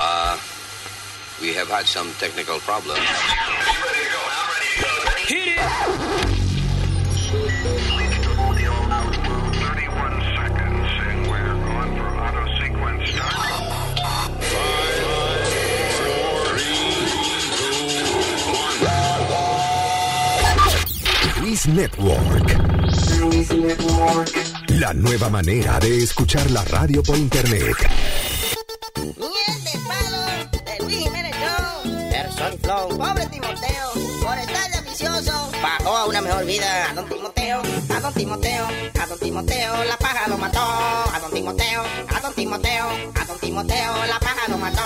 Uh, we have had some technical problems. Hit it! 31 seconds, and we're going for auto sequence start. Luis Network. La nueva manera de escuchar la radio por internet. Pobre Timoteo, por estar de ambicioso, bajó a una mejor vida. A don Timoteo, a don Timoteo, la paja lo mató. A don Timoteo, a don Timoteo, a don Timoteo, la paja lo mató.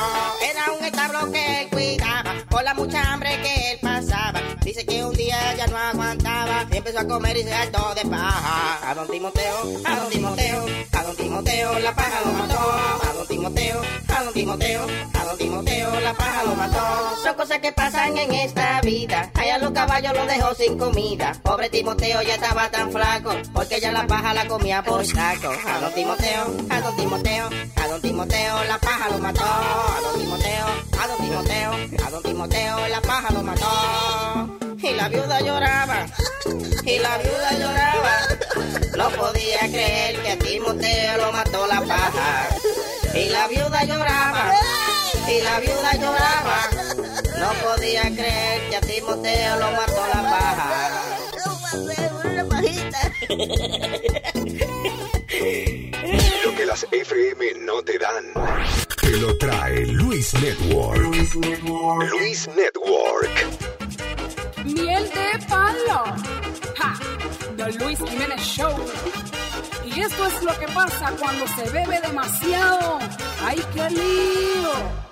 Era un establo que él cuidaba, por la mucha hambre que él pasaba. Dice que un día ya no aguantaba, y empezó a comer y se hartó de paja. A don Timoteo, a don Timoteo, a don Timoteo, la paja lo mató. A don Timoteo, a don Timoteo, a don Timoteo, la paja lo mató. Son cosas que pasan en esta vida. Allá los caballos lo dejó sin comida. Pobre Timoteo ya estaba tan flaco, porque ya la paja la comía por saco. A don Timoteo, a don Timoteo, a don Timoteo, la paja lo mató. A don Timoteo, a don Timoteo, a don Timoteo, la paja lo mató. Y la viuda lloraba, y la viuda lloraba. No podía creer que a Timoteo lo mató la paja. Y la viuda lloraba, y la viuda lloraba. No podía creer que a Timoteo lo mató la paja. Lo que las FM no te dan. Te lo trae Luis Network. Luis Network. Miel de palo. Ja, The Luis Jiménez Show. Y esto es lo que pasa cuando se bebe demasiado. ¡Ay, qué lío!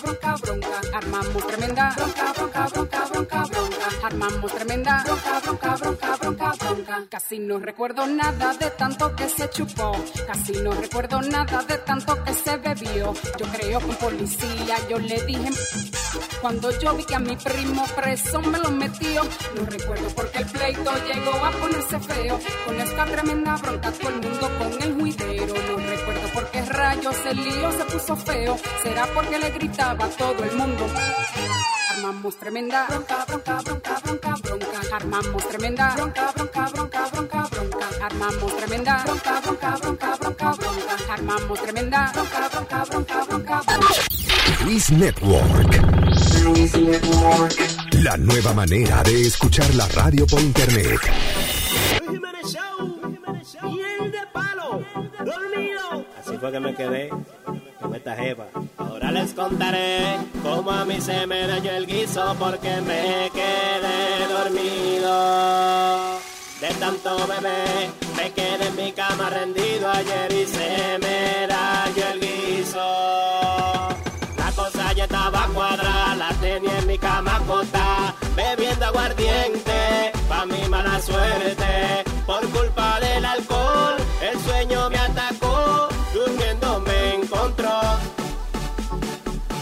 bronca, bronca. Armamos tremenda bronca, bronca, bronca, bronca, bronca. Armamos tremenda bronca, bronca, bronca, bronca, bronca. Casi no recuerdo nada de tanto que se chupó. Casi no recuerdo nada de tanto que se bebió. Yo creo que un policía yo le dije cuando yo vi que a mi primo preso me lo metió. No recuerdo porque el pleito llegó a ponerse feo. Con esta tremenda bronca todo el mundo con el juidero. No recuerdo por qué rayos el lío se puso feo. Será porque le gritaba todo el mundo. Armamos tremenda bronca, bronca, bronca, bronca, bronca. Armamos tremenda bronca, bronca, bronca, bronca, bronca. Armamos tremenda bronca, bronca, bronca, bronca, bronca. Armamos tremenda bronca, bronca, bronca, bronca, bronca. Luis Network. La nueva manera de escuchar la radio por internet. Miel de palo, dormido. Así fue que me quedé con esta jeva. Ahora les contaré cómo a mí se me dañó el guiso porque me quedé dormido. De tanto bebé, me quedé en mi cama rendido ayer y se me dañó el guiso. La cosa ya estaba cuadrada, la tenía en mi cama acostada, bebiendo aguardiente, pa' mi mala suerte, por culpa del alcohol, el sueño me atacó, durmiendo me encontró.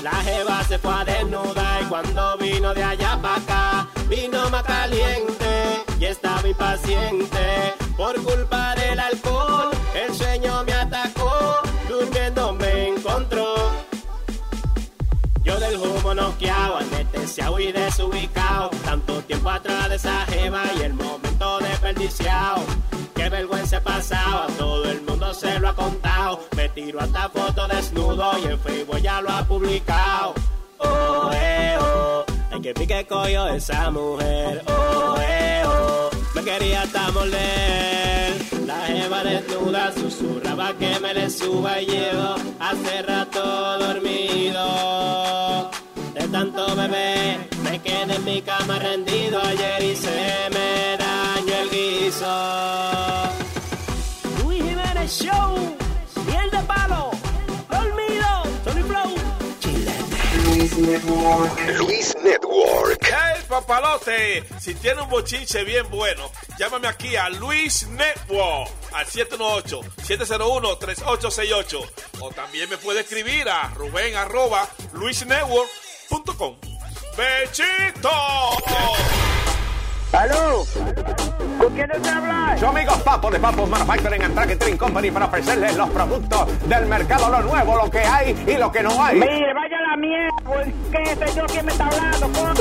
La jeva se fue a desnuda y cuando vino de allá para acá, vino más caliente y estaba impaciente, por culpa del alcohol, el sueño me atacó, durmiendo me encontró. Yo del humo noqueado, anestesiado y desubicado. Tanto tiempo atrás de esa jeva y el momento desperdiciado. Qué vergüenza he pasado, a todo el mundo se lo ha contado. Me tiro hasta foto desnudo y en Facebook ya lo ha publicado. Oh, eh, oh, ay que pique coño esa mujer. Oh, eh, oh, me quería hasta morder. La jeva desnuda susurraba que me le suba y llevo hace rato dormido. Tanto bebé, me quedé en mi cama rendido ayer y se me dañó el guiso. Luis Jiménez Show, miel de palo, dormido, Tony Flow, chilete. Luis Network. ¡Hey, papalote! Si tiene un bochinche bien bueno, llámame aquí a Luis Network al 718-701-3868. O también me puede escribir a Rubén arroba luisnetwork.com. ¡Bechito! ¡Aló! ¿Con quién te habla? Yo amigos Papo de Papo Manufacturing and Packaging Company para ofrecerles los productos del mercado, lo nuevo, lo que hay y lo que no hay. Mire, vaya la mierda, ¿qué sé yo quién me está hablando? con?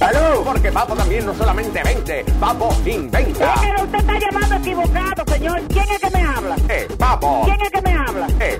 ¡Aló! Porque Papo también no solamente vende, Papo inventa. Pero usted está llamando equivocado, señor. ¿Quién es que me habla? ¡Eh, Papo! ¿Quién es que me habla? ¡Eh,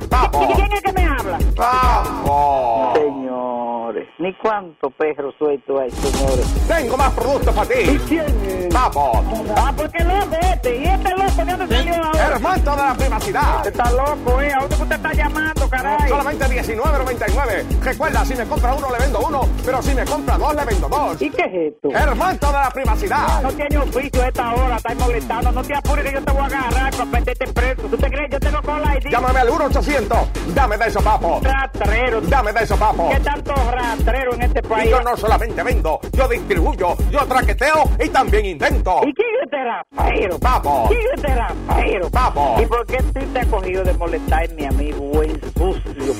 cuánto perro suelto hay, señores. Tengo más productos para ¿Y ti. quién es? Papo, Ah, porque loco este. ¿Y este loco de dónde salió ahora? hermano de la privacidad. Está loco, ¿eh? ¿A dónde usted está llamando, caray? Solamente 19.99. Recuerda, si me compra uno le vendo uno, pero si me compra dos le vendo dos. ¿Y qué es esto? Hermano de la privacidad. No tiene oficio a esta hora, está molestando. No te apures que yo te voy a agarrar para meterte preso. ¿Tú te crees? Yo tengo cola ID. Llámame al 1-800. Dame de eso, papo. Rastrero. Dame de eso, papo. ¿Qué tanto rastrero en este Y país? yo no solamente vendo, yo distribuyo, yo traqueteo y también invento. ¿Y quién es este rastrero? Papo. ¿Quién es este rastrero? Papo. ¿Y por qué tú te has cogido de molestarme a mí, sucio?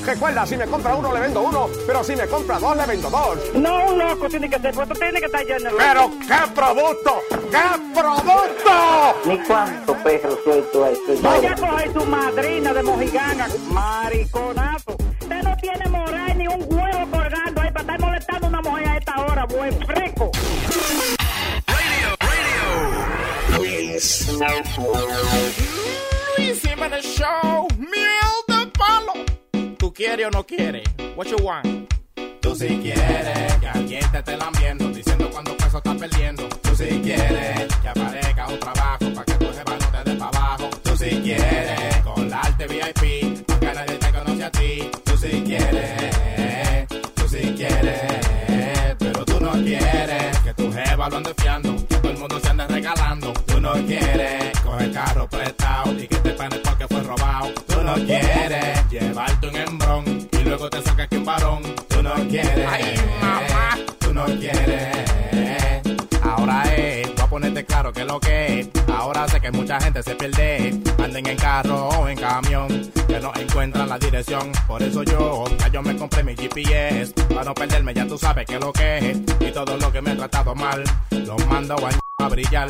Recuerda, si me compra uno le vendo uno, pero si me compra dos le vendo dos. No, un loco tiene que ser, pues tú tienes que estar lleno. Pero qué producto, qué producto. Ni cuánto perro suelto hay, señor. Vaya a coger su madrina de mojiganga, mariconazo. Usted no tiene moral ni un huevo colgando ahí para estar molestando a una mujer a esta hora, buen fresco. Luis Jiménez Show, miel de palo. ¿Tú quieres o no quieres? What you want? Tú si quieres que alguien te esté lambiendo, diciendo cuando peso estás perdiendo. Tú si quieres que aparezca un trabajo para que tu jefa no te dé para abajo. Tú si quieres colarte VIP, porque nadie te conoce a ti. Tú si quieres, tú si quieres, pero tú no quieres que tu jefa lo ande fiando, que todo el mundo se ande regalando. Tú no quieres coger carro prestado y que te fue robado. Tú no quieres llevarte un hembrón y luego te sacas que un varón. Tú no quieres, Ay, mamá. tú no quieres. Ahora es, voy a ponerte claro que lo que es. Ahora sé que mucha gente se pierde. Anden en carro o en camión, que no encuentran la dirección. Por eso yo, ya yo me compré mi GPS. Para no perderme, ya tú sabes que lo que es. Y todo lo que me he tratado mal, lo mando a, a brillar.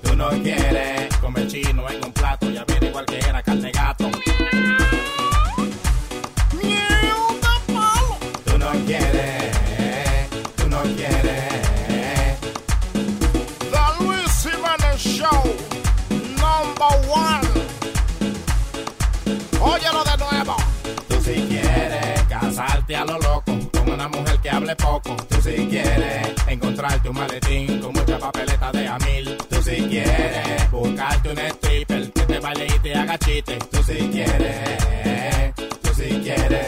Quieres comer chino en un plato y averiguar que era carne gato. Poco. Tú si quieres encontrarte un maletín con mucha papeleta de a mil. Tú si quieres buscarte un stripper que te baile y te haga chiste. Tú si quieres, tú si quieres,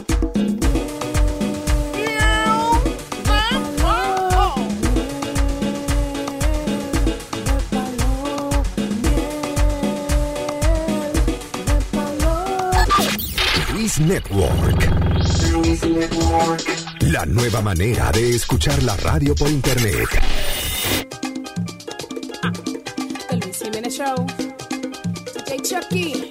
Luis Network. La nueva manera de escuchar la radio por internet. El Luis Jiménez Show. DJ Chucky.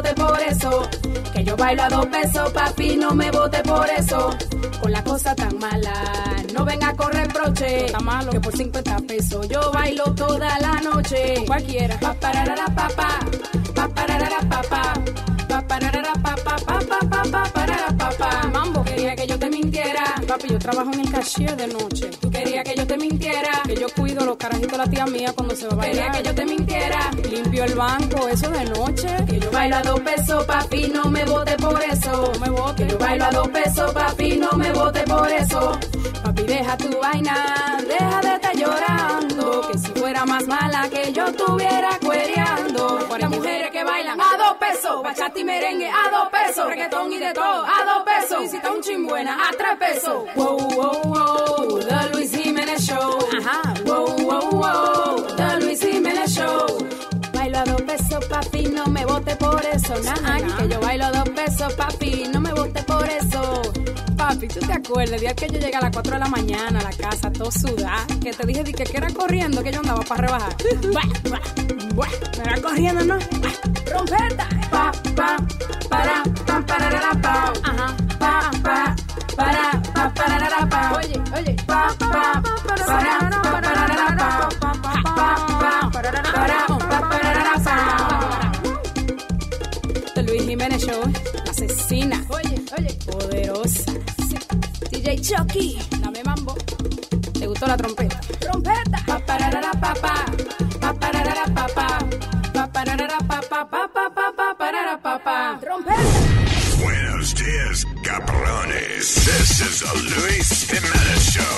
por eso. Que yo bailo a dos pesos, papi, no me vote por eso. Con la cosa tan mala, no venga a correr broche. Está malo. Que por 50 pesos yo bailo toda la noche. Cualquiera. Pa pararara pa pa. Pa pararara pa pa. Pa pararara pa pa pa pa pa pa parara pa pa. Mambo, quería que yo te mintiera. Papi, yo trabajo en el cashier de noche. Tú querías que yo te mintiera. Que yo cuido los carajitos de la tía mía cuando se va a bailar. Quería que yo te mintiera. Limpio el banco, eso de noche. Que yo bailo a dos pesos, papi, no me vote por eso. No me vote. Que yo bailo a dos pesos, papi, no me vote por eso. Papi, deja tu vaina, deja de estar llorando. Que si fuera más mala que yo estuviera cuereando. Las mujeres que bailan a dos pesos, bachata y merengue a dos pesos, reggaetón y de todo a dos pesos. Y si está un chimbuena a tres pesos. Wow, wow, wow, The Luis Jiménez Show. Ajá. Wow, wow, wow, The Luis Jiménez Show. Bailo a dos pesos, papi, no me vote por eso. Nah, que yo bailo a dos pesos, papi, no me vote por eso. Papi, ¿tú te acuerdas? El día que yo llegué a las 4 de la mañana a la casa, todo sudada, que te dije di que, que era corriendo, que yo andaba para rebajar. Buah, buah, buah, me era corriendo, ¿no? Buah, Chucky, dame mambo. ¿Te gustó la trompeta? Trompeta. Pa pararara pa pa. Pa pararara pa pa. Pa pararara pa pa pa pa pa pa parara pa pa. Trompeta. Buenos dias, cabrones. This is a Luis Jimenez Show.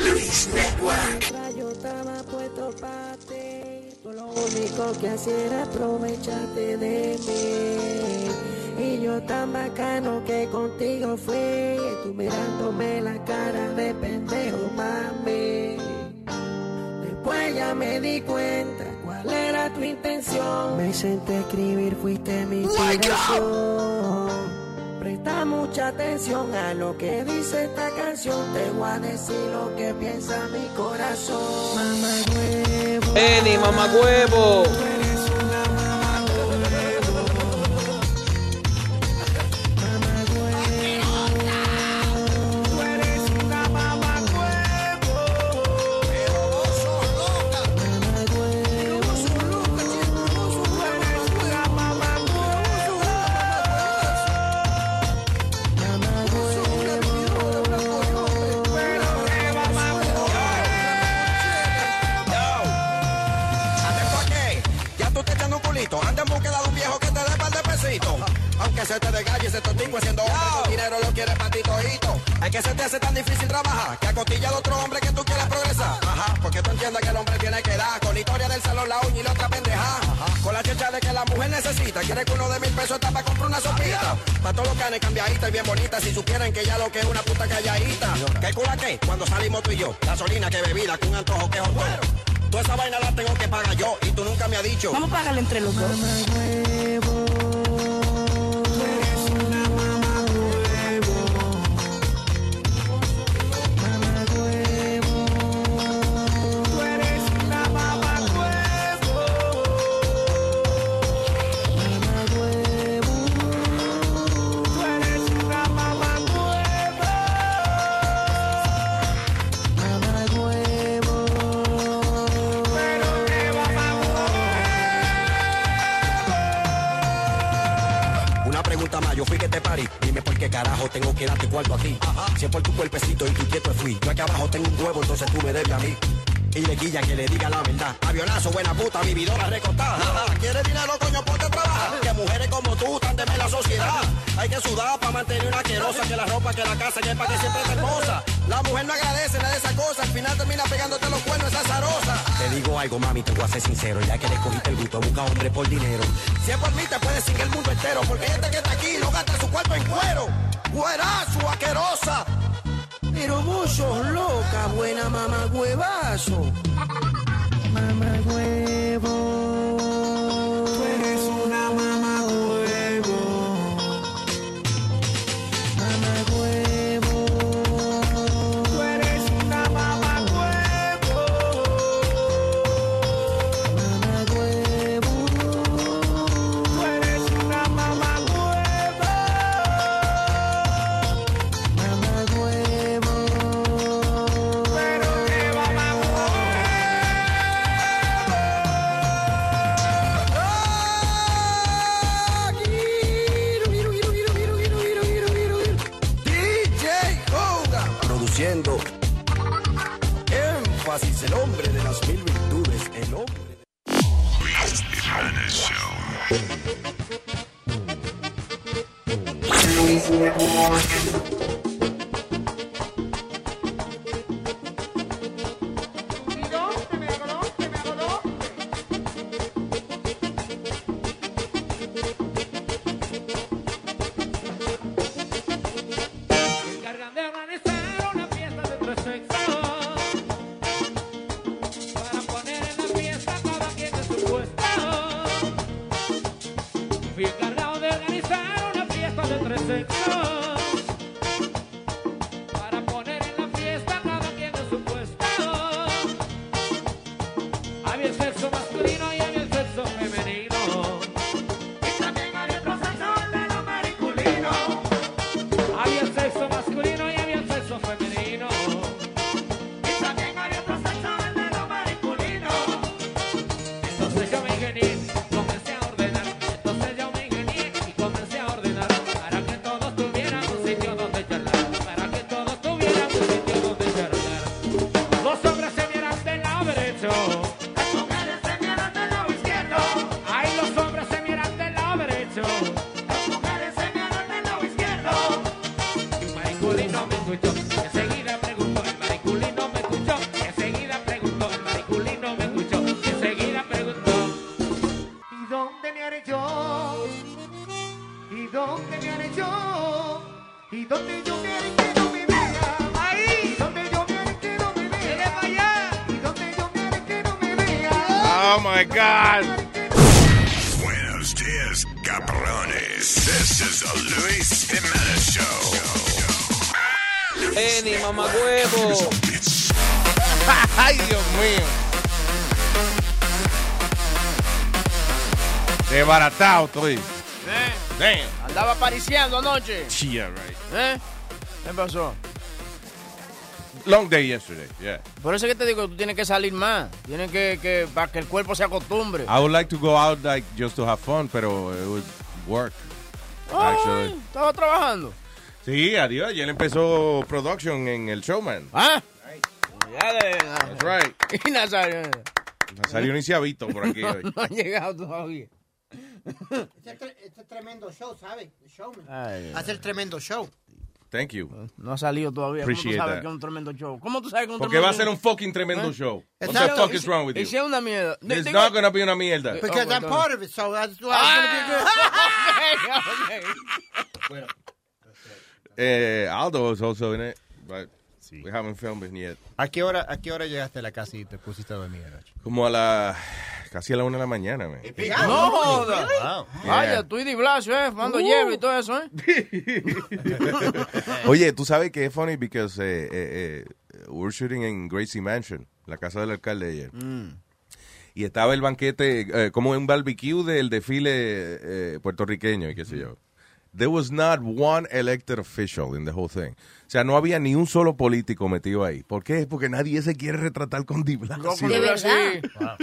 Luis Network. Único que hacías era aprovecharte de mí. Y yo tan bacano que contigo fui. Tú mirándome la cara de pendejo, mami. Después ya me di cuenta cuál era tu intención. Me senté a escribir, fuiste mi inspiración. Presta mucha atención a lo que dice esta canción. Te voy a decir lo que piensa mi corazón. Mamá huevo. Eni, mamá huevo. Sincero. Ya que le cogiste el gusto, busca hombre por dinero. Oh my God. Buenos dias, cabrones. This is the Luis Jimenez Show. Eni, mamagüevo. Ay, Dios mío. Desbaratado estoy. Damn. Andaba apariciando anoche. Yeah, right. ¿Eh? ¿Qué pasó? Long day yesterday, yeah. Por eso es que te digo, tú tienes que salir más. Tienes que, que para que el cuerpo se acostumbre. I would like to go out like just to have fun, pero it would work. Actually. Ay, estaba trabajando. Sí, adiós. Ayer empezó production en el Showman. Ah. Ya de. That's right. Y Nazario. Salió un inciavito por aquí hoy. No ha llegado todavía. Este, es tre- este tremendo show, ¿sabes? Showman. Ay, Hace el tremendo show. Thank you. No ha salido todavía. ¿Cómo tú Appreciate sabes that. que es un tremendo show? ¿Cómo tú sabes que es un Porque va a ser un fucking tremendo ¿Eh? show. What the fuck is wrong with you? es una mierda. It's Digo- not gonna be una mierda. Because Oh, I'm my part of it, so that's why it's gonna be good. Eh, Aldo is also in it, but we haven't filmed it yet. ¿A qué hora, a qué hora llegaste a la casa y te pusiste a dormir anoche? Como a la casi a la una de la mañana, man. No joda. Wow. Vaya, tú y Di Blasio, ¿eh? Fumando hierro y todo eso, ¿eh? Oye, tú sabes que es funny because eh, eh, eh, we're shooting en Gracie Mansion, la casa del alcalde ayer. Mm. Y estaba el banquete, eh, como un barbecue del desfile eh, puertorriqueño y qué sé yo. There was not one elected official in the whole thing. O sea, no había ni un solo político metido ahí. ¿Por qué? Porque nadie se quiere retratar con Di Blasio. Loco, Di Blasio.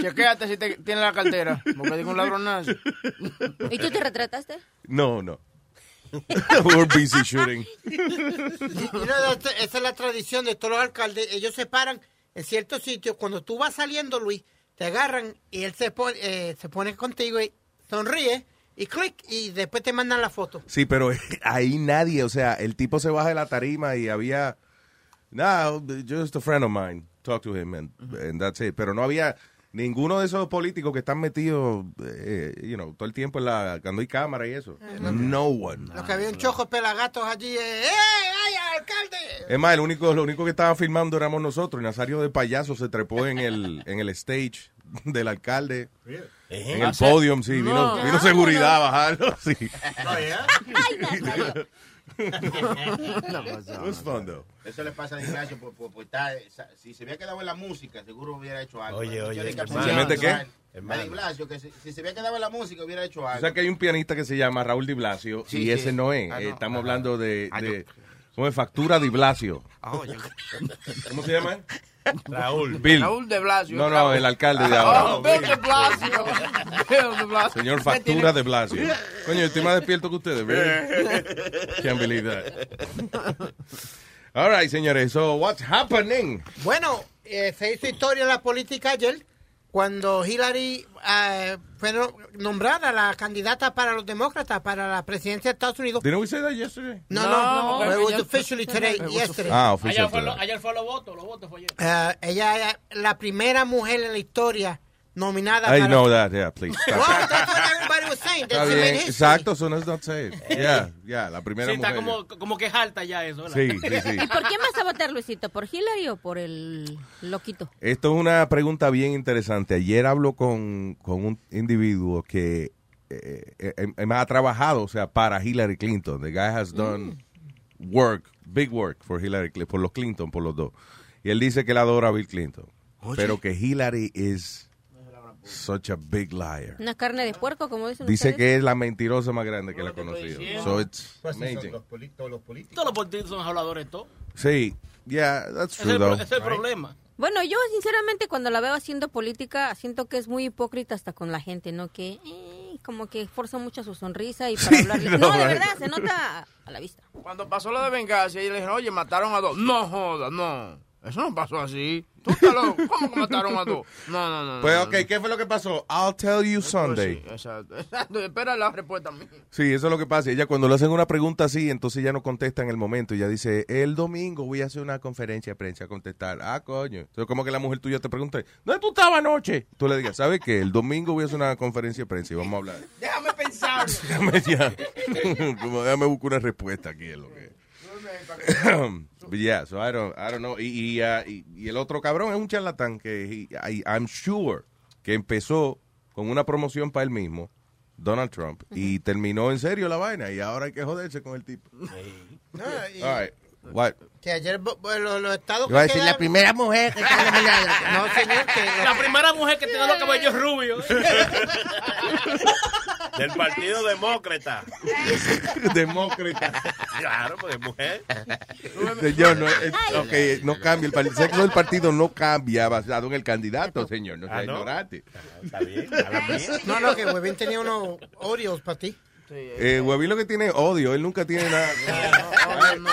Chequéate si te, tiene la cartera. Porque digo un ladronazo. ¿Y tú te retrataste? No, no. We're busy shooting. Y no, esta- esa es la tradición de todos los alcaldes. Ellos se paran en ciertos sitios. Cuando tú vas saliendo, Luis, te agarran y él se pone, eh, se pone contigo y sonríe y clic y después te mandan la foto. Sí, pero ahí nadie, o sea, el tipo se baja de la tarima y había, no, just a friend of mine, talk to him and, and that's it. Pero no había ninguno de esos políticos que están metidos, eh, you know, todo el tiempo en la, cuando hay cámara y eso. Eh, no. No one. Lo que había un chojo pelagatos allí. Eh, ¡Eh! ¡Ay, alcalde! Es más, el único, lo único que estaba filmando éramos nosotros. Y Nazario de payaso se trepó en el, en el stage del alcalde. En el podium, sí. Vino, No. vino seguridad a bajarlo. Sí. It was fun, though. Eso le pasa a Ignacio por, por, por estar- si se había quedado en la música, seguro hubiera hecho algo. Oye, Yo oye, hermano. ¿Se mete qué? A. Ignacio, que si, si se había quedado en la música, hubiera hecho O algo. sea que hay un pianista que se llama Raúl Di Blasio Sí, y sí. ese no es. Ah, no. Estamos Ajá. hablando de, Ah, de ¿cómo es? Factura Di Blasio. ¿Cómo se llama? Raúl. Bill. Raúl de Blasio. No, no, el alcalde de ahora. Oh, Bill de Blasio. Bill de Blasio. Señor Factura de Blasio. Coño, yo estoy más despierto que ustedes, really? Can't believe that. All right, señores. So, what's happening? Bueno, eh, se hizo historia en la política ayer cuando Hillary eh, fue no- nombrada la candidata para los demócratas para la presidencia de Estados Unidos. Didn't we say that yesterday? No, No, no, porque it was officially today, yesterday. Ah, Ayer oficial. fue, ayer fue los votos, los votos fue ayer. Eh, ella es la primera mujer en la historia nominada I para... know that, yeah, please. Well, that's what everybody was saying. Está That she made bien, history. exacto, so let's not say it. Yeah, yeah, la primera Sí, está como, como que es alta ya eso. ¿verdad? Sí, sí, sí. ¿Y por quién vas a votar, Luisito? ¿Por Hillary o por el loquito? Esto es una pregunta bien interesante. Ayer hablo con, con un individuo que eh, eh, eh, ha trabajado, o sea, para Hillary Clinton. The guy has done work, big work for Hillary Clinton, por los Clinton, por los dos. Y él dice que él adora a Bill Clinton, pero que Hillary is such a big liar. ¿Una carne de puerco, como dicen Dice ustedes? que es la mentirosa más grande que él ha conocido. So it's Pues sí, amazing. los todos los políticos. Todos los políticos son habladores todos. Sí, yeah, that's true es el, though. ese es el problema. Bueno, yo sinceramente cuando la veo haciendo política, siento que es muy hipócrita hasta con la gente, ¿no? Que eh, como que forza mucho su sonrisa y para hablarle. no, No, de verdad, se nota a la vista. Cuando pasó lo de venganza, y le dijeron, oye, mataron a dos. No joda, no. Eso no pasó así. ¿Tú loco? ¿Cómo que mataron a dos? No, no, no. Pues no, ok, no. ¿qué fue lo que pasó? I'll tell you Pues Sunday. sí, exacto, exacto. Espera la respuesta mía. Sí, eso es lo que pasa. Ella cuando le hacen una pregunta así, entonces ya no contesta en el momento. Ella dice, el domingo voy a hacer una conferencia de prensa a contestar. Ah, coño. Entonces como que la mujer tuya te pregunta, ¿dónde tú estabas anoche? Tú le digas, ¿sabes qué? El domingo voy a hacer una conferencia de prensa y vamos a hablar. Déjame pensar. Déjame ya. como déjame buscar una respuesta aquí en lo que... But yeah, so I don't, I don't know. Y, y, uh, y- y el otro cabrón es un charlatán que he- I- I'm sure que empezó con una promoción para él mismo, Donald Trump, y terminó en serio la vaina y ahora hay que joderse con el tipo. No, y- All right. What? Que ayer los, los estados Iba a que decir, quedan- la primera mujer que está nominada. No, señor, que La primera mujer que tiene los cabellos rubios. Del Partido Demócrata. Demócrata. Claro, porque mujer. Señor, no, es- ok, no cambia. El, sexo del partido no cambia basado en el candidato, señor. No sea Ah, ¿no? ignorante. Está bien. No, no, que Webin tenía unos Oreos para ti. Eh, Huevín lo que tiene es odio. Él nunca tiene nada.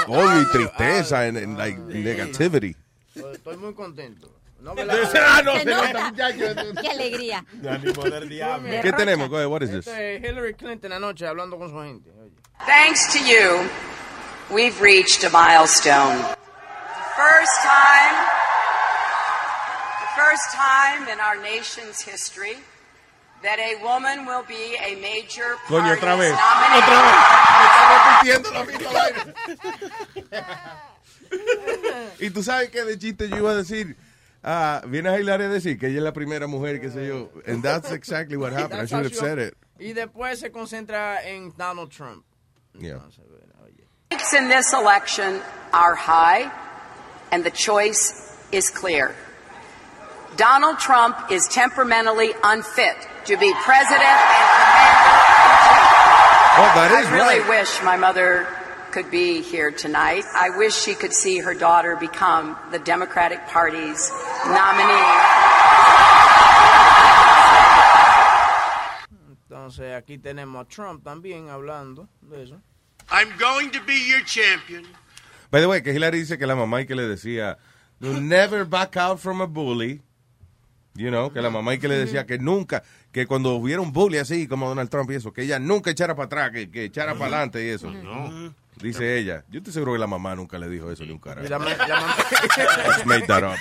odio y tristeza en, en, like, negativity. Estoy muy contento. No, Ah, no, Se se nota. Qué alegría. ¿Qué tenemos? Go ahead, what is this? Este es Hillary Clinton anoche hablando con su gente. Thanks to you, we've reached a milestone. The first time, the first time in our nation's history that a woman will be a major Coño, otra vez. Otra vez. Me está repitiendo la misma vaina. y tú sabes que de chiste yo iba a decir. Ah, viene a Hillary a decir que ella es la primera mujer, qué sé yo. And that's exactly what happened. I That's should have said it. Y después se concentra en Donald Trump. Yeah. Stakes in this election are high, and the choice is clear. Donald Trump is temperamentally unfit to be president and Oh, that is I really right. wish my mother could be here tonight. I wish she could see her daughter become the Democratic Party's nominee. Entonces aquí tenemos a Trump también hablando de eso. I'm going to be your champion. By the way, que Hillary dice que la mamá y que le decía, "You never back out from a bully. You know, que la mamá y que le decía que nunca, que cuando hubiera un bully así como Donald Trump y eso, que ella nunca echara para atrás, que, que echara para adelante y eso. Dice ella. Yo estoy seguro que la mamá nunca le dijo eso ni un carajo. Y la, ma- la mamá, Just made that up.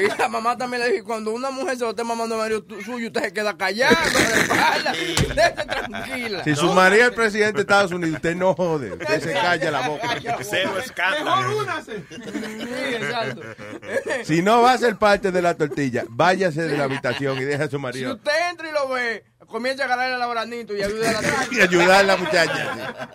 y la mamá también le dijo, cuando una mujer se lo esté mamando a marido suyo, usted se queda callado, de espalda, déjese tranquila. Si su marido es el presidente de Estados Unidos, usted no jode. Usted se calla la boca. Cero escándalo. Sí, exacto. Si no va a ser parte de la tortilla, váyase de la habitación y deja a su Si marido. usted entra y lo ve, comienza a agarrarle el abranito y ayuda a la Y ayudar a la muchacha.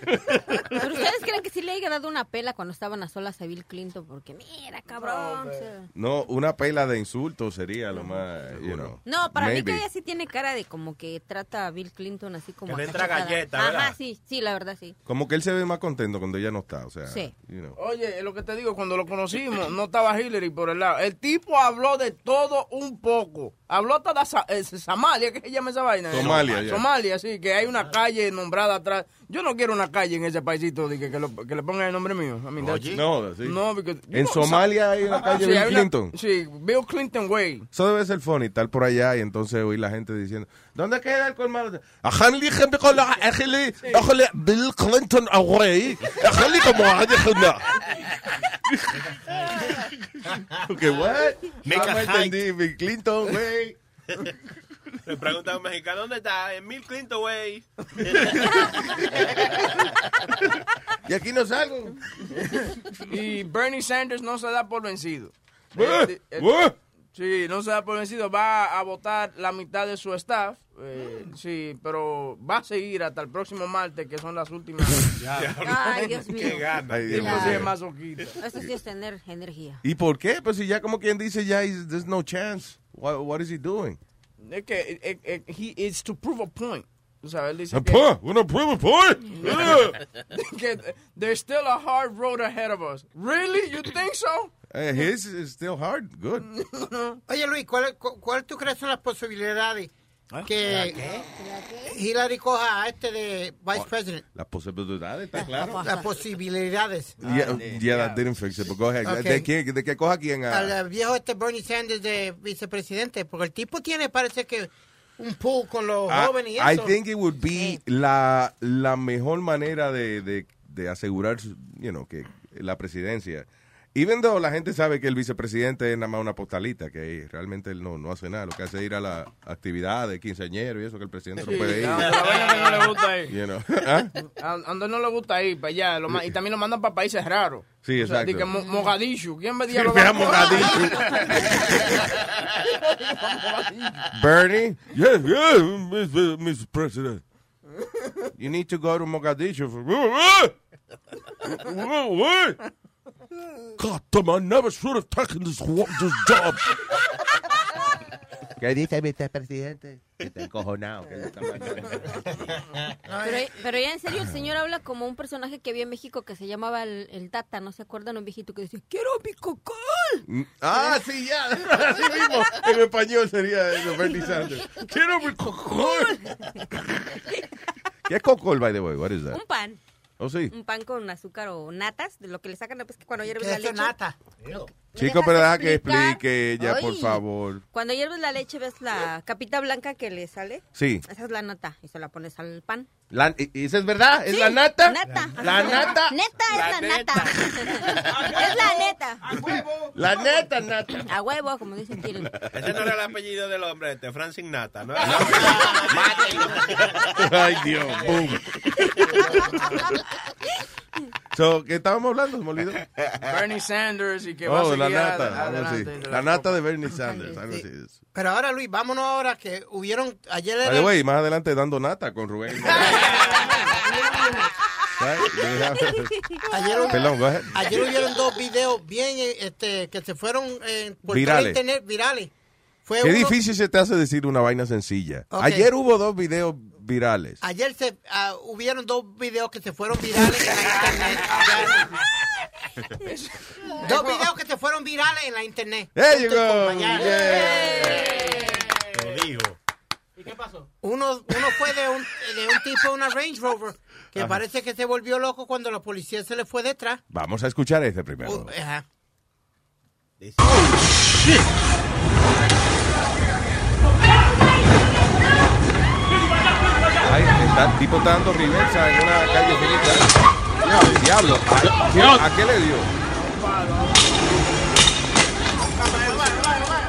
Pero ustedes creen que sí le haya dado una pela cuando estaban a solas a Bill Clinton, porque mira, cabrón. o sea. No, una pela de insultos sería lo más, you know. No, para mí maybe. que ella sí tiene cara de como que trata a Bill Clinton así como. Que le entra galleta, Ajá, ¿verdad? sí, sí, la verdad sí. Como que él se ve más contento cuando ella no está, o sea. Sí. you know. Oye, lo que te digo, cuando lo conocimos, no estaba Hillary por el lado. El tipo habló de todo un poco. Habló hasta de Sa- eh, Somalia, ¿qué se llama esa vaina? Somalia, ya. Somalia, sí, que hay una calle nombrada atrás. Yo no quiero una calle en ese paisito de que, que, lo- que le pongan el nombre mío. I mean, No, sí. No, porque- En no, Somalia hay una calle Sí, Bill hay una- Clinton. sí, Bill Clinton Way. Eso debe ser funny, estar por allá y entonces oír la gente diciendo, ¿dónde queda el colmado? Gente con la- ajali, ajali, Bill Clinton away. Como ajali. Okay, what? Me hike. entendí, Bill Clinton, güey. Le pregunta a un mexicano, ¿dónde está? En Mil Clinton, güey. Y aquí no salgo. Y Bernie Sanders no se da por vencido. Eh, ¿Eh? Sí, no se da por vencido. Va a votar la mitad de su staff. eh, sí, pero va a seguir hasta el próximo martes, que son las últimas. Ay, Dios mío. Qué gana. Ay, Dios mío. Eso sí es tener energía. ¿Y por qué? Pues si ya como quien dice, ya is- there's no chance. What, what is he doing? Es que eh, eh, eh, he is to prove a point. O sea, él dice A que, point, una prueba, point. Yeah. que there's still a hard road ahead of us. Really? You think so? Eh, his is still hard. Good. Oye, Luis, ¿cuál, cu- cuál tú crees son las posibilidades ¿La que Hillary coja a este de Vice President? Las posibilidades, está claro. Las posibilidades. Yeah, yeah, that didn't fix it. But go ahead. Okay. ¿De, quién, ¿De qué coja quién? a- Al eh, viejo este Bernie Sanders de vicepresidente, porque el tipo tiene, parece que, un pool con los I- jóvenes y I eso. think it would be la, la mejor manera de, de, de asegurar, you know, que la presidencia. Even though la gente sabe que el vicepresidente es nada más una postalita, que realmente él no, no hace nada, lo que hace es ir a la actividad de quinceañero y eso que el presidente Sí, no puede ir. que no le gusta ir. You know. ¿Ah? A a no le gusta ir, para allá. lo y también lo mandan para países raros. Sí, O sea, exacto. que Mo- Mogadishu. ¿Quién me Sí, ve a Mogadishu. Bernie, yes, yes, Mr. Mr. President. You need to go to Mogadishu for. God damn, I never should have taken this, this job. ¿Qué dice Mr. Presidente? Que está encojonado. que está. Pero, pero ya en serio, el señor habla como un personaje que había en México que se llamaba el, el Tata, ¿no se acuerdan? Un viejito que decía, quiero mi cocol. Mm, Ah, sí, ya. Así mismo. En español sería eso, Bernie Sanders. Quiero mi cocol. ¿Qué es cocol, by the way? What is that? Un pan. Oh, sí. Un pan con azúcar o natas, de lo que le sacan pues, que cuando hierves ¿Qué la leche. nata? Chico, pero deja que explique ella, por Ay. favor. Cuando hierves la leche, ves la capita blanca que le sale. Sí. Esa es la nata y se la pones al pan. La, ¿y- y ¿Esa es verdad? ¿Es Sí, la nata? Neta. La nata. Neta es la, nata. es la neta. La neta, nata. A huevo, como dicen el- Ese no era el apellido del hombre, este, Francis Nata, ¿no? Ay, Dios. Boom. So, ¿Qué estábamos hablando? Se me olvidó. Bernie Sanders y que va a Oh, seguir la nata. así. adelante. La nata de Bernie Sanders. Algo así. es. Pero ahora, Luis, vámonos ahora que hubieron ayer era- way, más adelante dando nata con Rubén. ayer, Perdón, ayer hubieron dos videos bien este que se fueron eh, por Virales. internet virales. Fue Qué uno- difícil se te hace decir una vaina sencilla. Ok. Ayer hubo dos videos virales. Ayer se ah, hubieron dos videos que se fueron virales en la internet. dos videos que se fueron virales en la internet. There you go. Lo dijo. ¿Y qué pasó? Uno, uno fue de un, de un tipo, una Range Rover, que Ajá. parece que se volvió loco cuando la policía se le fue detrás. Vamos a escuchar este primero. Uh, ajá. Ay, Está, el tipo está dando reversa en una calle finita. Diablo, ¿a, a qué le dio?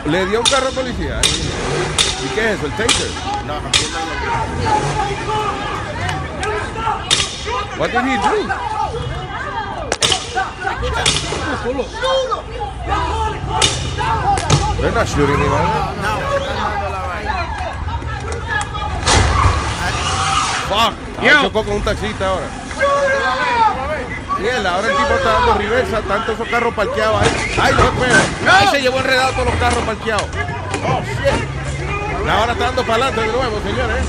Le dio un carro de policía. ¿Y qué es eso? ¿El taser? No, no What did he do? They're not shooting him, Fuck. Ah, chocó con un taxista ahora. Mierda, ahora el tipo está dando reversa, tanto esos carros parqueados ahí. ¡Ay, no espera! Ahí se llevó enredado todos los carros parqueados. Oh, shit. Ahora está dando para adelante de nuevo, señores.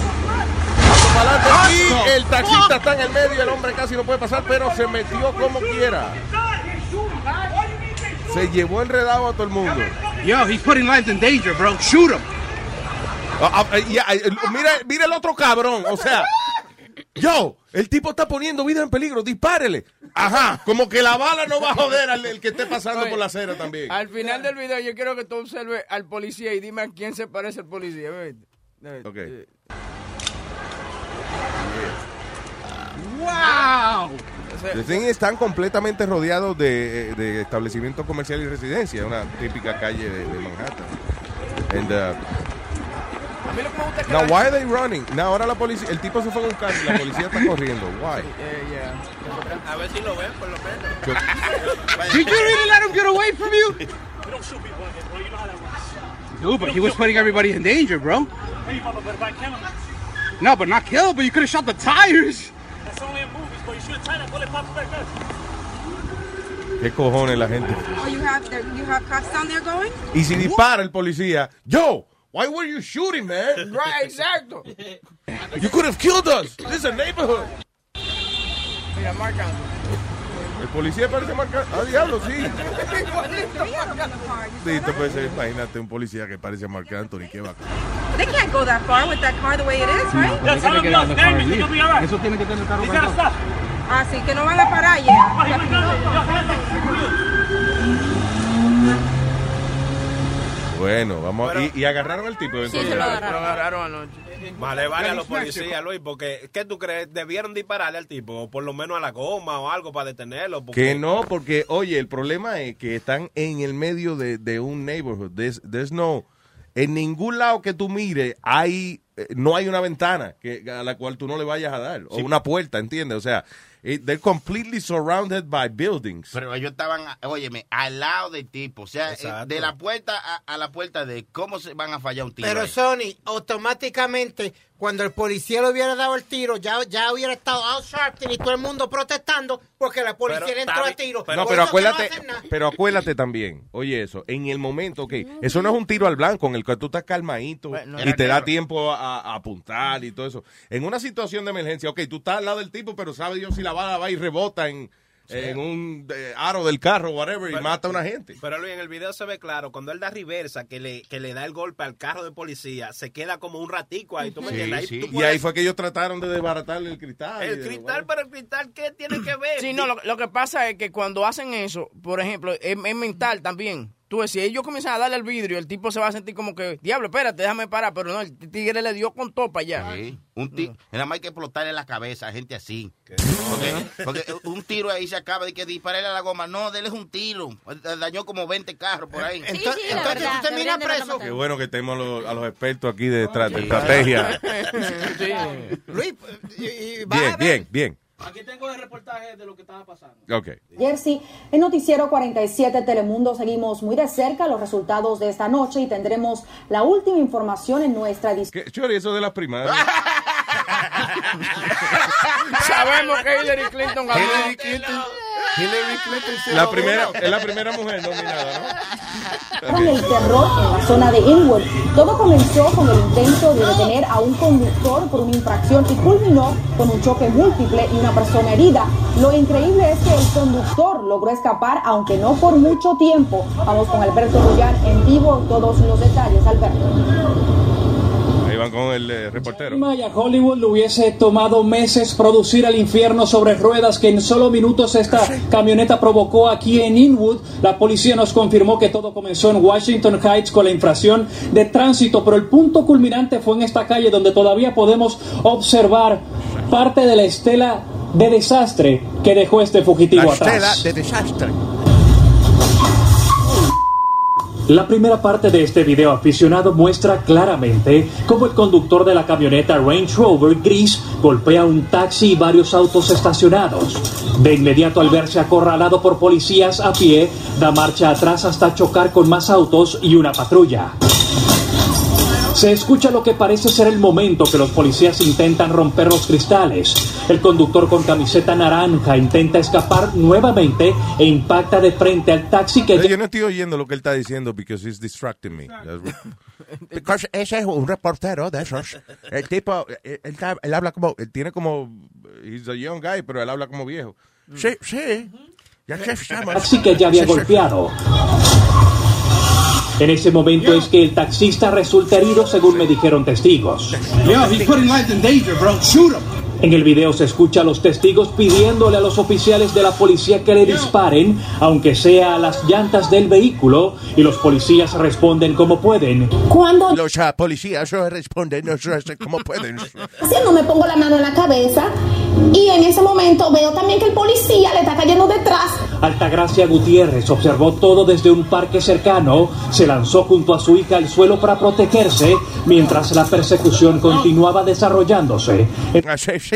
Y el taxista está en el medio, el hombre casi no puede pasar, pero se metió como quiera. Se llevó enredado a todo el mundo. Yo, he's putting lives in danger, bro. Shoot him. Ah, ah, ya, eh, mira, mira el otro cabrón, o sea, yo, el tipo está poniendo vida en peligro, dispárele. Ajá, como que la bala no va a joder al el que esté pasando Oye, por la acera también. Al final del video yo quiero que tú observes al policía y dime a quién se parece el policía. Eh, Ok. eh, Wow. Están completamente rodeados de, eh, de establecimientos comerciales y residencias, una típica calle de, de Manhattan. And, uh, A mí lo que me gusta es que now, why are they running? Now, ahora la policía, el tipo se fue en un carro y la policía está corriendo. Why? Eh, yeah. A ver si lo ven, por lo menos. Did you really let him get away from you? Dude, but he was putting everybody in danger, bro. No, but not kill, but you could have shot the tires. ¿Qué cojones la gente? Oh, you have there, you have cops down there going? Y si dispara el policía, yo, why were you shooting, man? Right, exacto. You could have killed us. This is a neighborhood. Mira, Anthony. El policía parece marcar. Ah, diablo, sí. Sí, te puede ser, imagínate un policía que parece a Marc Anthony, qué bacán. They can't go that far with that car the way it is, right? Eso tiene que tener el carro. Así que no van a parar ya. Bueno, vamos. y, y agarraron al tipo. entonces. Lo agarraron anoche. Vale, vale a los policías, Luis, porque ¿qué tú crees? ¿Debieron dispararle al tipo? O por lo menos a la goma o algo para detenerlo. Porque... Que no, porque, oye, el problema es que están en el medio de, de un neighborhood. There's, there's no. En ningún lado que tú mires, hay. eh, No hay una ventana que, a la cual tú no le vayas a dar. O Sí. una puerta, ¿entiendes? O sea, it- they're completely surrounded by buildings. Pero ellos estaban, óyeme, al lado del tipo. O sea, eh, Exacto. de la puerta a, a la puerta de cómo se van a fallar un tiro. Pero ahí? Sony, automáticamente, cuando el policía le hubiera dado el tiro, ya, ya hubiera estado Al Sharpton y todo el mundo protestando porque la policía Pero le entró está a tiro. no, pero que no acuérdate, hacen nada. pero acuérdate también, oye eso, en el momento, ok, eso no es un tiro al blanco en el que tú estás calmadito Bueno, y te da tiempo a, a apuntar y todo eso. En una situación de emergencia, ok, tú estás al lado del tipo, pero sabe Dios si la bala va y rebota en, en un eh, aro del carro, whatever, y mata a una gente. Pero Luis, en el video se ve claro, cuando él da reversa, que le, que le da el golpe al carro de policía, se queda como un ratico ahí, ¿tú me Sí, entiendes? Ahí sí. Y ahí fue que ellos trataron de desbaratarle el cristal. El de- cristal, pero el cristal, ¿qué tiene que ver? Sí, no, lo, lo que pasa es que cuando hacen eso, por ejemplo, es, es mental también. Tú ves, si ellos comienzan a darle el vidrio, el tipo se va a sentir como que, diablo, espérate, déjame parar. Pero no, el tigre le dio con topa ya. Sí, un tiro. Nada más hay que explotarle la cabeza a gente así. Porque, porque un tiro ahí se acaba de que dispararle a la goma. No, déle un tiro. Dañó como 20 carros por ahí. Entonces, entonces tú terminas preso. Qué bueno que tenemos los- a los expertos aquí de, estra- de estrategia. Luis, y- y- Bien, bien, bien. Aquí tengo el reportaje de lo que estaba pasando. Ok. Jersey, en Noticiero 47 Telemundo seguimos muy de cerca los resultados de esta noche y tendremos la última información en nuestra edición. ¿Qué, Chori, eso de las primarias? Sabemos que Hillary Clinton ganó. Hillary Clinton. Hillary Clinton. La primera, es la primera mujer nominada, Con el terror en la zona de Inwood. Todo comenzó con el intento de detener a un conductor por una infracción y culminó con un choque múltiple y una persona herida. Lo increíble es que el conductor logró escapar, aunque no por mucho tiempo. Vamos con Alberto Rullán en vivo, todos los detalles, Alberto. Van con el eh, reportero. Y a Hollywood le hubiese tomado meses producir el infierno sobre ruedas que en solo minutos esta camioneta provocó aquí en Inwood. La policía nos confirmó que todo comenzó en Washington Heights con la infracción de tránsito, pero el punto culminante fue en esta calle donde todavía podemos observar parte de la estela de desastre que dejó este fugitivo La estela atrás. de desastre. La primera parte de este video aficionado muestra claramente cómo el conductor de la camioneta Range Rover gris golpea un taxi y varios autos estacionados. De inmediato al verse acorralado por policías a pie, da marcha atrás hasta chocar con más autos y una patrulla. Se escucha lo que parece ser el momento que los policías intentan romper los cristales. El conductor con camiseta naranja intenta escapar nuevamente e impacta de frente al taxi que... Yo no estoy oyendo lo que él está diciendo because he's distracting me. Because ese es un reportero de esos. El tipo, él, él él habla como. Él tiene como, he's a young guy, pero él habla como viejo. Sí, sí. Ya que estamos. taxi que ya había golpeado. En ese momento es que el taxista resulta herido según me dijeron testigos. En el video se escucha a los testigos pidiéndole a los oficiales de la policía que le disparen, aunque sea a las llantas del vehículo, y los policías responden como pueden. Cuando Los ah, policías eh, responden no cómo pueden. haciendo me pongo la mano en la cabeza y en ese momento veo también que el policía le está cayendo detrás. Altagracia Gutiérrez observó todo desde un parque cercano, se lanzó junto a su hija al suelo para protegerse, mientras la persecución continuaba desarrollándose.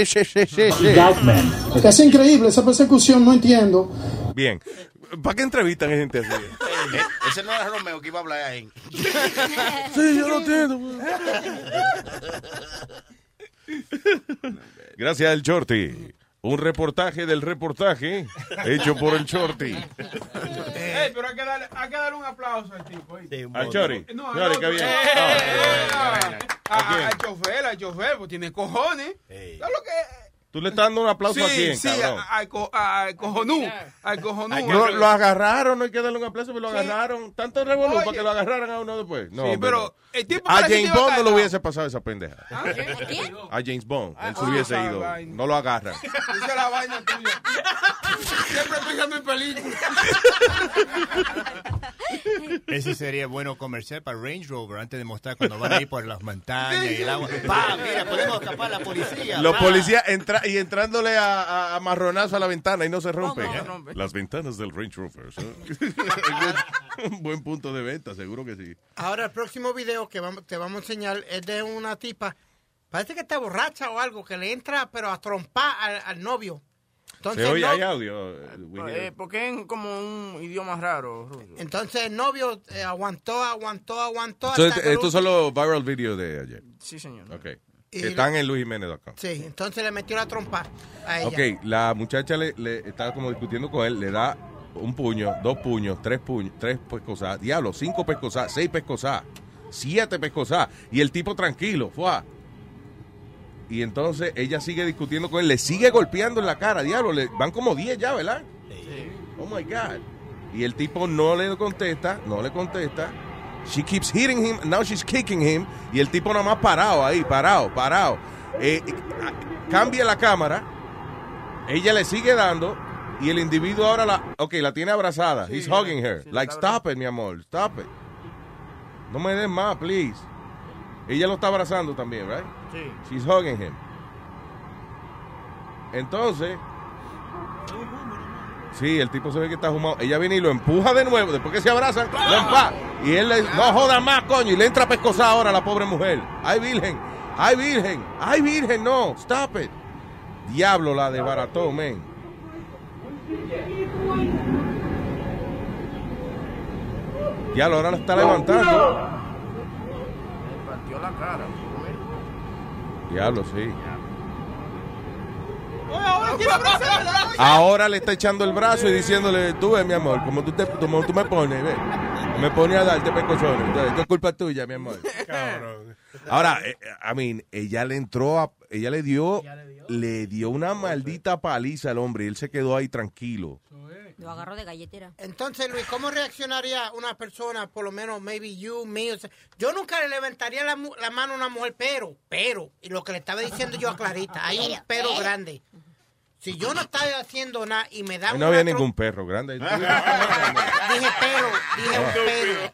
Sí, sí, sí, sí, sí. Es increíble esa persecución, no entiendo. Bien. ¿Para qué entrevistan a gente así? Eh, Ese no era Romeo que iba a hablar ahí. Sí, yo lo entiendo. Gracias al Shorty. Un reportaje del reportaje hecho por el Shorty. Ey, pero hay que, darle, hay que darle un aplauso al tipo. ¿oíste? Al Chori. No, Chori, no, qué bien. Al chofer, al chofer, pues tiene cojones. ¿Sabes lo que Tú le estás dando un aplauso sí, a quién, sí, cabrón. a- al, co- al cojonú. Al cojonú. Lo, lo agarraron, no hay que darle un aplauso, pero lo agarraron. Tanto revolú para que lo agarraran a uno después. No, Sí, pero no. El tipo a James Bond no le hubiese pasado esa pendeja. ¿A quién? A James Bond. Él se Ah, hubiese ido. vaina. No lo agarran. Esa es la vaina tuya. Siempre pensando en películas. Ese sería bueno comercial para Range Rover antes de mostrar cuando van a ir por las montañas y el agua. ¡Pam! Mira, podemos escapar a la policía. Los policías entra y entrándole a, a, a marronazo a la ventana y no se rompe. Las ventanas del Range Rover. ¿sí? Un buen punto de venta, seguro que sí. Ahora el próximo video que vamos, te vamos a enseñar es de una tipa, parece que está borracha o algo, que le entra pero a trompar al, al novio. Entonces, Se oye, el hay no- audio. Eh, it. porque es como un idioma raro. Entonces el novio eh, aguantó, aguantó, aguantó. Hasta el estos son los viral videos de ayer. Sí, señor. Ok. Y Que están en luisjiménez.com. Sí, entonces le metió la trompa a ella. Ok, la muchacha le, le estaba como discutiendo con él, le da un puño, dos puños, tres puños, tres pescosas, diablo, cinco pescosas, seis pescosas, siete pescosas, y el tipo tranquilo, fue. Y entonces ella sigue discutiendo con él, le sigue golpeando en la cara, diablo, le van como diez ya, ¿verdad? Oh my God. Y el tipo no le contesta, no le contesta. She keeps hitting him, now she's kicking him. Y el tipo nada más parado ahí, parado, parado. Eh, eh, cambia la cámara, ella le sigue dando. Y el individuo ahora la, ok, la tiene abrazada. Sí, He's hugging her. sí, like, stop it, mi amor, stop it. No me des más, please. Ella lo está abrazando también, right? Sí. She's hugging him. Entonces, sí, el tipo se ve que está fumado. Ella viene y lo empuja de nuevo. Después que se abrazan, lo empuja. Y él le no joda más, coño. Y le entra a pescosar ahora a la pobre mujer. Ay, virgen. Ay, virgen. Ay, virgen, no. Stop it. Diablo la desbarató, men. Diablo, ahora la está levantando. Partió la cara. Diablo, sí. Ahora le está echando el brazo y diciéndole, tú ves, mi amor, como tú, te, como tú me pones, ve. Me pone a darte pecochones. Entonces, esto es culpa tuya, mi amor. Ahora, eh, I mean, ella le entró a, ella le dio, le dio una maldita paliza al hombre y él se quedó ahí tranquilo. Lo agarró de galletera. Entonces, Luis, ¿cómo reaccionaría una persona, por lo menos, maybe you, me? o sea, yo nunca le levantaría la, mu- la mano a una mujer, pero, pero, y lo que le estaba diciendo yo a Clarita, hay un pero grande. Si yo no estaba haciendo nada y me da no había ningún perro grande. Dije pero, dije un pero.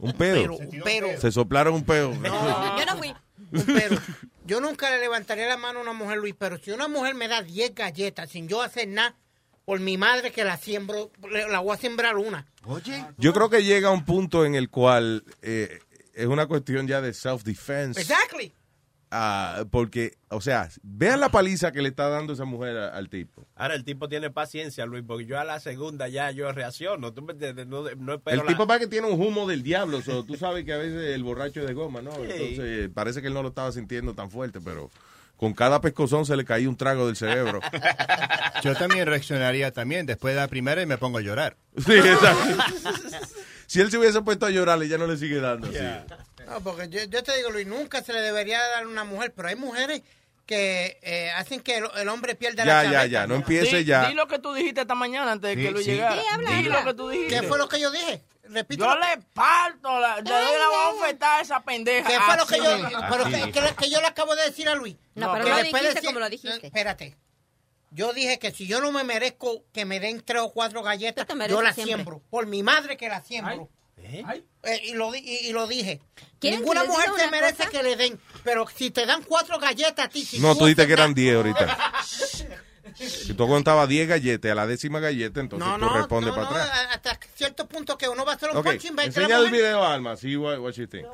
Un pedo. Pero, un pero. Se soplaron un pedo. Yo no fui. un pero. Yo nunca le levantaría la mano a una mujer, Luis, pero si una mujer me da 10 galletas sin yo hacer nada, por mi madre que la siembro, la voy a sembrar una. Oye. Yo creo que llega un punto en el cual eh, es una cuestión ya de self-defense. Exactly. Ah, porque, o sea, vean la paliza que le está dando esa mujer a- al tipo. Ahora el tipo tiene paciencia, Luis, porque yo a la segunda ya yo reacciono. ¿Tú me entiendes? No, no espero el la- tipo para que tiene un humo del diablo, so, tú sabes que a veces el borracho es de goma, ¿no? Entonces parece que él no lo estaba sintiendo tan fuerte, pero con cada pescozón se le caía un trago del cerebro. Yo también reaccionaría también. Después de la primera y me pongo a llorar. Sí, exacto. si él se hubiese puesto a llorar, ya no le sigue dando. sí. No, porque yo, yo te digo, Luis, nunca se le debería dar a una mujer, pero hay mujeres que eh, hacen que el, el hombre pierda Ya, la ya, chaveta. ya, no empiece ya. Di lo que tú dijiste esta mañana antes de que Sí, Luis llegara. Sí, habla, Di habla. lo que tú dijiste. ¿Qué fue lo que yo dije? Repito. Yo lo- le parto, la, le doy la bofetada a esa pendeja. ¿Qué fue lo que Así yo, pero que, que- que yo le acabo de decir a Luis? No, pero Que no lo después dijiste decir- como lo dijiste. Espérate. Yo dije que si yo no me merezco que me den tres o cuatro galletas, yo las siempre. siembro. Por mi madre que la siembro. Eh, y, lo, di- y, y lo dije. ¿Quieren Ninguna mujer se merece cosa? que le den. Pero si te dan cuatro galletas a ti, si No, tú dijiste que eran 10 ahorita. Si tú contabas 10 galletas, a la décima galleta, entonces No, tú no, respondes no, para no, atrás. a- hasta cierto punto que uno va a hacer un Ok, punching bag enseña el video, Alma, see what, what you think.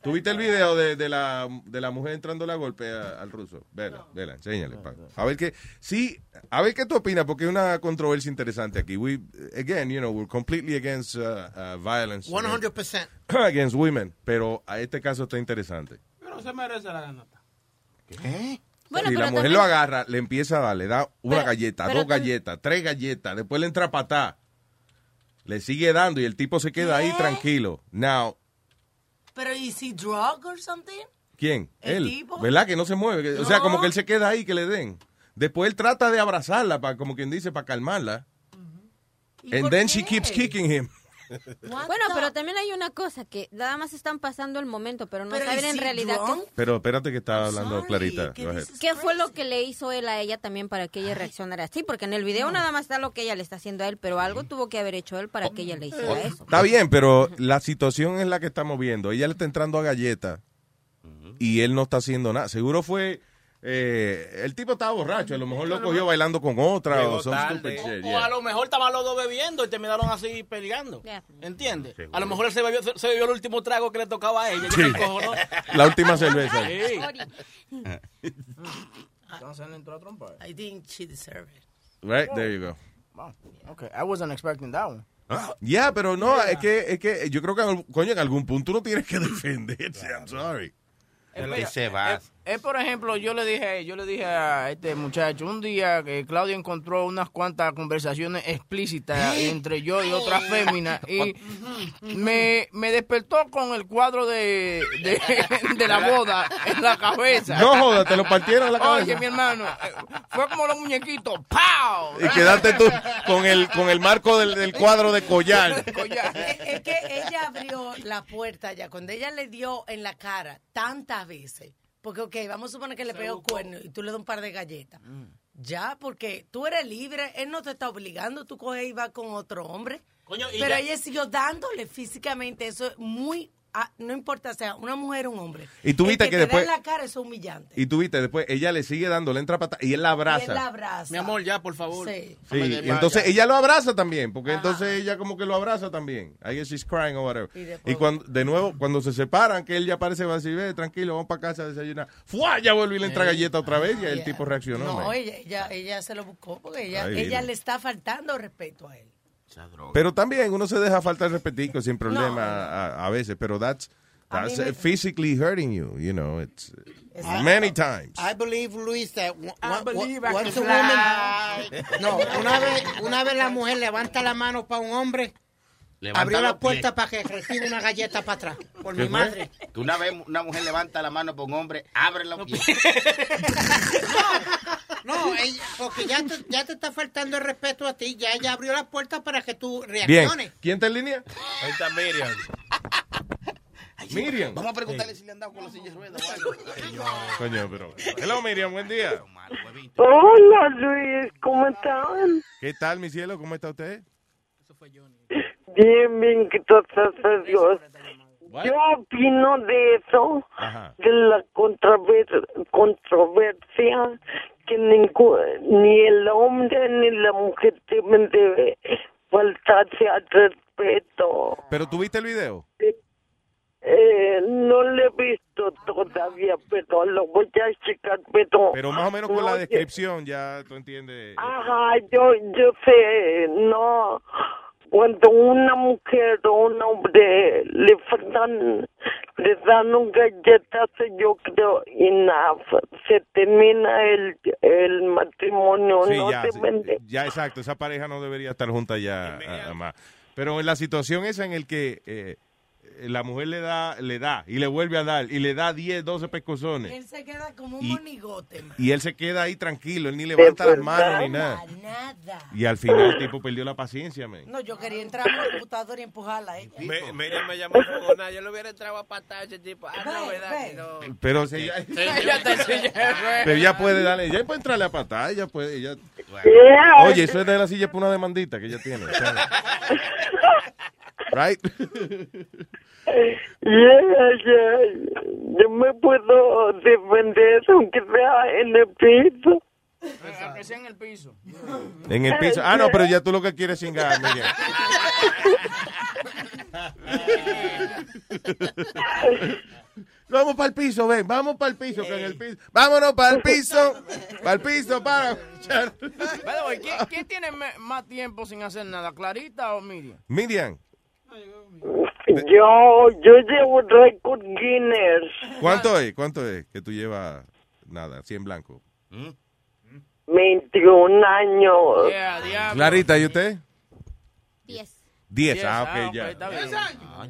¿Tuviste el video de, de la, de la mujer entrando la golpe a- al ruso? Vela, vela, enséñale. pa- A ver qué, sí, a ver qué tú opinas, porque hay una controversia interesante aquí. We, again, you know, we're completely against uh, uh, violence. 100%. Against women, pero a este caso está interesante. Pero se merece la ganata. ¿Qué? Bueno, si pero la mujer también- lo agarra, le empieza a dar, le da una Pero- galleta, pero dos galletas, tres galletas, después le entra a patá, le sigue dando y el tipo se queda ahí tranquilo. Now, Pero, ¿y si drug or something? ¿quién? ¿El él. tipo? ¿Verdad que no se mueve? O sea, como que él se queda ahí que le den. Después él trata de abrazarla, para, como quien dice, para calmarla. And por then qué? she keeps kicking him. Bueno, pero también hay una cosa que nada más están pasando el momento, pero no Pero, saben ¿y en realidad Pero espérate que está hablando Clarita. qué fue lo que le hizo él a ella también para que ella reaccionara así, porque en el video nada más está lo que ella le está haciendo a él, pero algo tuvo que haber hecho él para que ella le hiciera eso. Está bien, pero la situación es la que estamos viendo. Ella le está entrando a galleta y él no está haciendo nada. Seguro fue... eh, el tipo estaba borracho, a lo mejor lo cogió bailando con otra Llegó o some tarde. stupid shit, O yeah. a lo mejor estaban los dos bebiendo y terminaron así peleando. ¿Entiendes? A lo mejor él se bebió, se bebió el último trago que le tocaba a ella. Sí. La última cerveza. Sí. Entonces él entró a trompar. I think she deserved it. Right, there you go. Wow. Okay, I wasn't expecting that one. Ya, pero no, es que, es que yo creo que, coño, en algún punto uno tiene que defenderse. I'm sorry. Y se va. Es, por ejemplo, yo le dije, yo le dije a este muchacho un día que Claudio encontró unas cuantas conversaciones explícitas entre yo y otra fémina y me, me despertó con el cuadro de, de, de la boda en la cabeza. No joda, te lo partieron en la cabeza. Oye, mi hermano, eh, fue como los muñequitos, ¡pow! Y quedaste tú con el, con el marco del, del cuadro de collar. Es, es que ella abrió la puerta ya, cuando ella le dio en la cara tantas veces, porque, ok, vamos a suponer que le pegó cuerno y tú le das un par de galletas. Ya, porque tú eres libre, él no te está obligando, tú coges y vas con otro hombre. Coño, y Pero ya- ella siguió dándole físicamente, eso es muy, ah, no importa sea una mujer o un hombre. Y tú viste que, que te después- da en la cara es humillante. Y tú viste, después ella le sigue dando, le entra pata y él la Y abraza. él la abraza. Mi amor, ya, por favor. Sí. Y entonces ella lo abraza también, porque entonces ella como que lo abraza también. I guess she's crying or whatever. Y Y, cuando, de nuevo, cuando se separan, que él ya parece va a decir, ve, tranquilo, vamos para casa a desayunar. ¡Fua! Ya vuelve y le entra galleta otra vez y el Yeah. tipo reaccionó. No, ella, ella, ella se lo buscó porque ella, Ay, ella le está faltando respeto a él. Pero también uno se deja faltar respetico sin problema No. a, a veces, pero that's, that's me- uh, physically hurting you, you know, it's uh, Exacto. many times. I believe, Luis, that believe I once a woman... No, una vez, una vez la mujer levanta la mano para un hombre, Levanta abrió la puerta para que reciba una galleta para atrás. Por ¿Qué mi fue? madre. Que una vez una mujer levanta la mano por un hombre, abre los pies. No, ella- porque ya te, ya te está faltando el respeto a ti. Ya ella abrió la puerta para que tú Bien, reacciones. ¿quién está en línea? Ahí está Miriam. Miriam. Vamos a preguntarle si le han dado con la silla de ruedas o algo. Coño, pero. Hello, Miriam, buen día. Hola Luis, ¿cómo están? ¿Qué tal, mi cielo? ¿Cómo está usted? Bien, bien, gracias a Dios. Yo opino de eso, Ajá. de la controver- controversia, que ningú- ni el hombre ni la mujer deben de faltarse al respeto. Pero tú viste el video. Eh, no lo he visto todavía, pero lo voy a checar, pero... Pero más o menos con no, la descripción ya tú entiendes. Ajá, yo, yo sé, no, cuando una mujer o un hombre le faltan, le dan un galletazo, yo creo, enough, se termina el, el matrimonio, Sí, no ya, se sí, vende. ya, exacto. Esa pareja no debería estar junta ya ah, más. Pero en la situación esa en el que eh, la mujer le da, le da y le vuelve a dar y le da 10, 12 pescozones Él se queda como un Y- monigote. man. y él se queda ahí tranquilo, él ni levanta las manos ni nada. Nada. Y al final el tipo perdió la paciencia, man. No, yo quería entrar a la computadora y empujarla a ella. Me- me llamó fogona, yo le hubiera entrado a patar a ese tipo. Ah, no, verdad que no. Pero si ella, ya está en silla de ruedas. pero ella puede darle, ella puede entrarle a patada, ella puede, ella... Oye, eso es de la silla por una demandita que ella tiene. ¿sabes? Right? Yeah, yeah, yo me puedo defender aunque sea en el piso. Aunque sea en el piso. En el piso. Ah, no, pero ya tú lo que quieres es cingar, Miguel. Vamos para el piso, ven, vamos para el piso, que en el piso. Vámonos para el piso, para el piso, para. ¿quién, quién tiene más tiempo sin hacer nada, Clarita o Miriam? Miriam, Yo, yo llevo récord Guinness. ¿cuánto es? ¿Cuánto es que tú llevas? Nada, 100 blanco. 21 años. Clarita, ¿y usted? 10. 10, ah, ah, ok, ya. está bien.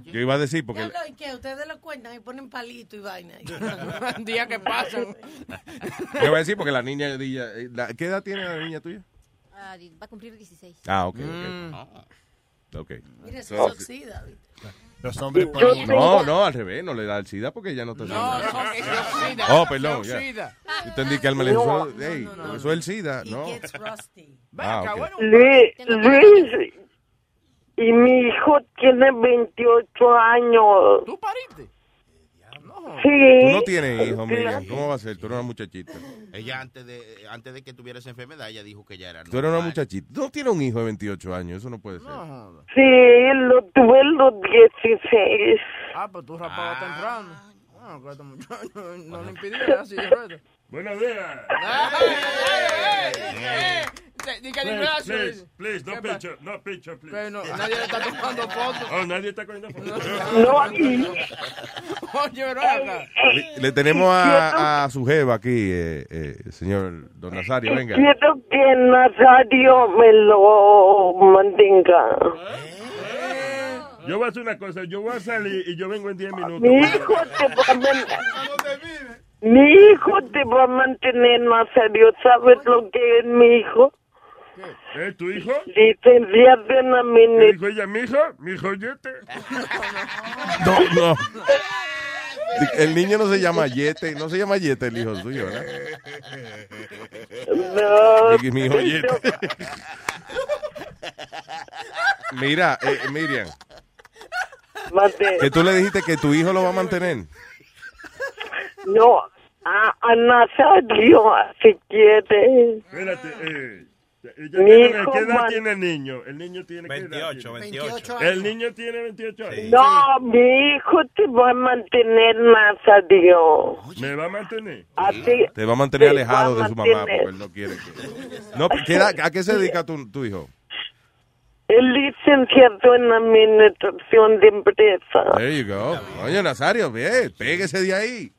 Yo iba a decir porque... Diablo, ¿y qué? Ustedes lo cuentan y ponen palito y vaina. Días que pasan. Yo iba a decir porque la niña... ella- la- ¿Qué edad tiene la niña tuya? Ah, di- va a cumplir 16. Ah, ok, Mm. Ok. Mira, se So- oxida. Los hombres pueden... No, no, al revés, no le da el SIDA porque ya no está No, no, oxida. Oh, perdón, ya. Yo entendí que Alma le No. hey, eso es el SIDA, ¿no? Ah, Acá, ok. bueno, Luis, Luis, y mi hijo tiene 28 años. ¿Tú pariste? Sí. Tú no tienes hijos, Miriam. ¿Cómo va a ser? Tú eres una muchachita. Ella antes de, antes de que tuviera esa enfermedad, ella dijo que ya era Tú eres una muchachita. Tú no tienes un hijo de 28 años. Eso no puede ser. Sí, lo tuve a los 16. Ah, pues tú rapabas temprano. Ah, que este muchacho no le impidía así de. Buenos días. Brazo. Please, please, no picture, no picture, please. No, nadie le está tomando fotos. Oh, nadie está cogiendo fotos. No, y- Oye, pero. Le, le tenemos a, a su jeva aquí, eh, eh, señor Don Nazario. Venga. Quiero que Nazario me lo mantenga. Yo voy a hacer una cosa, yo voy a salir y yo vengo en 10 minutos. Mi hijo te va a Mi hijo te va a mantener, Nazario. ¿Sabes lo que es mi hijo? ¿Eh, tu hijo? Licenciado en ¿Qué administración. dijo ella? ¿Mi hijo? ¿Mi hijo yete? No, no. El niño no se llama Yete, no se llama Yete el hijo suyo, ¿verdad? No. Mi, mi hijo Yete. Mira, eh, Miriam, Mate. que tú le dijiste que tu hijo lo va a mantener. No, a, a Nazario, si quiere. Espérate, eh. ella Mi tiene- hijo ¿Qué edad man- tiene el niño? El niño tiene ¿qué edad 28, tiene? 28. El niño tiene 28 años. No, mi hijo te va a mantener, Nazario. ¿Me va a mantener? A ti. Te va a mantener Te alejado a de su mamá mantener. porque él no quiere que... No, ¿qué edad- ¿A qué se dedica tu, tu hijo? El licenciado en administración de empresa. There you go. Oye, Nazario, bien, péguese de ahí.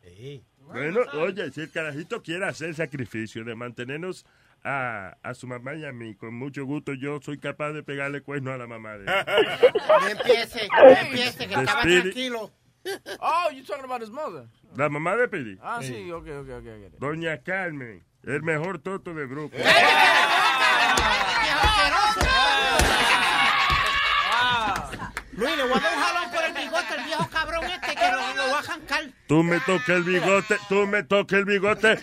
Bueno, oye, si el carajito quiere hacer sacrificio de mantenernos a, a su mamá y a mí, con mucho gusto yo soy capaz de pegarle cuerno a la mamá de él. No empiece, no empiece, que estaba tranquilo. Oh, you talking about his mother. La mamá de Pidi. Ah, sí, ok, ok, ok. ok. Doña Carmen, el mejor toto de Brooklyn. Luis, le voy a dar un jalón por el bigote al viejo cabrón este que lo, lo va a jancar. Tú me toques el bigote, tú me toques el bigote,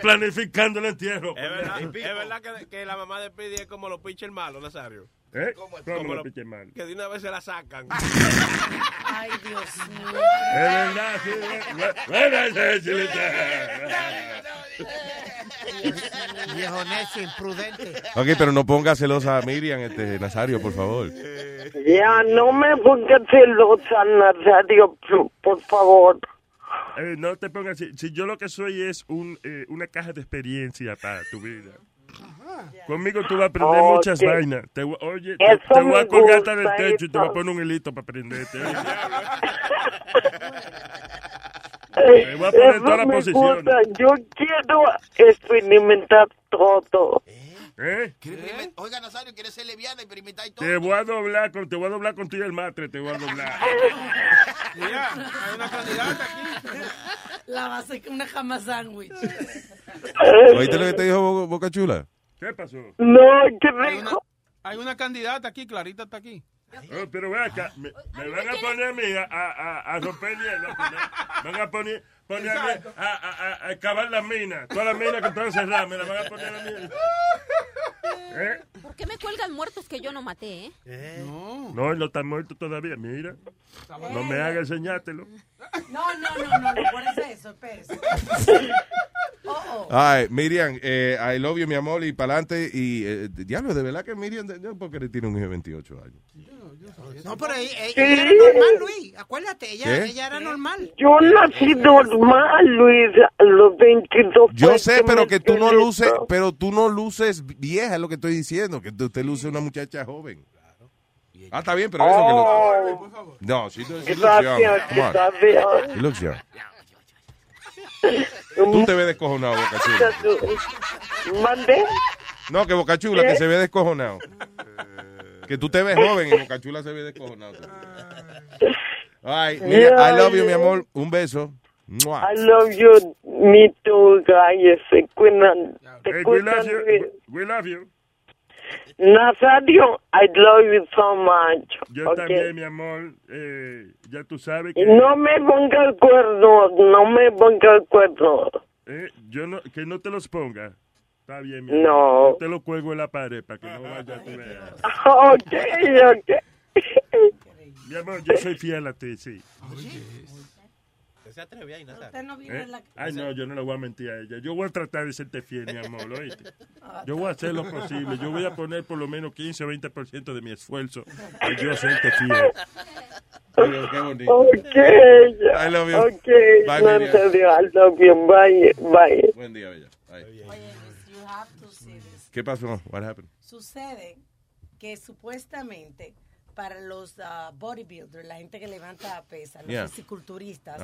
planificando el entierro. Es verdad, es verdad que, que la mamá de Pidi es como los pitchers malos, Nazario. ¿Eh? Como, ¿Cómo los lo piche mal? Que de una vez se la sacan. Ay, Dios mío. Es verdad, sí. bu- Buenas noches, Viejo necio, imprudente. Ok, pero no ponga celosa a Miriam, este, Nazario, por favor. Ya, no me pongas celosa, Nazario, por- por favor. Eh, no te pongas así. Si yo lo que soy es un, eh, una caja de experiencia para tu vida. Conmigo tú vas a aprender muchas vainas. Te, voy- oye, te, Eso te voy a colgar hasta del techo y te voy a poner un hilito para aprenderte. oye. Te voy a poner todas las posiciones. Yo quiero experimentar todo. ¿Eh? Oiga, Nazario, ¿quieres ser leviana y experimentar y todo? Te voy a doblar con, te voy a doblar contigo el matre, te voy a doblar. Mira, hay una candidata aquí. La va a hacer una jama sándwich. ¿Oíste lo que te dijo Bo- Boca Chula? ¿Qué pasó? No, qué Hay una, hay una candidata aquí, Clarita está aquí. Oh, pero ve acá, me, me van a poner a mí a, a, romper hielo. Me van a poner, poner a, a, a, a, a cavar las minas. Todas las minas que están cerradas, me las van a poner a mí. ¿Eh? ¿Por qué me cuelgan muertos que yo no maté, eh? No, él no está muerto todavía, mira. No me haga enseñártelo. No, no, no, no, no, por eso eso, espérese. Oh, oh. Ay, Miriam, eh, I love you, mi amor, y para adelante. Y, eh, diablo, de verdad que Miriam, de- yo porque tiene un hijo de 28 años. No, pero ella, ella Sí. era normal, Luis. Acuérdate, ella, ¿Qué? ella era normal. Yo nací normal, Luis, a los 22 Yo sé, pero que tú no luces, pero tú no luces vieja, es lo que estoy diciendo, que tú- usted luce una muchacha joven. Ah, está bien, pero eso que lo... No, she, does- she looks young. Gracias, gracias. She looks young. Tú te ves descojonado, Boca Chula. ¿Mande? No, que Boca Chula, ¿Qué? que se ve descojonado. Que tú te ves joven y Boca Chula se ve descojonado. Ay, mira, I love you, mi amor. Un beso. Mua. I love you, me too, guys. Se cuidan, we love you. We love you. Nazario, I love you so much. Yo okay? también, mi amor. Eh, ya tú sabes que... No me ponga el cuerno, no me ponga el cuerno. Eh, yo no, que no te los ponga. Está bien, mi No. amor. Yo te lo cuelgo en la pared para que no vaya tú veas. Ok, ok. Mi amor, yo soy fiel a ti, sí. Se atreve ahí, Nazario. Usted no vino ¿Eh? en la... Ay, no, yo no le voy a mentir a ella. Yo voy a tratar de serte fiel, mi amor, ¿oíste? Yo voy a hacer lo posible. Yo voy a poner por lo menos 15 o 20% de mi esfuerzo para yo serte fiel. Pero qué bonito. Ok, I love you. ok, Bye, Miriam. Nazario, I love you, bye, bye. Buen día, Bella. Bye. Oye, you have to see this. ¿Qué pasó? What happened? Sucede que supuestamente para los ah, bodybuilders, la gente que levanta pesas, los Yeah. fisiculturistas,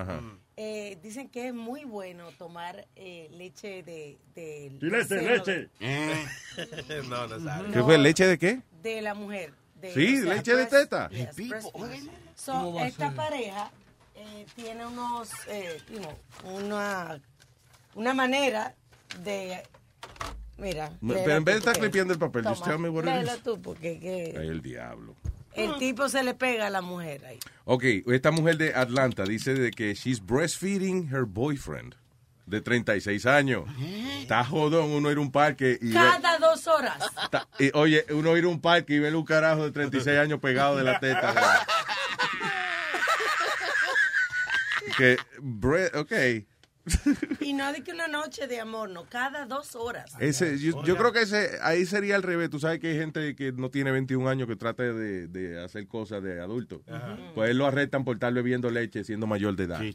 eh, dicen que es muy bueno tomar eh, leche de, de, Sí, leche, seno leche. no, Nazario. ¿Qué fue? ¿Leche de qué? de la mujer. De, Sí, leche de teta. yes. So, ¿Cómo va a esta pareja eh, tiene unos, eh, you know, una, una manera de, mira. Pero en vez de estar clipeando el papel, just Toma, tell me what it léelo is. tú, porque que Ay, el diablo. El tipo se le pega a la mujer ahí. Ok, esta mujer de Atlanta dice de que she's breastfeeding her boyfriend de 36 años. Está jodón uno ir a un parque y Cada dos horas. y, oye, uno ir a un parque y ver un carajo de 36 años pegado de la teta. que, bre- ok. Y no de que una noche de amor, no, cada dos horas. Ese, yo, yo creo que ese, ahí sería al revés. Tú sabes que hay gente que no tiene 21 años que trata de, de hacer cosas de adulto. Pues él lo arrestan por estar bebiendo leche siendo mayor de edad.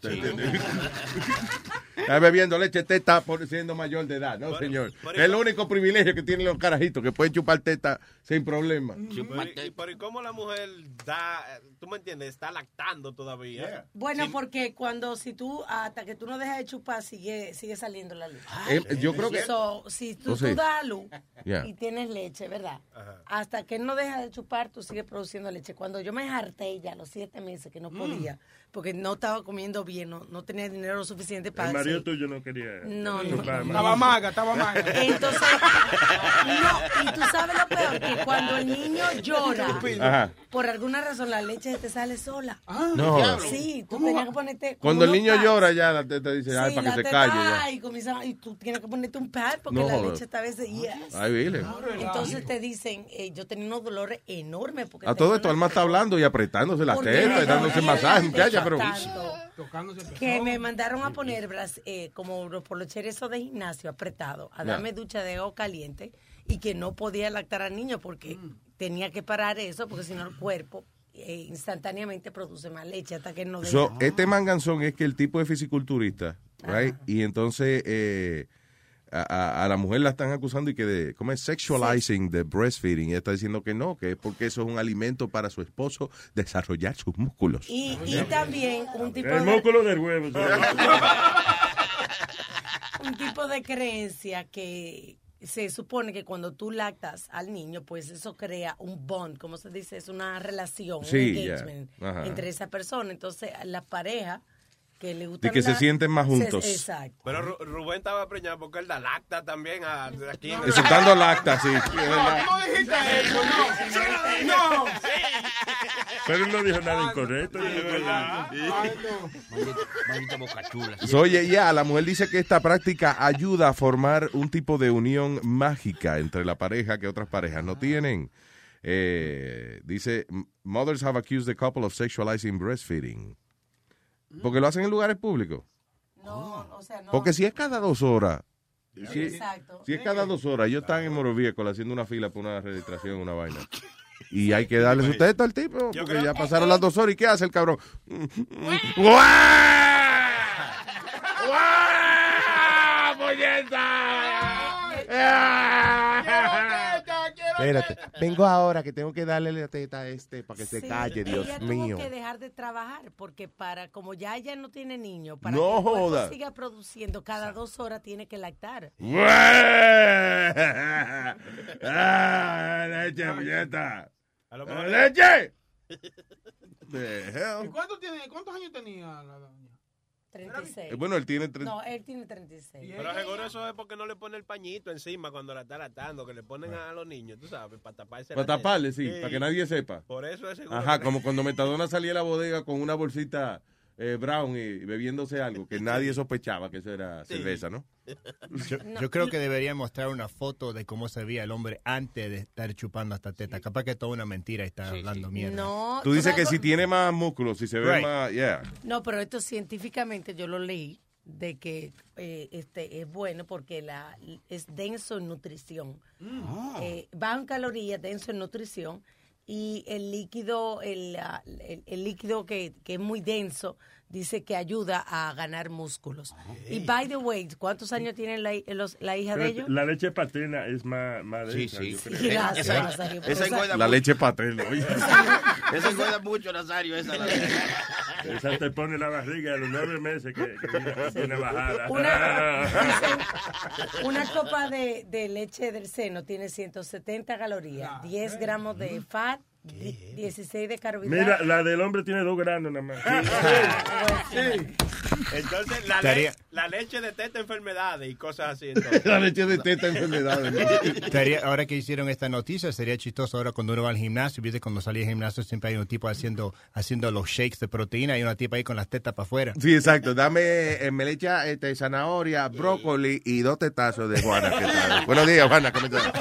Está bebiendo leche teta por siendo mayor de edad, ¿no, señor? Es el único privilegio que tienen los carajitos, que pueden chupar teta sin problema. Pero, y- pero ¿y cómo la mujer da, tú me entiendes, está lactando todavía? Bueno, porque cuando si tú, hasta que tú no dejas de chupar, sigue, sigue saliendo la luz. Eh, yo creo que- So, si tú, Oh, sí. tú das a luz Yeah. y tienes leche, ¿verdad? Hasta que él no deja de chupar, tú sigues produciendo leche. Cuando yo me harté ya a los siete meses que no podía, porque no estaba comiendo bien, no, no tenía dinero suficiente para El marido tuyo no quería. No, no. Estaba maga, estaba maga. Entonces, no, y tú sabes lo peor, que cuando el niño llora, Ajá. por alguna razón la leche te sale sola. No jodas. Sí, tú tenías que ponerte... Cuando el niño pads. llora ya la teta dice, ay, Sí, para que se calle ya. ay, comienza- y tú tienes que ponerte un pad porque No la leche está a veces... yes. Ay, vile. Entonces te dicen, eh, yo tenía unos dolores enormes porque A todo esto, Alma está hablando y apretándose las tetas y dándose dolía masajes, muchacha, pero... que me mandaron a poner eh, como los polocheres esos de gimnasio apretado, a darme ducha de agua caliente y que no podía lactar al niño porque tenía que parar eso porque si no el cuerpo eh, instantáneamente produce más leche hasta que no. So, este manganzón es que el tipo es fisiculturista, right? Y entonces eh, a, a- la mujer la están acusando y que de, ¿cómo es? Sexualizing the breastfeeding. Y ella está diciendo que no, que es porque eso es un alimento para su esposo desarrollar sus músculos. y, y también un tipo El de, músculo del huevo. un tipo de creencia que se supone que cuando tú lactas al niño, pues eso crea un bond, como se dice, es una relación, Sí, un engagement entre esa persona. Entonces, la pareja que le gusta... Y que se sienten más juntos. exacto. Pero Ru- Rubén estaba preñado porque él da lacta también a, de aquí. Insultando lacta, sí. verdad. No dijiste eso, no. No. Pero él no dijo nada incorrecto. Oye, ya, la mujer dice que esta práctica ayuda a formar un tipo de unión mágica entre la pareja que otras parejas no tienen. Eh, dice, mothers have accused the couple of sexualizing breastfeeding. Porque lo hacen en lugares públicos. No, o sea, no. Porque si es cada dos horas, si, Exacto. si es cada dos horas, ellos están en Morovieco haciendo una fila por una registración, una vaina. Y hay que darle su teta al tipo, porque ya pasaron las dos horas. ¿Y qué hace el cabrón? Espérate, vengo ahora que tengo que darle la teta a este para que se calle, Dios ella mío. tuvo que dejar de trabajar porque para, como ya ella no tiene niño, para No que el joda. siga produciendo cada dos horas tiene que lactar. ¡Ah, leche, puñeta! lo ¡Ah, ¡Leche! ¿Y cuánto tiene, cuántos años tenía la doña? 36. Eh, bueno, él tiene tre- No, él tiene 36. Pero seguro eso es porque no le pone el pañito encima cuando la está latando, que le ponen a los niños, tú sabes, para taparse. Para taparle, sí, para que nadie sepa. Por eso es seguro. Ajá, como cuando Metadona salía a la bodega con una bolsita eh, brown y bebiéndose algo que nadie sospechaba que eso era cerveza, ¿no? Yo, yo creo que debería mostrar una foto de cómo se veía el hombre antes de estar chupando hasta teta. Capaz que es toda una mentira y está hablando mierda. No, Tú dices ¿sabes que si tiene más músculos, si se ve Right. más, yeah. No, pero esto científicamente yo lo leí de que eh, este es bueno porque la es denso en nutrición. Eh, bajo en calorías, denso en nutrición y el líquido, el, ah, el- el líquido que, que es muy denso, dice que ayuda a ganar músculos. Y by the way, ¿cuántos años tiene la, los- la hija de ellos? La leche paterna es más, más Sí, densa, sí. yo creo. Gracias, Esa- Nazario, esa pero esa- engorda La mucho. leche paterna, oye. Esa engorda mucho, Nazario, esa. La Esa te pone la barriga a los nueve meses que, que bajada. Una, una copa de, de leche del seno tiene 170 calorías, 10 gramos de fat, di- 16 de carbohidratos. Mira, la del hombre tiene dos granos nada más. Entonces, la, Estaría- le- la leche detecta enfermedades y cosas así. entonces. La leche de teta enfermedades. Estaría- ahora que hicieron esta noticia, sería chistoso ahora cuando uno va al gimnasio, viste cuando salía al gimnasio siempre hay un tipo haciendo haciendo los shakes de proteína y una tipa ahí con las tetas para afuera. Sí, exacto. Dame eh, me le echa este, zanahoria, brócoli y dos tetazos de Juana. ¿qué tal? Buenos días, Juana. ¿Cómo estás?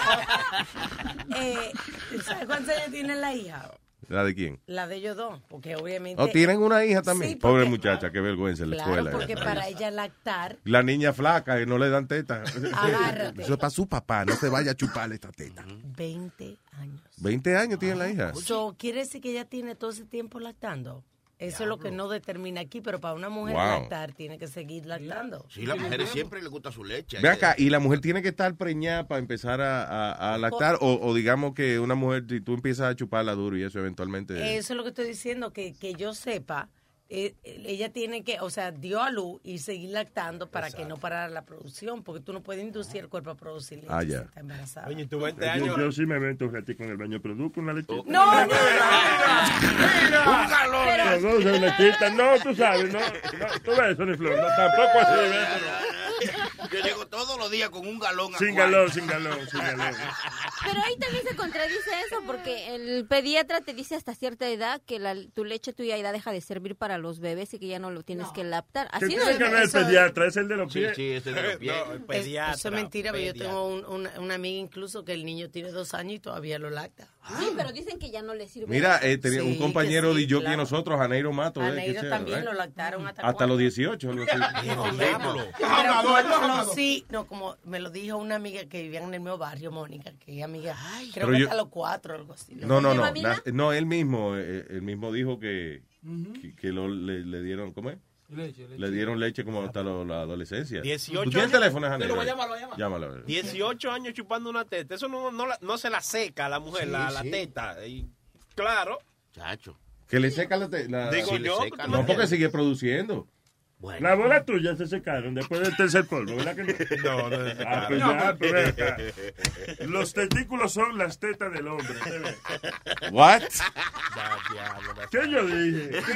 Eh, ¿Sabes cuántos años tiene la hija? ¿La de quién? La de ellos dos, porque obviamente... ¿O tienen una hija también? Sí, porque- Pobre muchacha, qué vergüenza en la Claro, escuela. porque para ella lactar, La niña flaca que no le dan teta. Agárrate. Eso es para su papá, no se vaya a chuparle esta teta. 20 años. 20 años tiene la hija. So, ¿Quiere decir que ella tiene todo ese tiempo lactando? Eso es lo que no determina aquí, pero para una mujer Wow. lactar tiene que seguir lactando. Sí, las mujeres siempre les gusta su leche. Ve acá, y la mujer tiene que estar preñada para empezar a, a- a lactar, o, o digamos que una mujer, si tú empiezas a chuparla duro y eso eventualmente... Eso es lo que estoy diciendo, que, que yo sepa, eh, eh, ella tiene que, o sea, dio a luz y seguir lactando para que no parara la producción, porque tú no puedes inducir el cuerpo a producir leche Ah, si ya. está embarazada. Oye, tú 20 Yo, años. yo sí me vento un ratico en el baño, produzco una lechita. No, no. No, no, lechita. No, tú sabes, no. no tú ves, Sony Flow, no, tampoco así. Yo llego todos los días con un galón. Sin galón, sin galón, sin galón. Pero ahí también se contradice eso porque el pediatra te dice hasta cierta edad que la, tu leche tuya ya deja de servir para los bebés y que ya no lo tienes que lactar. ¿Qué Así tiene que ver el eso- pediatra? ¿Es el de los Sí, pies? sí, ese es de los pies. No, el pediatra. eso es mentira, pero yo pediatra. tengo un- una, una amiga incluso que el niño tiene dos años y todavía lo lacta. Sí, pero dicen que ya no le sirve. Mira, eh, tenía Sí, un que compañero sí, de yo que claro. nosotros, Janeiro Mato. A eh, también lo lactaron hasta, Hasta los 18. algo así. Diablo. Pero como- como sí, no, como me lo dijo una amiga que vivía en el mismo barrio, Mónica, que es amiga, creo Pero que yo- hasta los cuatro, algo así. No, no, no. No, él mismo, eh, él mismo dijo que, que, que lo, le, le dieron, ¿cómo es? Leche, leche. Le dieron leche como hasta lo- la adolescencia. 18 ¿Tú tienes años. teléfono, Janeiro? Llámalo, llámalo, llámalo. Llámalo, a ver. 18 años chupando una teta. Eso no, no, la- no se la seca a la mujer, Sí, la, la teta. Y, claro. Chacho. Que le seca la... te- la- Digo yo. seca, no, porque sigue produciendo. La bola tuya se secaron después del tercer polvo, ¿verdad que no? No, no Ah, pues ya, pues. Los testículos son las tetas del hombre. What? ¿Qué yo dije?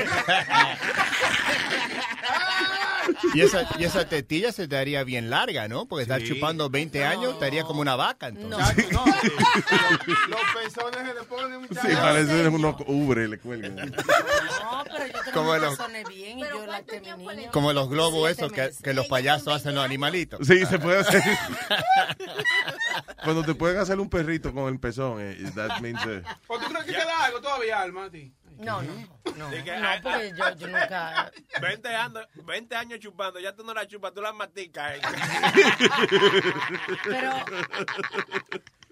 Y esa, y esa tetilla se te haría bien larga, ¿no? Porque estar Sí. chupando 20 años te haría como una vaca, entonces. No, sí. Los- Los pezones se le ponen muchachos. Sí, parece unos ubre, le cuelgan. No, pero yo tengo los- razones bien y yo mi niño. Como los globos esos que, los payasos hacen los animalitos. Sí, se puede hacer. Cuando te pueden hacer un perrito con el pezón, eh, that means, eh, ¿O tú crees que queda algo todavía, Alma, a ti? No, no, no, que, no, ah, porque yo, yo nunca... 20 años, 20 años chupando, ya tú no la chupas, tú la masticas. eh. Pero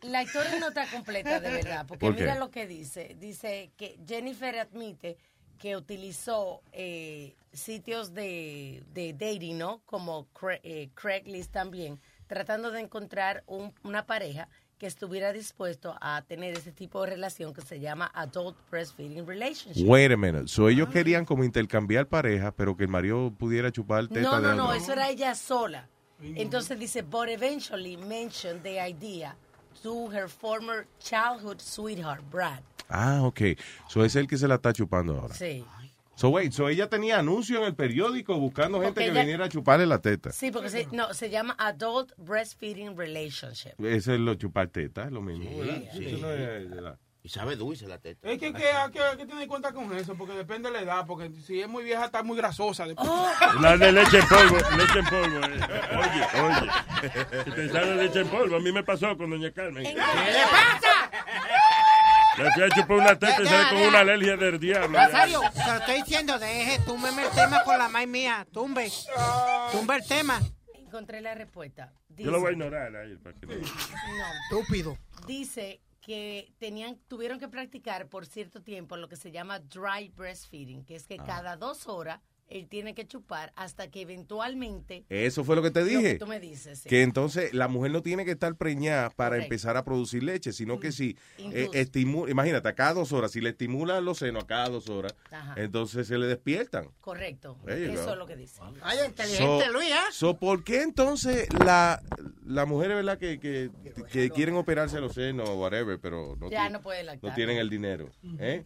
la historia no está completa de verdad, porque ¿Por qué? mira lo que dice. Dice que Jennifer admite que utilizó eh, sitios de, de dating, ¿no? Como Cra- eh, Craigslist también, tratando de encontrar un- una pareja que estuviera dispuesto a tener ese tipo de relación que se llama Adult Breastfeeding Relationship. Wait a minute. So ellos querían como intercambiar pareja, pero que el marido pudiera chupar teta No, de no, no, eso era ella sola. Entonces dice, but eventually mentioned the idea to her former childhood sweetheart, Brad. Ah, ok. So es el que se la está chupando ahora. Sí. So wait, so ella tenía anuncio en el periódico buscando gente Porque que ella- viniera a chuparle la teta. Sí, porque se, no, se llama Adult Breastfeeding Relationship. Ese es lo chupar teta, es lo mismo. Sí, ¿verdad? sí. Eso no es la- Y sabe dulce la teta. Es que, que hay que, hay que tener en cuenta con eso, porque depende de la edad, porque si es muy vieja está muy grasosa. después. La de leche en polvo, leche en polvo. eh. Oye, oye. Si pensaba en leche en polvo, a mí me pasó con doña Carmen. ¿Qué le pasa? Le fui a chupar una teta y sale con una alergia del diablo. Nazario, te lo estoy diciendo, deje, túmbeme el tema con la maíz mía, tumbe, tumbe el tema. Encontré la respuesta. Yo lo voy a ignorar ahí. Para que No. Estúpido. Dice que tenían, tuvieron que practicar por cierto tiempo lo que se llama dry breastfeeding, que es que cada dos horas él tiene que chupar hasta que eventualmente... Eso fue lo que te Lo que dije. tú me dices, sí. Que entonces la mujer no tiene que estar preñada para Correcto. empezar a producir leche, sino que si eh, estimula, imagínate, a cada dos horas, si le estimulan los senos a cada dos horas, Ajá. entonces se le despiertan. Correcto. Eso go. es lo que dice. Ay, inteligente So- Luis, ¿eh? so, ¿Por qué entonces la, las mujeres, verdad, que, que, que quieren operarse los senos o whatever, pero no, Ya ti- no puede lactar. no tienen el dinero? ¿eh?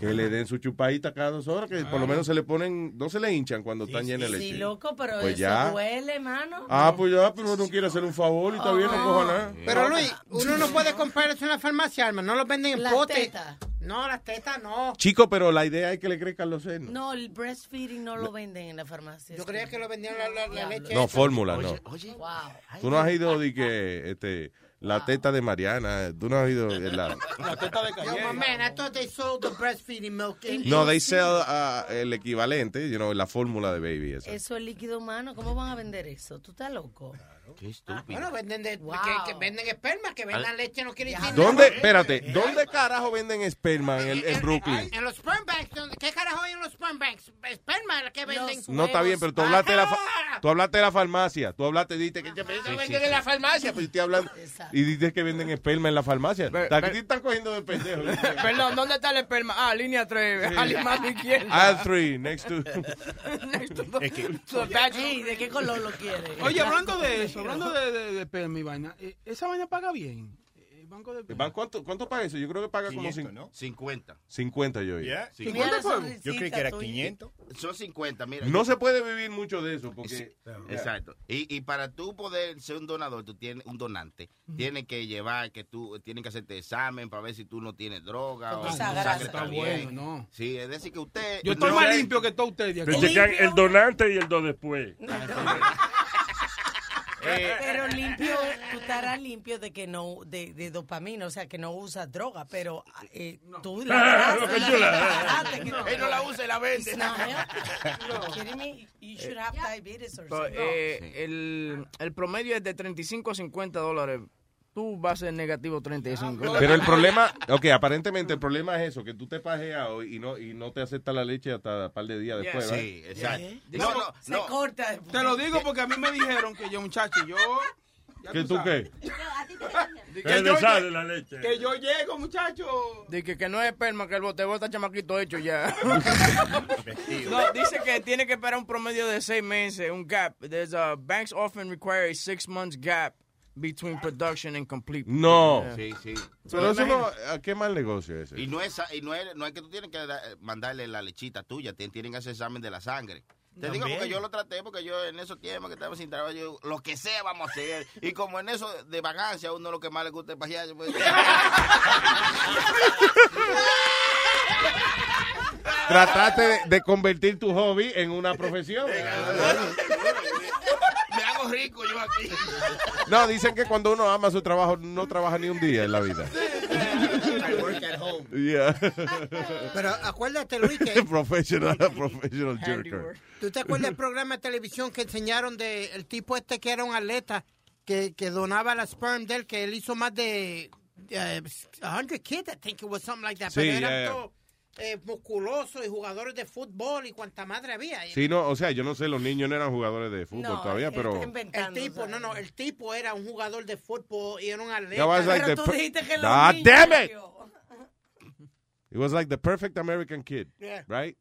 Que le den su chupadita cada dos horas, que por lo menos se le ponen, no se le hinchan cuando están llenas de leche. Sí, loco, pero Pues eso ya. duele, mano. Ah, pues ya, pero no quiere hacer un favor y está bien, no coja nada. Pero Luis, uno no puede comprar eso en la farmacia, Alma, no los venden en pote. tetas. No, las tetas no. Chico, pero la idea es que le crezcan los senos. No, el breastfeeding no lo venden en la farmacia. Yo creía que lo vendían la, la- la leche. No, esa. fórmula, no. Wow. Tú no has ido de que este, la teta de Mariana, tú no has ido de la... La teta de Yo, calle. my man, I thought they sold the breastfeeding milk. in- No, they sell uh, el equivalente, you know, la fórmula de baby. Esa. Eso es líquido humano. ¿Cómo van a vender eso? ¿Tú estás loco? Qué estúpido. Bueno, venden, de, Wow. que, que venden esperma, que vendan leche no quiere decir ¿Dónde, nada. espérate, dónde carajo venden esperma en, el, en Brooklyn? En los sperm banks, ¿dónde- ¿qué carajo hay en los sperm banks? Esperma, ¿qué venden? No está bien, pero tú hablaste de la, Ajá. tú hablaste de la farmacia. Tú hablaste, dijiste que se venden en la farmacia. Pues yo estoy hablando. Y dices que venden esperma en la farmacia. Ve- Aquí ve- están cogiendo de pendejo. Perdón, ¿dónde está el esperma? Ah, línea 3, Sí. al mano izquierda. Aisle 3, next to... Es que... Ey, ¿De qué color lo quiere? Oye, hablando de eso, hablando de, de, de esperma y vaina, eh, ¿esa vaina paga bien? Banco de... ¿Van cuánto, ¿Cuánto paga eso? Yo creo que paga como 500, cin- ¿no? 50. 50 yo oí. Yeah. 50 fuegos. Yo creí que era 500. Son 50, mira. No yo- se puede vivir mucho de eso porque... Sí, Exacto. Y, y para tú poder ser un donador, tú tienes un donante, tienes que llevar que tú tienen que hacerte examen para ver si tú no tienes droga o esa sangre grasa. está Está bien. bueno, no. Sí, es decir que usted Yo estoy no más limpio que todos ustedes. de Te aquí. checan el donante y el do después. Pero limpio, tú estarás limpio de que no, de, de dopamina, o sea, que no usas droga, pero eh, tú la Lo que grasa, chula. la grasa, que- Él no la usa y la vende. It's not healthy. You kidding me? You should have diabetes or Pero, something. eh, el, el promedio es de 35 a 50 dólares. Tú vas a ser negativo 35. Pero el problema, ok, aparentemente el problema es eso, que tú te pajeado y no, y no te acepta la leche hasta un par de días después. Sí, exacto. No, no, Se corta. Te lo digo porque a mí me dijeron que yo, muchacho, yo... ¿Que tú sabes. qué? Que Que yo sale la leche. Que yo llego, muchacho. De que, que no es esperma, que el bote bota chamaquito hecho ya. no, dice que tiene que esperar un promedio de seis meses, un gap. There's a, banks often require a six months gap between production and complete. No. Yeah. Sí, sí. Pero eso no, ¿a qué mal negocio es ese? Y no es, y no es, no es que tú tienes que da- mandarle la lechita tuya, tienen que hacer examen de la sangre. Te digo porque yo lo traté, porque yo en esos tiempos que estaba sin trabajo, yo, lo que sea vamos a hacer. Y como en eso de vagancia, a uno lo que más le gusta es pajear. yo, pues- Trataste de, de convertir tu hobby en una profesión. Hago rico yo aquí. No, dicen que cuando uno ama su trabajo, no trabaja ni un día en la vida. I work at home. Yeah. Pero acuérdate, Luis, que professional, professional jerker. ¿Tú te acuerdas del programa de televisión que enseñaron de el tipo este que era un atleta que, que donaba la sperm de él, que él hizo más de eh, 100 kids, I think it was something like that. Sí, pero eran yeah, yeah. Eh, musculosos y jugadores de fútbol y cuanta madre había. Sí, no, o sea, yo no sé, los niños no eran jugadores de fútbol No, todavía, pero... el tipo, no, no, el tipo era un jugador de fútbol y era un atleta. Was like Pero the tú dijiste que los God niños- damn it! It was like the perfect American kid, Yeah. right?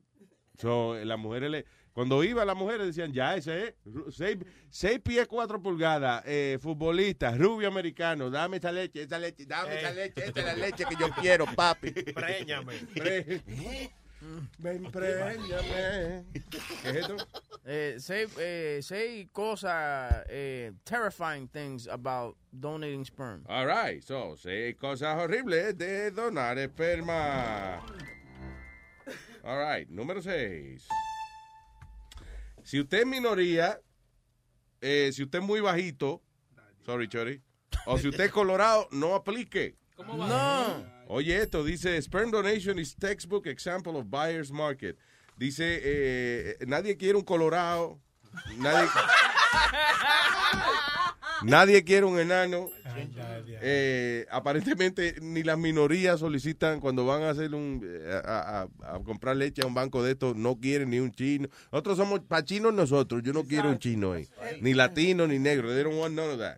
So, las mujeres le... Cuando iba, las mujeres decían, ya, ese es, seis, seis pies, cuatro pulgadas, eh, futbolista, rubio americano, dame esa leche, esa leche, dame esa leche, esta es la leche que yo quiero, papi. Préñame. Ven, préñame. ¿Qué es esto? Eh, say, eh, say cosas, eh, terrifying things about donating sperm. All right, so, seis cosas horribles de donar esperma. All right, número seis. Si usted es minoría, eh, si usted es muy bajito, sorry, Chori, o si usted es colorado, no aplique. No. Oye, esto dice, sperm donation is textbook example of buyer's market. Dice, eh, nadie quiere un colorado, nadie, nadie quiere un enano. Eh, aparentemente ni las minorías solicitan cuando van a hacer un eh, a, a- a comprar leche a un banco de estos no quieren ni un chino. Nosotros somos para chinos nosotros yo no quiero un chino ahí. Ni latino ni negro they don't want none of that.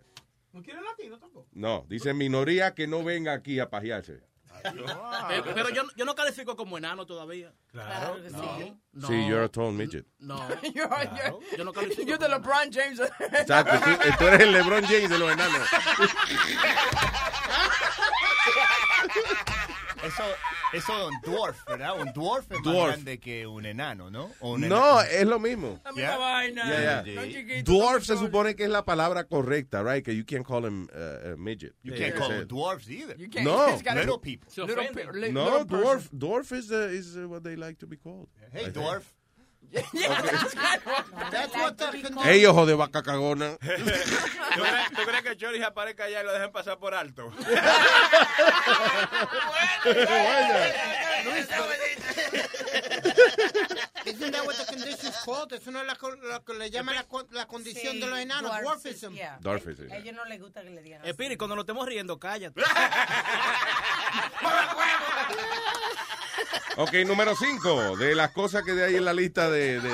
¿No quieren latino tampoco? no dice minoría que no venga aquí a pajearse Pero, pero yo, yo no califico como enano todavía. Claro. que sí. No. sí you're a tall midget No. You're, you're, Yo no califico. you're the LeBron James. exacto tú, tú eres el LeBron James de los enanos Eso, eso es un dwarf, ¿verdad? Un dwarf es más Dwarf. grande que un enano, ¿no? O un no enano. es lo mismo Yeah. Yeah, yeah. No chiquito, Dwarf se no supone que es la palabra correcta, right? Que you can't call him uh, a midget. You can't call them dwarfs either. You can't- No. Little people. Little, No, little dwarf, dwarf is, uh, is uh, what they like to be called. Hey, I think. dwarf. The Ey, ojo de vaca cagona. ¿Tú crees, tú crees que Chori aparezca allá y lo dejen pasar por alto? Isn't that what the condition's called? Eso no es lo que le llaman la, co- la condición de los enanos, dwarfism. Yeah. Dwarfism. A ellos no les gusta que le digan. Espiri, cuando nos estemos riendo, cállate. Ok, número 5. De las cosas que de ahí en la lista de. de-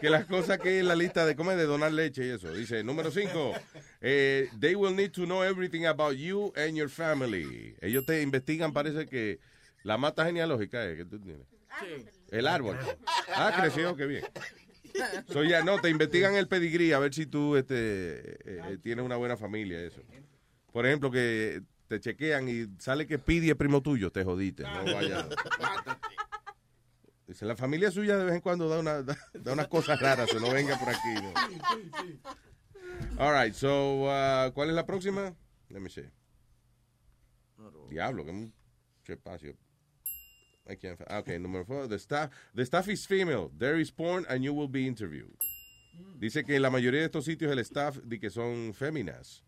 que las cosas que en la lista de comer de donar leche y eso. Dice, número 5, they will need to know everything about you and your family. Ellos te investigan, parece que la mata genealógica es que tú tienes. El árbol. Ah, creció, qué bien. So, ya, no, te investigan el pedigrí a ver si tú este, eh, eh, tienes una buena familia, eso. Por ejemplo, que te chequean y sale que Pidi es primo tuyo, te jodiste. No vaya. Dice, la familia suya de vez en cuando da, una, da, da unas cosas raras, o no venga por aquí. ¿no? All right, so, uh, ¿cuál es la próxima? Let me see. Diablo, que mucho espacio. I can't find. Okay, number four. The staff, the staff is female. There is porn and you will be interviewed. Dice que en la mayoría de estos sitios el staff de que son féminas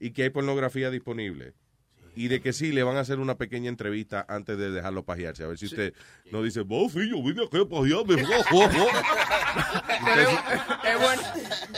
y que hay pornografía disponible. Y de que sí, le van a hacer una pequeña entrevista antes de dejarlo pajearse. A ver si usted no dice, vos, fillo, vine aquí a pajearme. Es, es buen-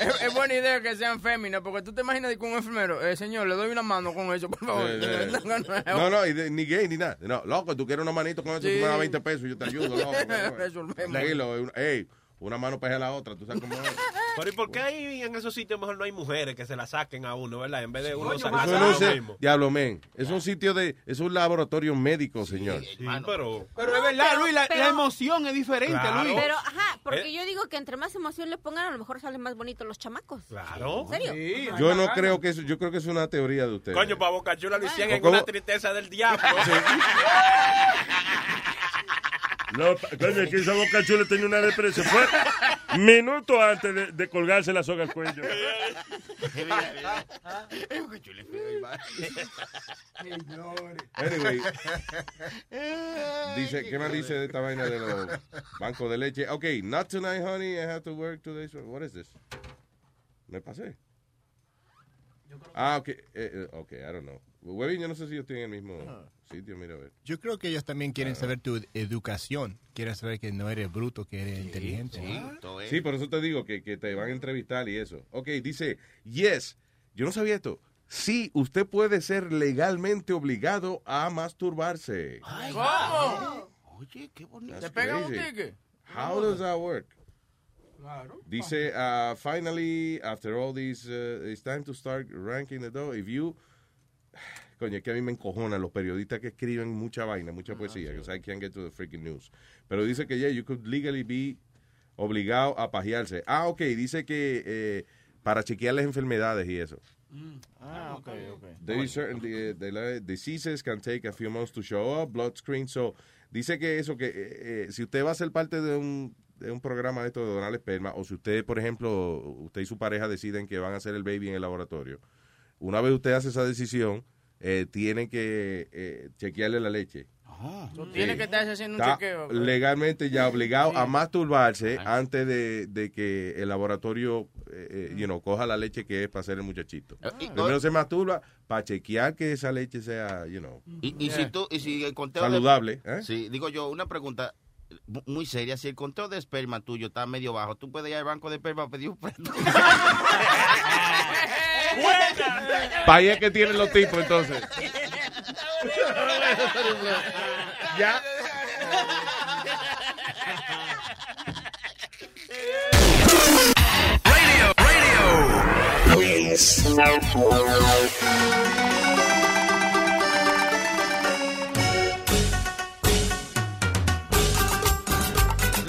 es- es buena idea que sean féminas, porque tú te imaginas que un enfermero, eh, señor, le doy una mano con eso, por favor. Eh, eh. No, no, y de- ni gay ni nada. No, loco, tú quieres una manito con eso, Sí. tú me das 20 pesos y yo te ayudo, loco. Resolvemos. Ey, una mano pega a la otra, tú sabes cómo es. Pero ¿y por qué ahí en esos sitios mejor no hay mujeres que se la saquen a uno, verdad? En vez de uno sacarse no a sé, uno mismo. diablo, men. Es un sitio de, es un laboratorio médico, señor. pero... Pero es verdad, pero- Luis, la, pero- la emoción es diferente, Claro. Luis. Pero, ajá, porque Eh. yo digo que entre más emoción le pongan, a lo mejor salen más bonitos los chamacos. Claro. ¿En serio? Yo no creo que eso, yo creo que es una teoría de ustedes. Coño, para Boca Chula lo hicieron en una tristeza del diablo. No, coño, es que esa boca chula tenía una depresión. Fue minuto antes de, de colgarse la soga al cuello. Anyway, dice, ¿qué más dice de esta vaina de los bancos de leche? Ok, not tonight, honey, I have to work today. So what is this? Me pasé. Ah, ok, eh, eh, ok, I don't know. Webin, yo no sé si ellos tienen el mismo sitio, mira a ver. Yo creo que ellos también quieren saber tu educación. Quieren saber que no eres bruto, que eres inteligente. Sí, por eso te digo que, que te van a entrevistar y eso. Ok, dice, yes, yo no sabía esto. Sí, usted puede ser legalmente obligado a masturbarse. ¿Cómo? Oye, qué bonito. ¿Te pegan un ticket? How does that work? Dice, uh, finally, after all this, uh, it's time to start ranking the dough. If you... Coño, es que a mí me encojonan los periodistas que escriben mucha vaina, mucha poesía, because I can't get to the freaking news. Pero dice que, yeah, you could legally be obligado a pajearse. Ah, ok, dice que eh, para chequear las enfermedades y eso. Ah, ok, ok. There is certain the, the, the diseases can take a few months to show up, blood screen. So, dice que eso, que eh, eh, si usted va a ser parte de un, de un programa de esto de donar esperma, o si usted, por ejemplo, usted y su pareja deciden que van a hacer el baby en el laboratorio, una vez usted hace esa decisión, eh, tiene que eh, chequearle la leche. Tú tienes que estar haciendo un Está chequeo. legalmente ya obligado a masturbarse antes de, de que el laboratorio eh, eh, you know, coja la leche que es para hacer el muchachito. y- Primero se masturba para chequear que esa leche sea, you know, Y, y si tú, y si el conteo de- saludable. ¿eh? Sí, digo yo, una pregunta mu- muy seria. Si el conteo de esperma tuyo está medio bajo, tú puedes ir al banco de esperma a pedir un préstamo. Para ahí es que tienen los tipos, entonces. ya.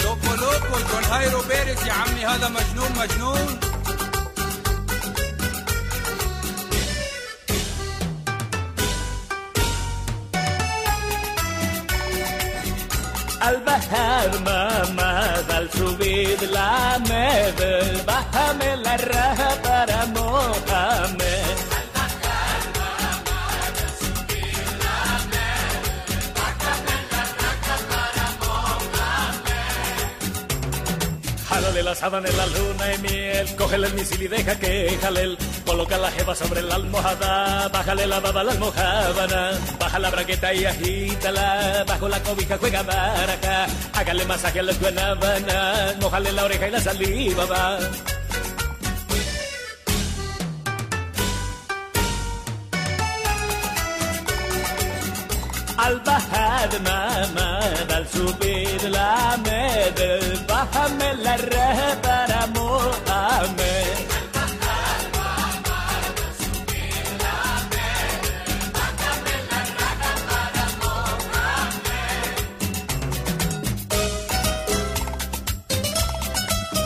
لوكو لوكو جون هايرو بيرس يا عمي هذا مجنون مجنون Al bajar mamá, al subir la med, bájame la raja para Mohamed. Sábana en la luna y miel, cógele el misil y deja que jale Coloca la jeva sobre la almohada, bájale la baba a la almohábana, baja la braqueta y agítala, bajo la cobija juega baraja, hágale masaje a la guanábana, mojale la oreja y la saliva va. البحر ما مدى السبيل لا مدى بحمل الرهبر مؤمن.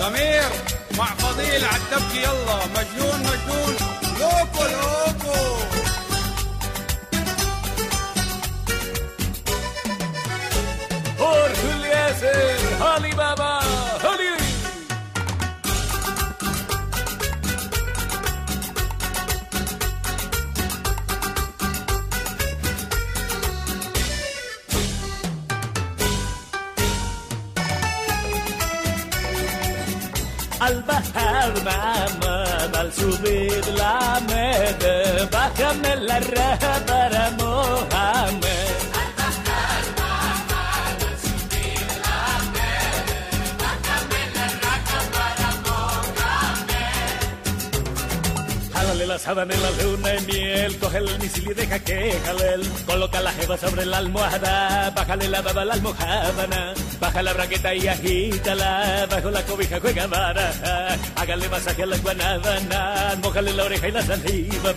ضمير مع فضيل عالدبكي يلا مجنون مجنون. لوكو لوكو el Alibaba. Ali. Al bajar mamá, al subir la meta, bájame la raja para mojarme. la en la luna de miel, coge el misil y deja que jale él. Coloca la jeva sobre la almohada, bájale la baba a la almohábana, baja la braqueta y agítala, bajo la cobija juega baraja, hágale masaje a la guanábana, mojale la oreja y la saliva.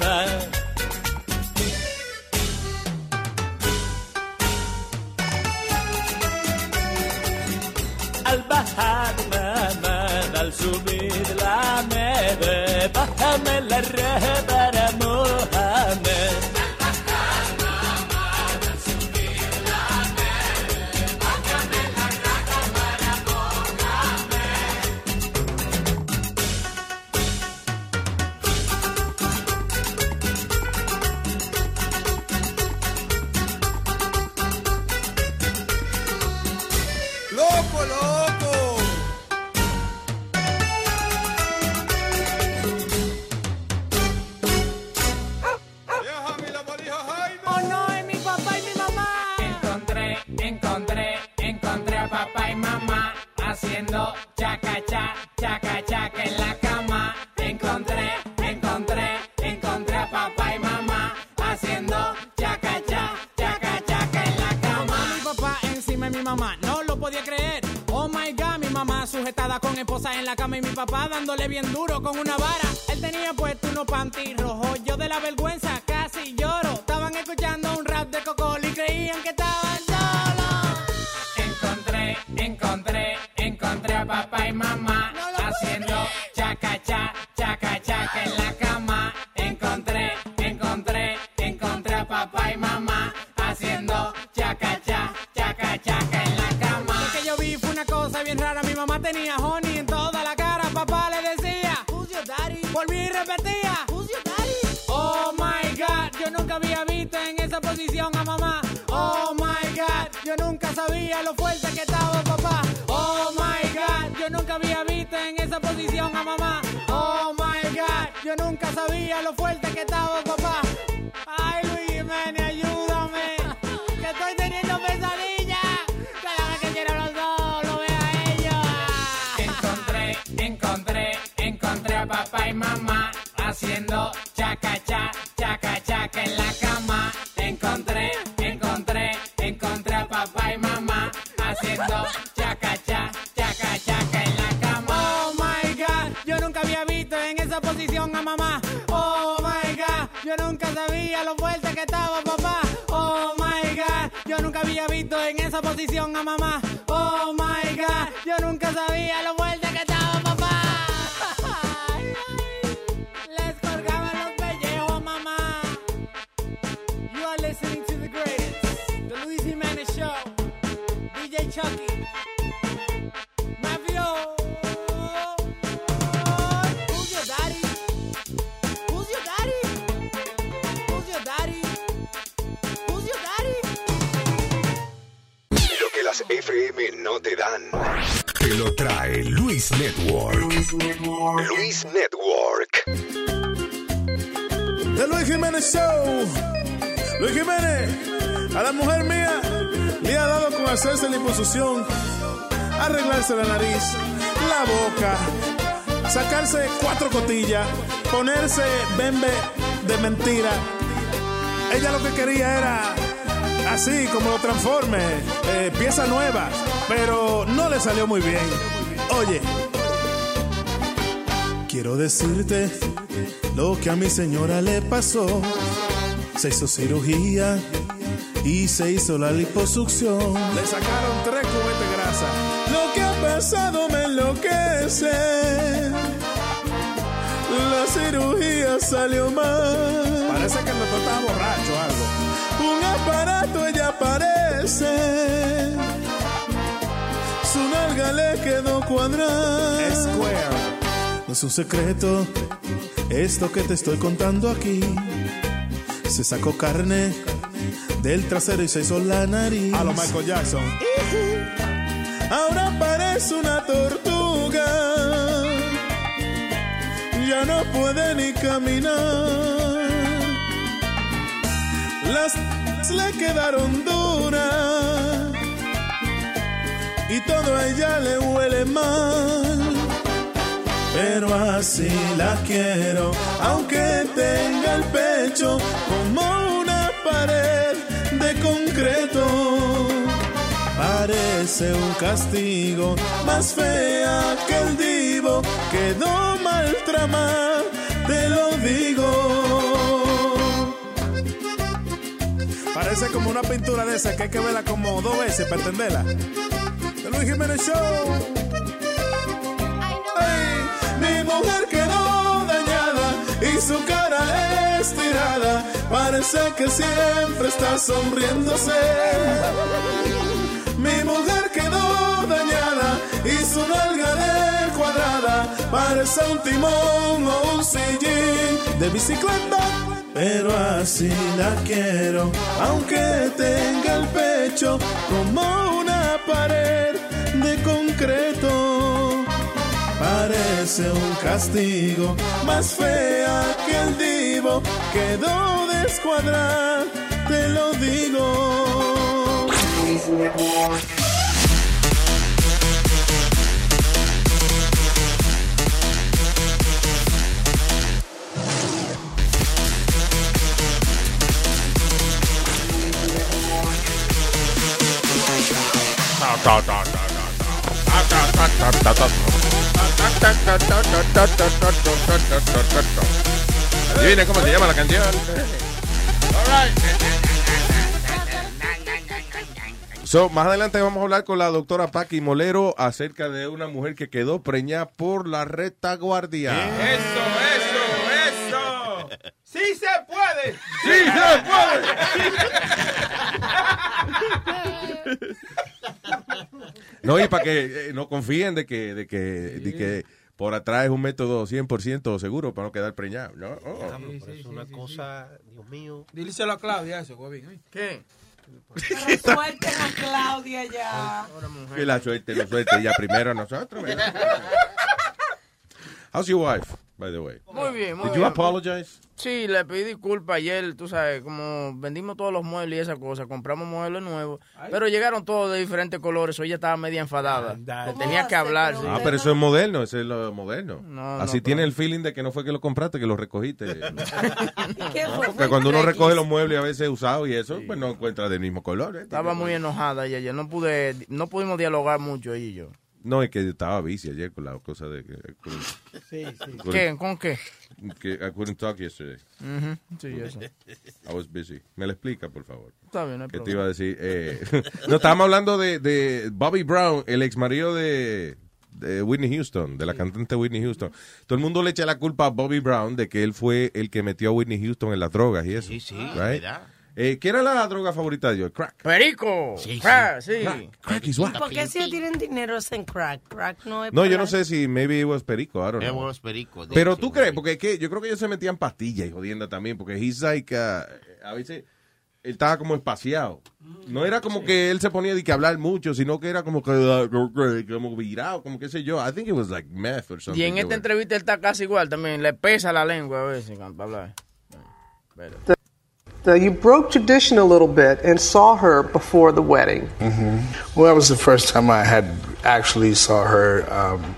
Al bajar, mamá, al subir la mesa. ملل الرهبه bien duro. esa posición a mamá. a la mujer mía, le ha dado con hacerse la imposición arreglarse la nariz, la boca, sacarse cuatro cotillas, ponerse bembe de mentira. Ella lo que quería era así como lo transforme, eh, pieza nueva, pero no le salió muy bien. Oye, quiero decirte lo que a mi señora le pasó. Se hizo cirugía y se hizo la liposucción. Le sacaron tres cubetes de grasa. Lo que ha pasado me enloquece. La cirugía salió mal. Parece que el doctor estaba borracho o algo. Un aparato ella parece. Su nalga le quedó cuadrada. Square. No es un secreto esto que te estoy contando aquí. Se sacó carne del trasero y se hizo la nariz. A lo Michael Jackson. Ahora parece una tortuga. Ya no puede ni caminar. Las le quedaron duras. Y todo a ella le huele mal. Pero así la quiero, aunque tenga el como una pared de concreto. Parece un castigo, más fea que el divo, quedó mal tramada, te lo digo. Parece como una pintura de esa que hay que verla como dos veces para entenderla. The Luis Jiménez Show. Mi mujer quedó dañada y su cara Parece que siempre está sonriéndose. Mi mujer quedó dañada y su nalga de cuadrada. Parece un timón o un sillín de bicicleta. Pero así la quiero, aunque tenga el pecho como una pared Parece un castigo, más fea que el divo, quedó descuadrada, te lo digo. Adivina cómo se llama la canción. So, más adelante vamos a hablar con la doctora Paqui Molero acerca de una mujer que quedó preñada por la retaguardia. Eso, eso, eso. Sí se puede. Sí se puede. No, y para que eh, no confíen de que, de que, de que por atrás es un método 100% seguro para no quedar preñado. ¿no? Oh. Diablo, pero es una cosa, Dios mío. Díselo a Claudia eso, Guavín. ¿eh? ¿Qué? Pero suelten a Claudia ya. Que la suerte, la suerte. Ya primero nosotros. ¿verdad? How's your wife, by the way? Muy bien, muy Did bien. you apologize? Sí, le pedí disculpas ayer, tú sabes, como vendimos todos los muebles y esa cosa, compramos muebles nuevos, pero llegaron todos de diferentes colores, so ella estaba media enfadada. Le tenía que hablar. sí. Ah, pero eso es moderno, eso es lo moderno. No, Así no, tiene pero- el feeling de que no fue que lo compraste, que lo recogiste. ¿Qué No, fue? porque cuando uno recoge los muebles a veces usados y eso, pues no encuentra del mismo color. ¿eh? Estaba muy enojada ella ayer, no pude, no pudimos dialogar mucho ella y yo. No, es que estaba bici ayer con la cosa de que... con- Sí, sí. con- ¿Qué? ¿Con qué? Que I couldn't talk yesterday. Sí, eso. I was busy. ¿Me lo explica, por favor? Está bien, no hay Que te iba a decir... Eh, no, estábamos hablando de, de Bobby Brown, el ex marido de, de Whitney Houston, de la cantante Whitney Houston. Todo el mundo le echa la culpa a Bobby Brown de que él fue el que metió a Whitney Houston en las drogas y eso. Sí, sí, right? ¿verdad? Eh, ¿Qué era la droga favorita de ellos? Crack. Perico. Sí. Crack, sí. Crack. Crack is what? ¿Por qué si tienen dinero es en crack? Crack no es No, yo para- no sé si maybe it was perico, I don't It know. was perico, Pero tú crees, porque es que yo creo que ellos se metían pastillas y jodienda también, porque he's like, uh, a veces él estaba como espaciado. No era como que él se ponía de que hablar mucho, sino que era como que como virado, como qué sé yo. I think it was like meth or something. Y en esta entrevista él está casi igual también, le pesa la lengua a veces cuando habla. Espérate. Now, you broke tradition a little bit and saw her before the wedding. hmm Well, that was the first time I had actually saw her um,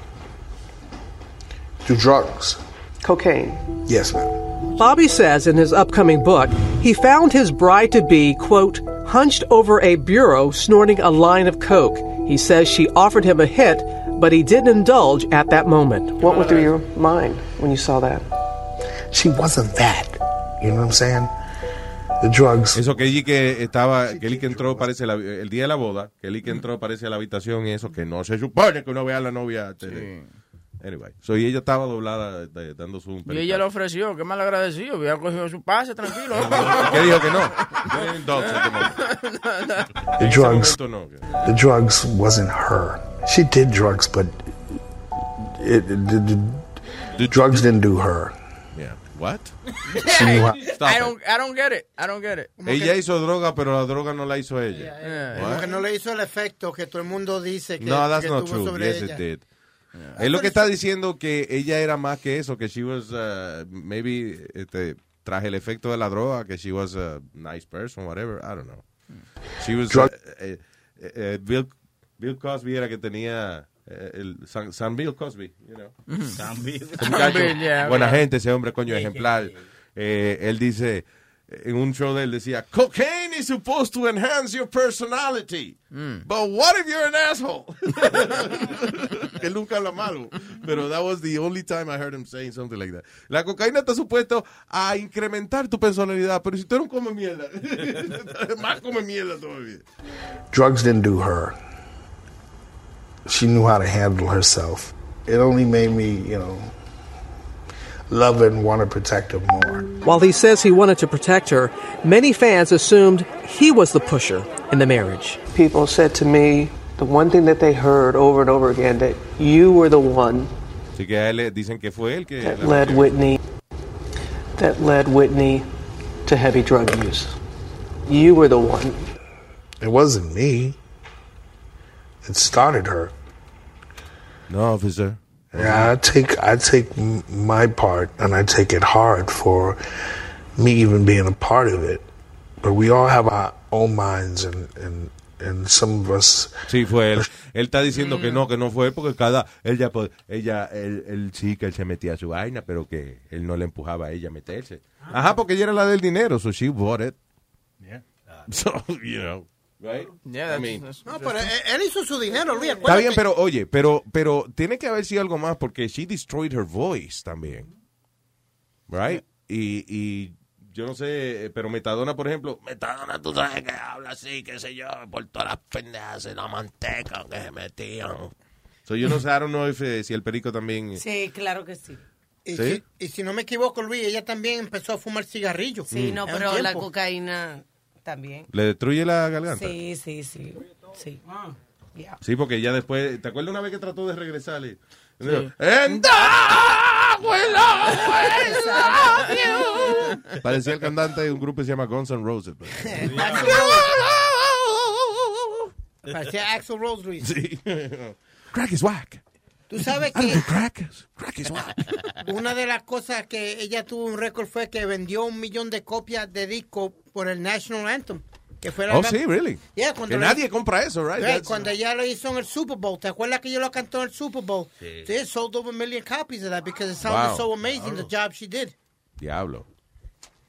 do drugs. Cocaine. Yes, ma'am. Bobby says in his upcoming book, he found his bride to be, quote, hunched over a bureau snorting a line of coke. He says she offered him a hit, but he didn't indulge at that moment. What went through your mind when you saw that? She wasn't that. You know what I'm saying? The drugs. Eso que allí que estaba, que él que entró parece la- el día de la boda, que él que entró parece a la habitación y eso que no se supone que uno vea a la novia. te- Anyway, so y ella estaba doblada de- dando su Y ella le ofreció, qué mal agradecido, había cogido su pase, tranquilo. ¿Qué dijo que no? The drugs. The drugs wasn't her. She did drugs, but it, the, the, the drugs didn't do her. Yeah. What? I don't, I don't get it, I don't get it. Ella hizo droga, pero la droga no la hizo ella. Como What? que no le hizo el efecto que todo el mundo dice que, No, that's que not tuvo true. sobre Yes, ella. it did. Es lo que está diciendo que ella era más que eso, que she was, uh, maybe, este, traje el efecto de la droga, que she was a nice person, whatever, I don't know. She was, uh, eh, eh, eh, Bill, Bill Cosby era que tenía, el San, San Bill Cosby, you know. San Bill. Bill, yeah, buena right. gente, ese hombre, coño, ejemplar. Eh, él dice, en un show de él decía, cocaine is supposed to enhance your personality. But what if you're an asshole? que él nunca habla malo. Pero that was the only time I heard him saying something like that. La cocaína está supuesto a incrementar tu personalidad, pero si tú eres un come mierda, más come mierda todavía. drugs didn't do her. She knew how to handle herself. It only made me, you know, love and want to protect her more. While he says he wanted to protect her, many fans assumed he was the pusher in the marriage. People said to me the one thing that they heard over and over again that you were the one Así que a él dicen que fue él que... that led. Whitney that led Whitney to heavy drug use. You were the one. It wasn't me. It started her. No, officer. Yeah, I take I take my part and I take it hard for me even being a part of it. But we all have our own minds and and and some of us Sí, fue él. Él está diciendo que no, mm. que no fue porque cada ella ella él, él sí que él se metía a su vaina, pero que él no le empujaba a ella a meterse. Ah. Ajá, porque ella era la del dinero, so she bought it. Yeah. So, you know, right? Yeah, I mean, No, pero él, él hizo su dinero, Luis. Está bien, pero oye, pero pero tiene que haber sido algo más porque she destroyed her voice también. Right? Y, y yo no sé, eh, pero Metadona, por ejemplo, Metadona, tú sabes que habla así, qué sé yo, por todas las pendejas y la manteca que se metían. So yo no sé, I don't know if, eh, si el perico también... Sí, claro que sí. Y, ¿Sí? si, y si no me equivoco, Luis, ella también empezó a fumar cigarrillos. Sí, Mm. no, pero la cocaína también. ¿Le destruye la garganta? Sí, sí, sí. Sí. Sí, porque ya después, ¿te acuerdas una vez que trató de regresar? Y- Sí. Parecía el cantante de un grupo que se llama Guns N' Roses. pues. Parecía Axel Rose. Sí. Crack is whack. Tú sabes que crack. Crack is una de las cosas que ella tuvo un récord fue que vendió un millón de copias de disco por el National Anthem. Que fue la Oh, sí, really. Yeah, cuando Que nadie compra eso, right? Cuando ella lo hizo en el Super Bowl, ¿te acuerdas que ella lo cantó en el Super Bowl? Sí. They sold over a million copies of that because it sounded Wow. so amazing, the job she did. Diablo.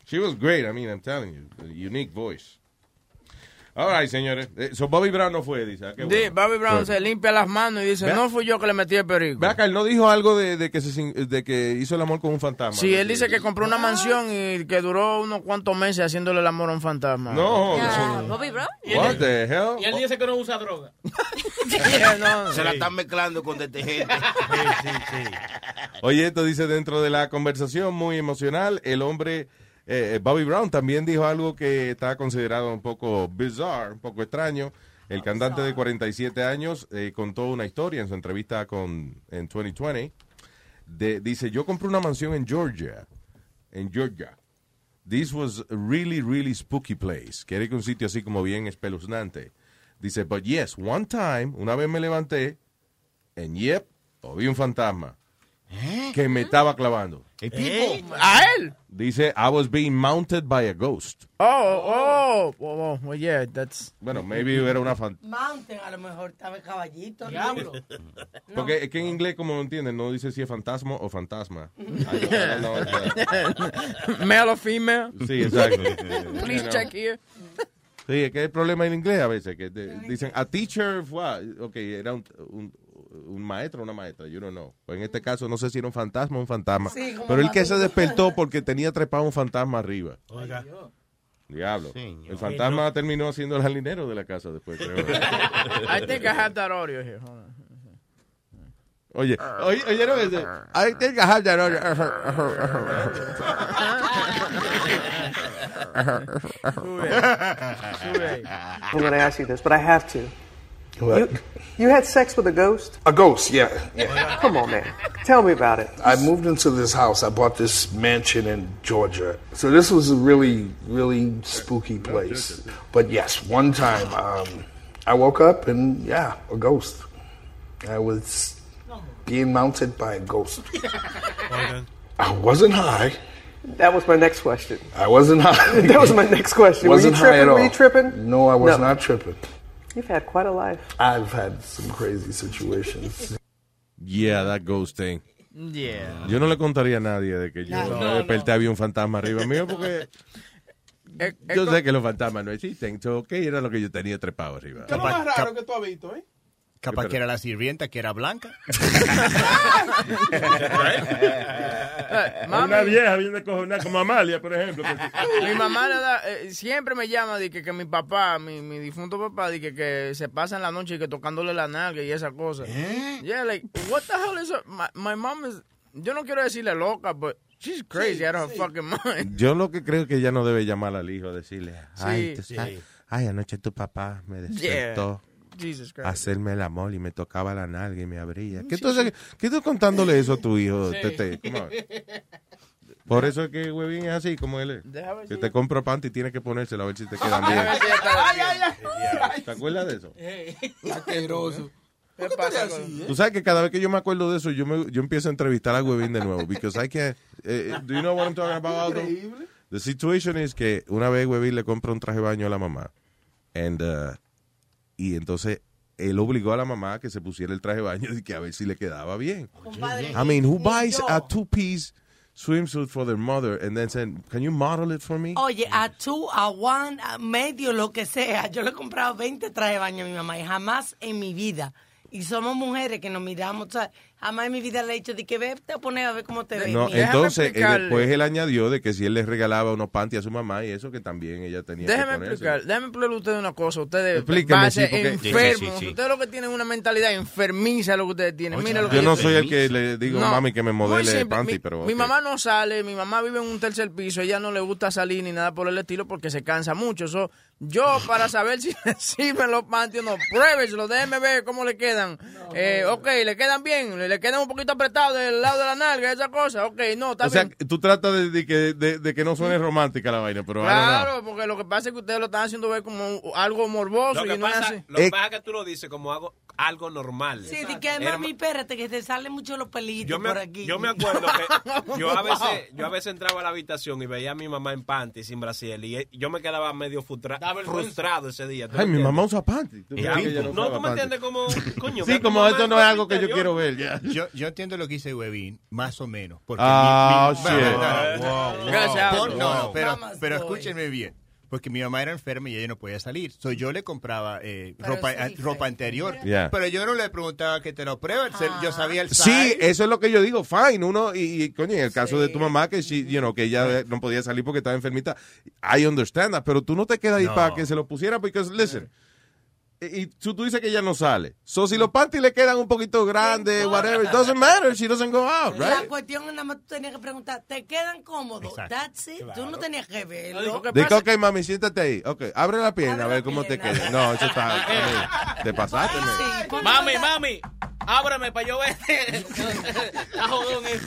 She was great, I mean, I'm telling you. A unique voice. All right, señores. Eh, So Bobby Brown no fue, dice. Ah, Sí. Bobby Brown se limpia las manos y dice, Vea- no fui yo que le metí el perico. Ve acá, él no dijo algo de, de que se, sin- de que hizo el amor con un fantasma. Sí, él dice que compró una mansión y que duró unos cuantos meses haciéndole el amor a un fantasma. No, Bobby Brown. What the hell? Y él dice que no usa droga. Se la están mezclando con detergente. Oye, esto dice dentro de la conversación muy emocional, el hombre eh, Bobby Brown también dijo algo que está considerado un poco bizarre, un poco extraño. El cantante de 47 años eh, contó una historia en su entrevista con en 2020. De- dice, yo compré una mansión en Georgia, en Georgia. This was a really, really spooky place. Quiere que un sitio así como bien espeluznante. Dice, but yes, one time, una vez me levanté, and yep, vi un fantasma que me estaba clavando. ¿Eh? ¿A él? Dice, I was being mounted by a ghost. Oh, oh, oh, oh, well, yeah, that's... Bueno, maybe era una fan... Mountain, a lo mejor estaba el caballito. ¿no? Diablo. Porque es que en inglés, como lo entienden, no dice si es fantasma o fantasma. Male or female? Sí, exacto. Please You know. check here. Sí, es que hay problema en inglés a veces, que te- dicen, a teacher, fue, ok, era un, un- un maestro o una maestra, you don't know. Pues en este caso no sé si era un fantasma o un fantasma. Sí, pero el que se despertó porque tenía trepado un fantasma arriba. Oiga. Diablo. Señor. El fantasma terminó siendo el jardinero de la casa después, creo. I think I have that audio here. Hold on. Oye, oye, oye, no, ese, I think I have that I'm going to ask you this, but I have to. What? You, you had sex with a ghost? A ghost, yeah. yeah. Come on, man. Tell me about it. I moved into this house. I bought this mansion in Georgia. So this was a really, really spooky place. But yes, one time um, I woke up and yeah, a ghost. I was being mounted by a ghost. I wasn't high. That was my next question. I wasn't high. that was my next question. Wasn't Were you tripping? high at all. Were you tripping? No, I was No. not tripping. You've had quite a life. I've had some crazy situations. Yeah, that ghost thing. Yeah. Yo no le contaría a nadie de que yo No, me no, desperté había un fantasma arriba mío porque Eh, yo sé que los fantasmas no existen. So, ¿Qué era lo que yo tenía trepado arriba? ¿Qué es lo más raro que tú has visto, eh? Capaz que era la sirvienta, que era blanca. Una vieja viene cojonada como Amalia, por ejemplo. Mi mamá le da, eh, siempre me llama de que, que mi papá, mi, mi difunto papá, de que, que se pasa en la noche y que tocándole la nalga y esa cosa. Yeah, like, what the hell is up? My, my mom is, yo no quiero decirle loca, but she's crazy out of her fucking mind. Yo lo que creo que ella no debe llamar al hijo, decirle, ay, Sí. Sí. ay, anoche tu papá me despertó. Jesus Christ. hacerme el amor y me tocaba la nalga y me abría. ¿Qué Sí, tú, qué tú contándole eso a tu hijo, Sí. Tete? Por eso es que Huevín es así como él es. Que te compra panty y tienes que ponérselo a ver si te quedan bien. ¿Te acuerdas de eso? Asqueroso. ¿Qué pasa con- Tú sabes que cada vez que yo me acuerdo de eso, yo, me, yo empiezo a entrevistar a Huevín de nuevo. Because I can't, eh, do you know what I'm talking about? Aldo? The situation is que una vez Huevín le compra un traje de baño a la mamá. And, uh, y entonces él obligó a la mamá a que se pusiera el traje de baño y que a ver si le quedaba bien. Compadre, I mean, who buys yo. a two-piece swimsuit for their mother and then said, can you model it for me? Oye, a two, a one, a medio, lo que sea. Yo le he comprado 20 trajes de baño a mi mamá y jamás en mi vida. Y somos mujeres que nos miramos, ¿sabes? Jamás en mi vida le he dicho de que vete a poner a ver cómo te ves. No, mira. entonces eh, explicarle. después él añadió de que si él les regalaba unos panty a su mamá y eso que también ella tenía Déjeme que ponerse. explicar, déjeme explicarle a ustedes una cosa. Ustedes Explíqueme, sí, porque- enfermos. Sí, sí, sí, sí. Ustedes lo que tienen una mentalidad enfermiza lo que ustedes tienen. Mira lo que Yo no soy el que le digo No, a mami que me modele simple. panty, mi, pero... mi mamá no sale, mi mamá vive en un tercer piso, ella no le gusta salir ni nada por el estilo porque se cansa mucho. So, yo para saber si me sirven los panties o no, pruébeselo, déjeme ver cómo le quedan. Eh, ok, le quedan bien, le, quedan un poquito apretados del lado de la nalga, esa cosa. Ok, no, está O sea, bien. tú tratas de, de que, de, de que no suene romántica la vaina, pero. Claro, porque lo que pasa es que ustedes lo están haciendo ver como algo morboso Lo y que no es pasa, así. lo que pasa es que tú lo dices como algo, algo normal. Sí, de que Era mami, espérate, que te salen mucho los pelitos Yo me, por aquí. yo me acuerdo que yo a veces yo a veces entraba a la habitación y veía a mi mamá en panty sin brasiel y yo me quedaba medio frustra- frustrado ese día. ¿tú me Ay, mi mamá usa panty. ¿Tú Y crees a- que ella no, usaba tú me panty? entiendes como, coño. Sí, como esto no es algo que yo quiero ver, ya. Yo, yo entiendo lo que dice Webin, más o menos. Porque Ah, mi- mi- no, no, no, wow, Gracias, no, no, pero, escúchenme bien. Porque mi mamá era enferma y ella no podía salir. So, yo le compraba eh, ropa, eh, ropa anterior. Yeah. Pero yo no le preguntaba que te lo pruebes. Yo sabía el Sí, size. eso es lo que yo digo, fine, uno, y, y, coño, en el caso de tu mamá, que she, you know, que ella no podía salir porque estaba enfermita, I understand that, pero tú no te quedas ahí No. para que se lo pusiera, porque, listen, y, y tú, tú dices que ella no sale, so si los panties le quedan un poquito grandes, whatever, it doesn't matter, she doesn't go out, La right? cuestión es nada más tú tenías que preguntar, ¿te quedan cómodos? That's it. Tú no tenías que verlo. Digo, ok, mami, siéntate ahí, ok, abre la pierna, a ver cómo te queda. No, eso está, te pasaste, man. Mami, mami, ábrame para yo verte. Está jodón eso.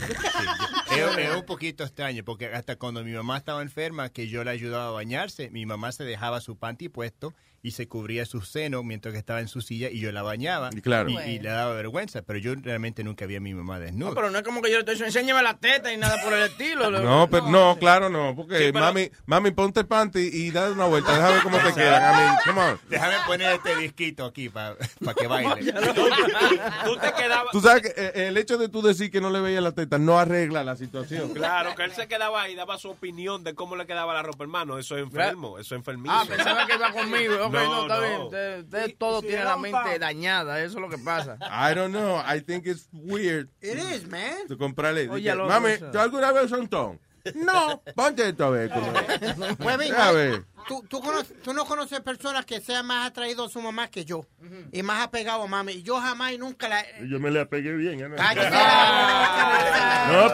Es, es un poquito extraño, porque hasta cuando mi mamá estaba enferma, que yo la ayudaba a bañarse, mi mamá se dejaba su panty puesto y se cubría sus senos mientras que estaba en su silla y yo la bañaba. Claro. Y, y le daba vergüenza, pero yo realmente nunca vi a mi mamá desnuda. No, pero no es como que yo le estoy diciendo, enséñame la teta y nada por el estilo. No, pero no, claro no, porque Sí, pero- mami, mami, ponte el panty y dale una vuelta, déjame ver cómo te quedan. I mean, come on. Déjame poner este disquito aquí para que baile. Tú te quedabas. Tú sabes que eh, el hecho de tú decir que no le veía la teta no arregla la situación. Claro, que él se quedaba ahí, daba su opinión de cómo le quedaba la ropa, hermano. Eso es enfermo, eso es enfermizo. Ah, pensaba que iba conmigo. Ok, no, está bien. Usted, usted todo si tiene la mente dañada, eso es lo que pasa. I don't know. I think it's weird. It is, man. To comprarle. Oye, lo- Mami, ¿tú alguna vez usas un ton? No, ponte esto a ver. cómo es. Huevín, A ver. Tú, tú, conoces- tú no conoces personas que sean más atraídos a su mamá que yo. Y más apegado a mami. Y yo jamás y nunca la... Yo me la pegué bien. ¿eh? No,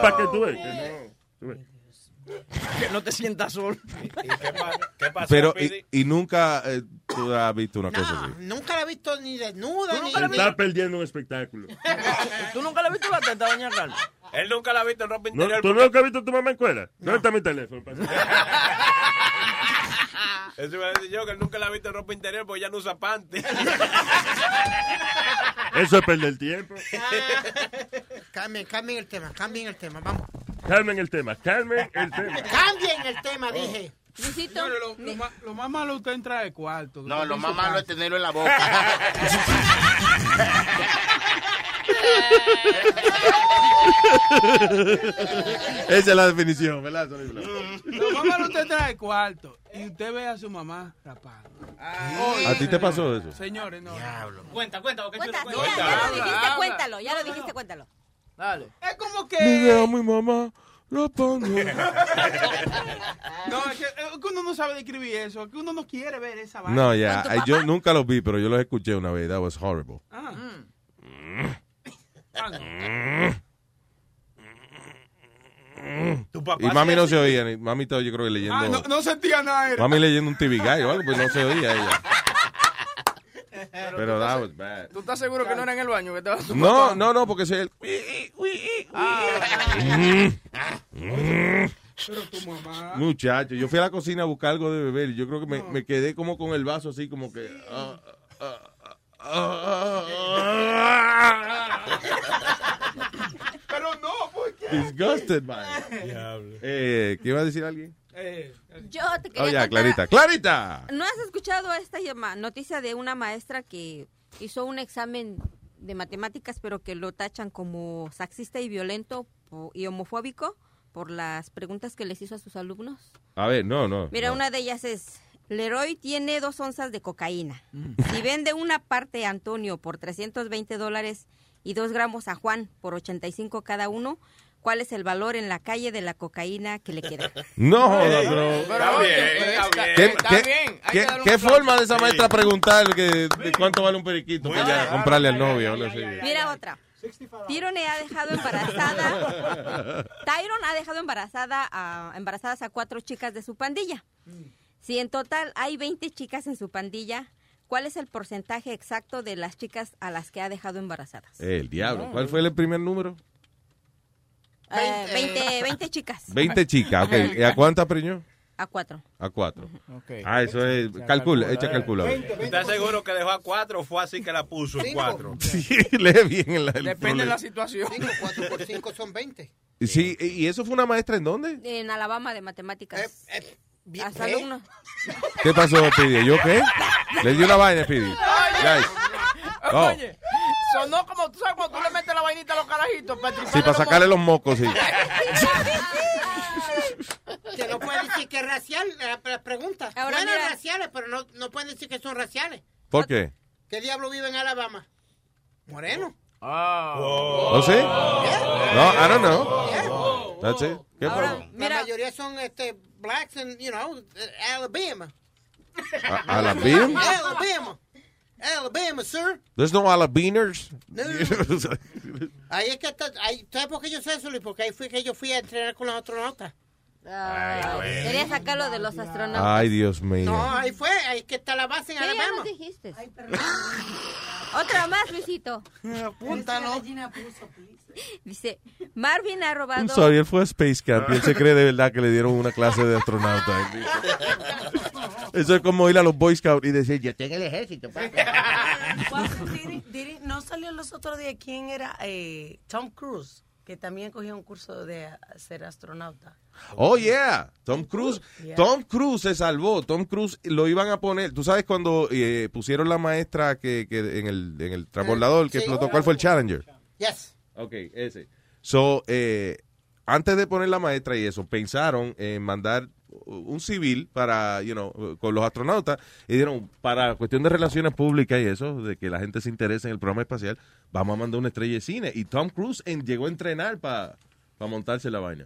para que tú veas. que no. Tú ves. Que no te sientas solo. ¿Qué pasó, Pero, y, y nunca eh, tú has visto una cosa así. Nunca la he visto ni desnuda ni... Está perdiendo un espectáculo. ¿Tú nunca le has visto la teta, doña Carla? Él nunca la ha visto en ropa ¿No, interior. ¿Tú nunca has visto a tu mamá en escuela? ¿Dónde está mi teléfono? Eso iba a decir yo, que él nunca la ha visto en ropa interior porque ya no usa panty. Eso es perder tiempo. Cambien, cambien el tema, cambien el tema, vamos. Calmen el tema, calmen el tema. Cambien el tema, dije. Luisito, lo, lo más, lo más malo es usted entrar al cuarto. No, lo más malo es tenerlo en la boca. Esa es la definición, ¿verdad? Lo malo es usted al cuarto y usted ve a su mamá rapando. ¿A ti te pasó eso? Señores, no. Cuenta, cuenta, porque cuenta, chulo, ya, cuenta. ya lo dijiste, habla. cuéntalo, ya lo dijiste, cuéntalo. Dale. Es como Me que... veo a mi mamá rapando. No, es que, es que uno no sabe describir eso, es que uno no quiere ver esa vaina. No, ya. Yo nunca los vi, pero yo los escuché una vez. That was horrible. Ah. Tu papá Y mami no se oía. ni- Mami estaba yo creo que leyendo... Ah, no, no sentía nada. era. Mami leyendo un TV Guide o algo, pues no se oía ella. Pero that was bad. ¿Tú estás seguro que no era en el baño que estaba No, no, no, porque se... Pero tu mamá... Muchacho, yo fui a la cocina a buscar algo de beber y yo creo que me, me quedé como con el vaso así como que... ah, ah, ah, ah, Pero no, porque... disgusted, man. Eh, ¿Qué iba a decir alguien? Eh, Yo te quería Oh, ya, Clarita. ¡Clarita! ¿No has escuchado esta noticia de una maestra que hizo un examen de matemáticas, pero que lo tachan como sexista y violento y homofóbico por las preguntas que les hizo a sus alumnos? A ver, no, no. Mira, no. una de ellas es, Leroy tiene dos onzas de cocaína. Si vende una parte a Antonio por 320 dólares y dos gramos a Juan por 85 cada uno, ¿cuál es el valor en la calle de la cocaína que le queda? No jodas, bro. Está bien, está bien. ¿Qué, Está qué- bien, hay qué- que darle un qué aplauso. forma de esa maestra preguntar que, de cuánto vale un periquito para ya comprarle al novio? Mira otra. Tyrone ha dejado embarazada. Tyron ha dejado embarazada a, embarazadas a cuatro chicas de su pandilla. Si en total hay 20 chicas en su pandilla, ¿cuál es el porcentaje exacto de las chicas a las que ha dejado embarazadas? El diablo. ¿Cuál fue el primer número? Eh, 20, 20 chicas. 20 chicas, ok. ¿Y ¿A cuántas preñó? A cuatro. A cuatro. Ah, eso es. Calcula, echa calcula. ¿Estás seguro que dejó a cuatro o fue así que la puso en Cinco. cuatro? Sí, lee bien el Depende de la situación. 5, 4 por 5 son 20. Sí, ¿y eso fue una maestra en dónde? En Alabama de matemáticas. Eh, a su ¿eh? alumno. ¿Qué pasó, Speedy? ¿Yo qué? Le dio una vaina. Oh. Oye, sonó como, tú sabes, cuando tú le metes la vainita a los carajitos para Sí, para sacarle los mocos, sí. Que no pueden decir que es racial, la, pregunta. Ahora raciales, pero no, no pueden decir que son raciales. ¿Por qué? ¿Qué diablo vive en Alabama? Moreno. ¿Oh, sí? No, I don't know. That's it. ¿Qué Ahora? La mayoría son este, blacks and, you know, Alabama. ¿A- ¿Alabama? Alabama. Alabama, sir. There's no Alabiners. No. Ahí es que está, ahí, ¿sabes por qué yo sé eso? Porque ahí fui que yo fui a entrenar con los astronautas. Ay, Quería sacarlo de los astronautas. Ay, Dios mío. No, ahí fue, ahí que está la base en ¿Qué ya Alabama. nos dijiste? Otra más, Luisito. Apúntalo. Dice, Marvin ha robado... I'm sorry, él fue a Space Camp y él se cree de verdad que le dieron una clase de astronauta. Eso es como ir a los Boy Scouts y decir, yo tengo el ejército. papi". Diri- Diri, ¿No salió los otros días quién era eh, Tom Cruise? Que también cogió un curso de ser astronauta. Oh, yeah. Tom Cruise. Yeah. Tom Cruise se salvó. Tom Cruise lo iban a poner. ¿Tú sabes cuando eh, pusieron la maestra que, que en el, en el transbordador que Sí. explotó? ¿Cuál fue el Challenger? Yes. Ok, ese. So, eh, antes de poner la maestra y eso, pensaron en mandar un civil para, you know, con los astronautas y dijeron, para cuestión de relaciones públicas y eso, de que la gente se interese en el programa espacial, vamos a mandar una estrella de cine. Y Tom Cruise en- llegó a entrenar para montarse la vaina.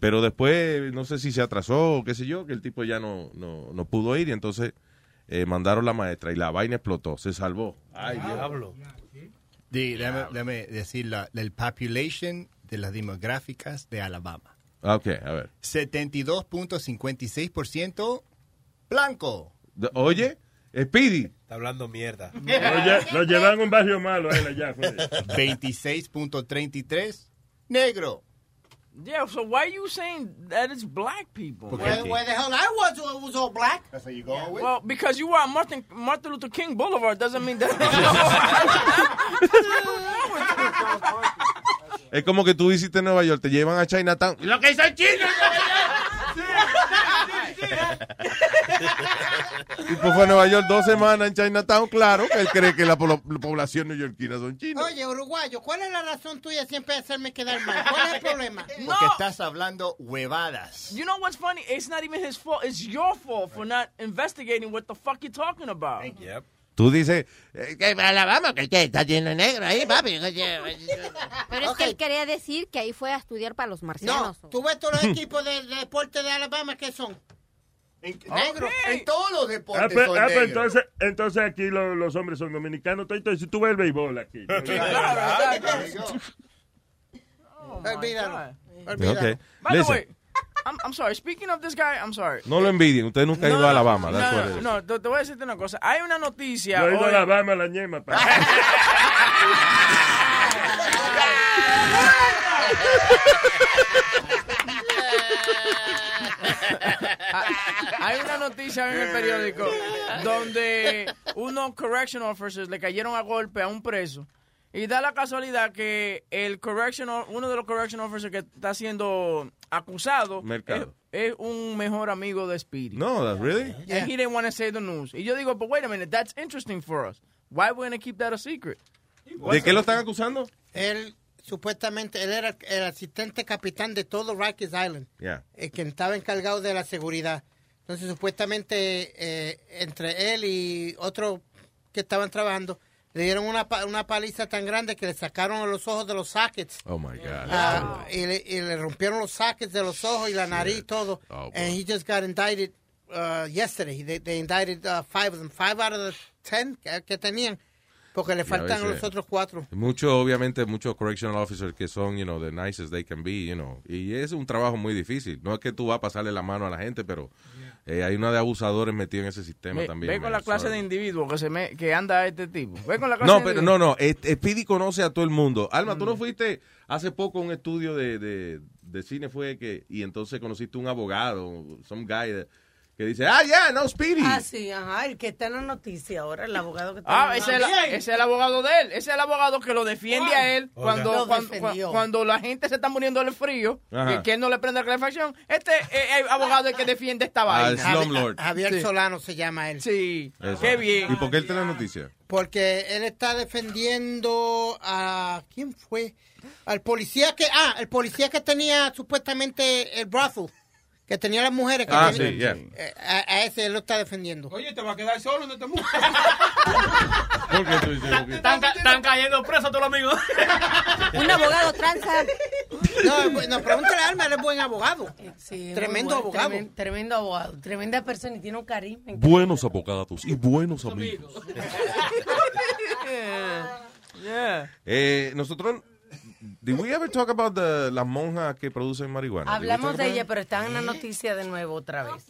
Pero después, no sé si se atrasó o qué sé yo, que el tipo ya no, no, no pudo ir y entonces eh, mandaron la maestra y la vaina explotó, se salvó. Ay, diablo. Di- déjame, decir la, el population de las demográficas de Alabama. Ah, Ok, a ver. 72.56% blanco. Oye, Speedy. Está hablando mierda. Lo, lle- lo llevan a un barrio malo él allá. fue. 26.33 negro. Yeah, so why are you saying that it's black people? Where, where the hell I was, it was all black. That's how you go with? Well, because you were on Martin, Martin Luther King Boulevard doesn't mean that. Es como que tú visites Nueva York, te llevan a Chinatown. Lo que hizo el chino. Y pues fue a Nueva York dos semanas en Chinatown, claro, que él cree que la, la población neoyorquina son chinos. Oye, uruguayo, ¿cuál es la razón tuya siempre de hacerme quedar mal? ¿Cuál es el problema? Porque estás hablando huevadas. You know what's funny? It's not even his fault. It's your fault for not investigating what the fuck you're talking about. Yep. Tú dices, eh, Que Alabama, que está lleno de negro ahí, papi. Pero es que él quería decir que ahí fue a estudiar para los No, marcianos. tú ves todos los equipos de, de deporte de Alabama que son negros. En todos los Ah, deportes pues, son ah, pues, negros. entonces, entonces aquí lo- los hombres son dominicanos. todo, Si tú ves el béisbol aquí. Olvídalo. Ok. Olvídalo. By the Listen, way, I'm, I'm sorry. Speaking of this guy, I'm sorry. no lo envidien, usted nunca ha ido a Alabama. it No, is. no, te, te voy a decirte una cosa. Hay una noticia. Yo he ido a Alabama, la ñema. pa. Hay una noticia en el periódico donde unos correction officers le cayeron a golpe a un preso. Y da la casualidad que el correction, uno de los correction officers que está siendo acusado es, Mercado. es un mejor amigo de Speedy. No, that's really? And he didn't want to say the news. Y yo digo, but wait a minute, that's interesting for us. Why we going to keep that a secret? ¿De qué lo están acusando? Él, supuestamente, él era el asistente capitán de todo Rikers Island. Yeah. el que estaba encargado de la seguridad. Entonces, supuestamente, eh, entre él y otros que estaban trabajando, le dieron una, una paliza tan grande que le sacaron los ojos de los sockets. Oh my God. Ah, y, le, y le rompieron los sockets de los ojos y la nariz y todo. Oh, and he just got indicted uh, yesterday. They, they indicted uh, five of them. Five out of the ten que, que tenían. Porque le faltan veces- los otros cuatro. Mucho, obviamente, muchos correctional officers que son, you know, the nicest they can be, you know. Y es un trabajo muy difícil. No es que tú vas a pasarle la mano a la gente, pero eh, hay una de abusadores metidos en ese sistema también. ve con la clase de individuo que se me, que anda este tipo. Ve con la clase No, de pero individuo. no, no. Speedy conoce a todo el mundo. Alma, tú no Mm. fuiste hace poco a un estudio de, de, de cine, fue que, y entonces conociste un abogado, some guy que dice, ah, yeah, no, Speedy. Ah, sí, ajá, el que está en la noticia ahora, el abogado que está Ah, en ese es, el, ese es el abogado de él. Ese es el abogado que lo defiende a él cuando, cuando, la gente se está muriendo del frío Ajá. y que él no le prende la calefacción. Este es el abogado el que defiende esta Ah, el vaina. slumlord. Javier Sí. Solano se llama él. Sí, Eso. qué bien. ¿Y por qué él tiene la noticia? Porque él está defendiendo a... ¿Quién fue? Al policía que... Ah, el policía que tenía supuestamente el brothel. Que tenía las mujeres. Que Ah, tenía- sí, yeah. Eh, a, a ese él lo está defendiendo. Oye, te va a quedar solo en este mundo. ¿Por qué tú dices que- Están, ca- están cayendo presos todos los amigos. Un abogado tranza. No, no, pregúntale a Alma, él es buen abogado. Sí, Tremendo muy bueno, abogado. tremen- Tremendo abogado. Tremenda persona y tiene un carisma. Buenos abogados y buenos amigos. Yeah. Eh, nosotros, did we ever talk about the, las monjas que producen marihuana? Hablamos de ella, pero están en la noticia de nuevo otra vez.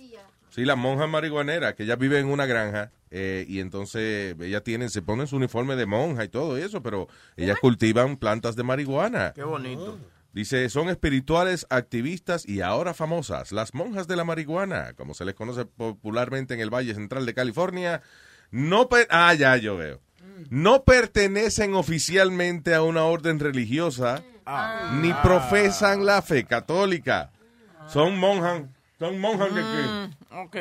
Sí, las monjas marihuaneras, que ellas viven en una granja eh, y entonces ellas tienen, se ponen su uniforme de monja y todo eso, pero ellas cultivan plantas de marihuana. Qué bonito. Dice, son espirituales, activistas y ahora famosas. Las monjas de la marihuana, como se les conoce popularmente en el Valle Central de California, no... ah, ya, yo veo. No pertenecen oficialmente a una orden religiosa ni profesan la fe católica. Son monjas. Son monjas que... que- Ok.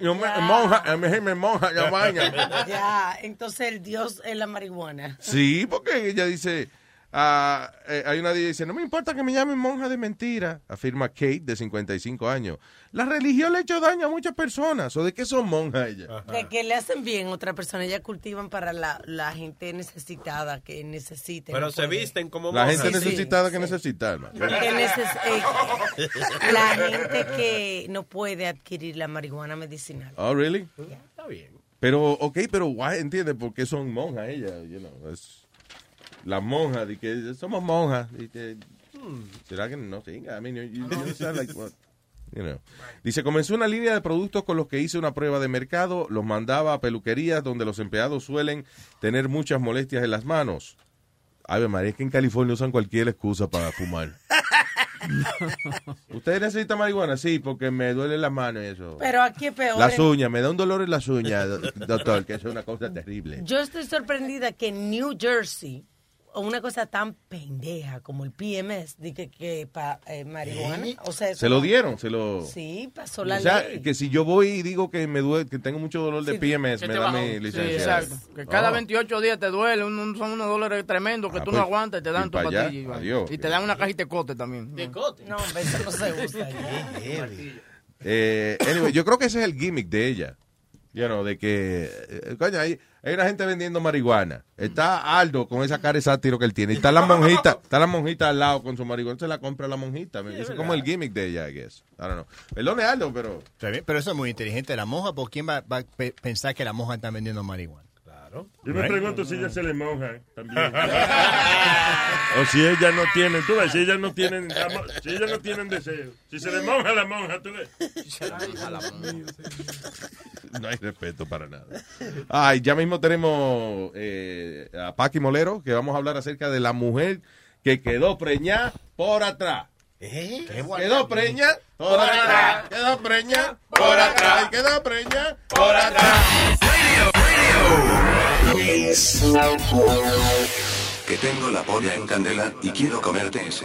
Yo me, monja, mí me monja la vaina. Ya, entonces el dios es la marihuana. Sí, porque ella dice, Ah, eh, hay una que dice, no me importa que me llamen monja de mentira, afirma Kate, de 55 años. La religión le ha hecho daño a muchas personas. ¿O de qué son monjas ellas? De que le hacen bien a otra persona. Ellas cultivan para la, la gente necesitada que necesite. Pero no se puede. visten como La gente monjas. necesitada que necesita, hermano. Que neces- eh, la gente que no puede adquirir la marihuana medicinal. Oh, really? Está bien. Pero, ok, pero why, entiende por qué son monjas ellas, you know, es las monjas, de que somos monjas, y que, hmm, ¿será que no? Sí, I mean, you- you- you sound like what, you know. Dice, comenzó una línea de productos con los que hice una prueba de mercado, los mandaba a peluquerías donde los empleados suelen tener muchas molestias en las manos. Ay, María, es que en California usan cualquier excusa para fumar. ¿Usted necesita marihuana? Sí, porque me duele la mano y eso. Pero aquí peor. Las eh. uñas, me da un dolor en las uñas, do- doctor, que es una cosa terrible. Yo estoy sorprendida que en New Jersey, una cosa tan pendeja como el PMS, de que, que pa- eh, marihuana, o sea, eso Se lo no- dieron, se lo... Sí, pasó la o sea, ley. que si yo voy y digo que me duele, que tengo mucho dolor de Sí, PMS, me da bajó. mi Sí, licencia. exacto. Que cada Oh. 28 días te duele, un- un- son unos dólares tremendos que Ah, tú pues, no aguantas y te dan tu pa' allá, pastilla. Iván. adiós. Y te dan una cajita de cote también. No, hombre, eso no se usa. Eh, anyway, yo creo que ese es el gimmick de ella. You know, de que, eh, coño, hay, hay una gente vendiendo marihuana. Está Aldo con esa cara de sátiro que él tiene. Y está la monjita, está la monjita al lado con su marihuana. Se la compra la monjita. Ese es como el gimmick de ella, I guess. I don't know. Perdone, Aldo, pero... Pero eso es muy inteligente. La monja, ¿por quién va, va a pe- pensar que la monja está vendiendo marihuana? Claro. Yo me pregunto si ella se le monja también. o si ella no tiene, tú ves, si ellas no tienen, amor, si ellas no tienen deseo. Si se le monja la monja, tú ves. No hay respeto para nada. Ay, ya mismo tenemos eh, a Paqui Molero, que vamos a hablar acerca de la mujer que quedó preñada por atrás. Quedó preña por atrás. Quedó preña por atrás. Y quedó preña por atrás. Que tengo la polla en candela y quiero comerte ese.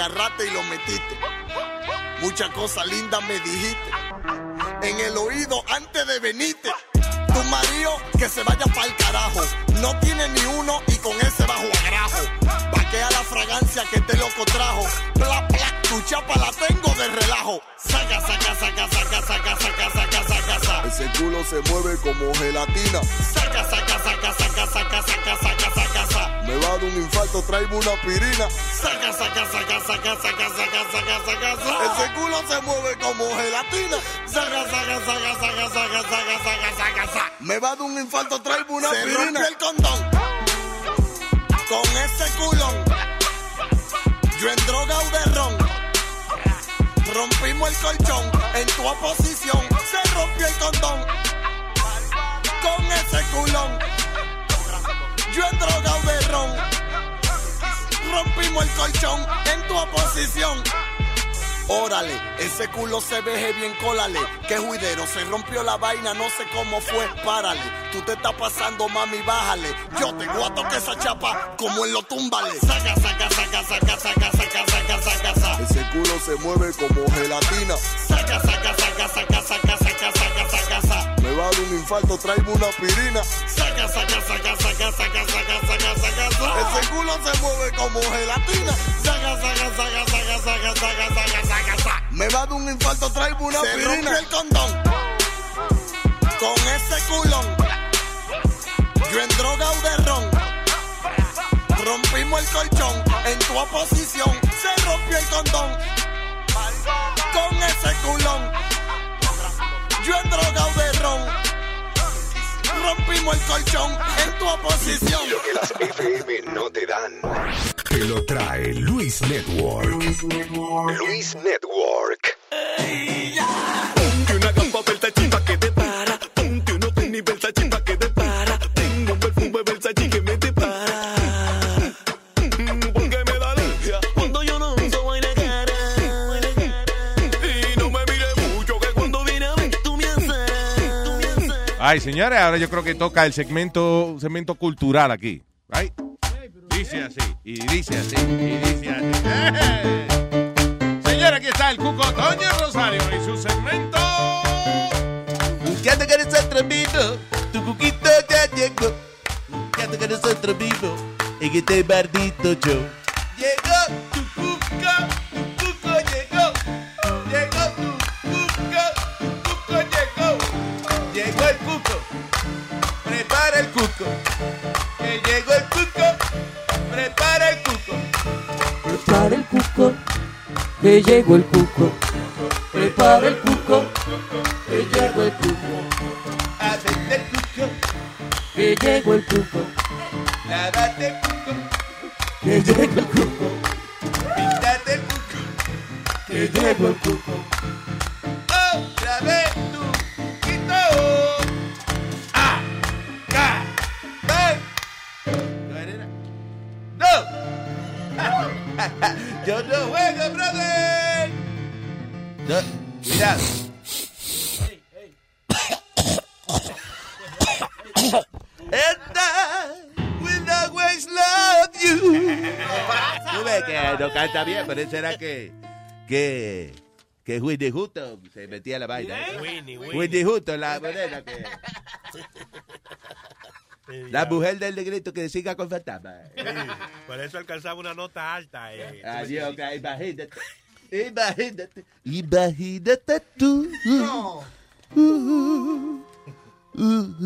Agarraste y lo metiste. Muchas cosas lindas me dijiste. En el oído antes de venirte. Tu marido que se vaya pa'l carajo. No tiene ni uno y con ese bajo agrajo. Vaquea la fragancia que este loco trajo. Pla, pla, tu chapa la tengo de relajo. Saca, saca, saca, saca, saca, saca, saca, saca, saca. Ese culo se mueve como gelatina. Infarto, traigo una aspirina. Saca, saca, saca, saca, saca, saca, saca, saca, saca. Ese culo se mueve como gelatina. Saca, saca, saca, saca, saca, saca, saca, saca, saca. Me va dar un infarto, traigo una Se rompió el condón con ese culón. Yo en droga o de ron. Rompimos el colchón en tu oposición. Se rompió el condón con ese culón. Yo en droga o de ron. Rompimos el colchón en tu oposición. Órale, ese culo se veje bien, cólale. Que juidero, se rompió la vaina, no sé cómo fue, párale. Tú te estás pasando, mami, bájale. Yo te a tocar esa chapa como en lo túmbale. Saca, saca, saca, saca, saca, saca, saca, saca, saca. Ese culo se mueve como gelatina. Saca, saca, saca, saca, saca, saca, saca, saca. Me va a dar un infarto, traigo una aspirina. Saca, saca, saca, saca, saca, saca, saca, saca, saca. Ese culo se mueve como gelatina. Saca, saca, saca, saca, saca, saca, saca, saca, saca. Me va a dar un infarto, traigo una Se rompió el condón con ese culón. Yo en droga o de ron. Rompimos el colchón en tu oposición. Se rompió el condón con ese culón. Yo en droga o de ron. Rompimos el colchón en tu oposición. Lo que las FM no te dan. Te lo trae Luis Network. Luis Network. Ponte Ay, señores, ahora yo creo que toca el segmento, segmento cultural aquí. Right? Dice así, y dice así, y dice así. Señora, aquí está el Cuco Toño Rosario y su segmento. Ya te quieres atrevido, tu cuquito ya llegó. Ya te quieres atrevido, en este bardito yo. Llegó tu cuco cuco, prepara el cuco. Que llegó el cuco, prepara el cuco. Prepara el cuco, que llegó el cuco. Prepara el cuco, que llegó el cuco. Hacete el cuco, que llegó el cuco. Lávate el cuco, que llegó el cuco. Píntate el cuco, que llegó el cuco. Otra vez Yo no juego, brother. No, mira. And I will always love you. Tú ves que no canta bien, pero eso era que, que, que Whitney Houston se metía la vaina. Whitney, Whitney. Whitney Houston, la morena que... La mujer del negrito que siga con fantasma. Por eso alcanzaba una nota alta. Eh. Adiós, que imagínate. Imagínate. Imagínate tú. Uh, uh, uh.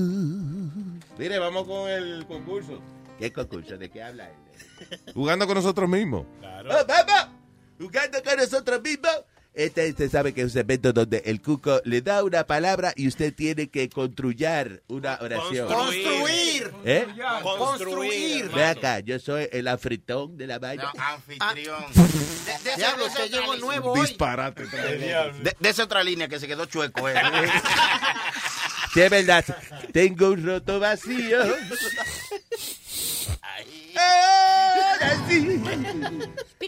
Mire, vamos con el concurso. ¿Qué concurso? ¿De qué habla él? Jugando con nosotros mismos. ¡Oh, vamos! Jugando con nosotros mismos. Este, usted sabe que es un evento donde el cuco le da una palabra y usted tiene que construir una oración. Construir. ¿Eh? Construir. Ve acá, yo soy el afritón de la vaina. Anfitrión. Diablo, usted llegó nuevo hoy. Disparate. De, de esa otra línea que se quedó chueco. eh. Sí, es verdad. Tengo un roto vacío. Ahora sí.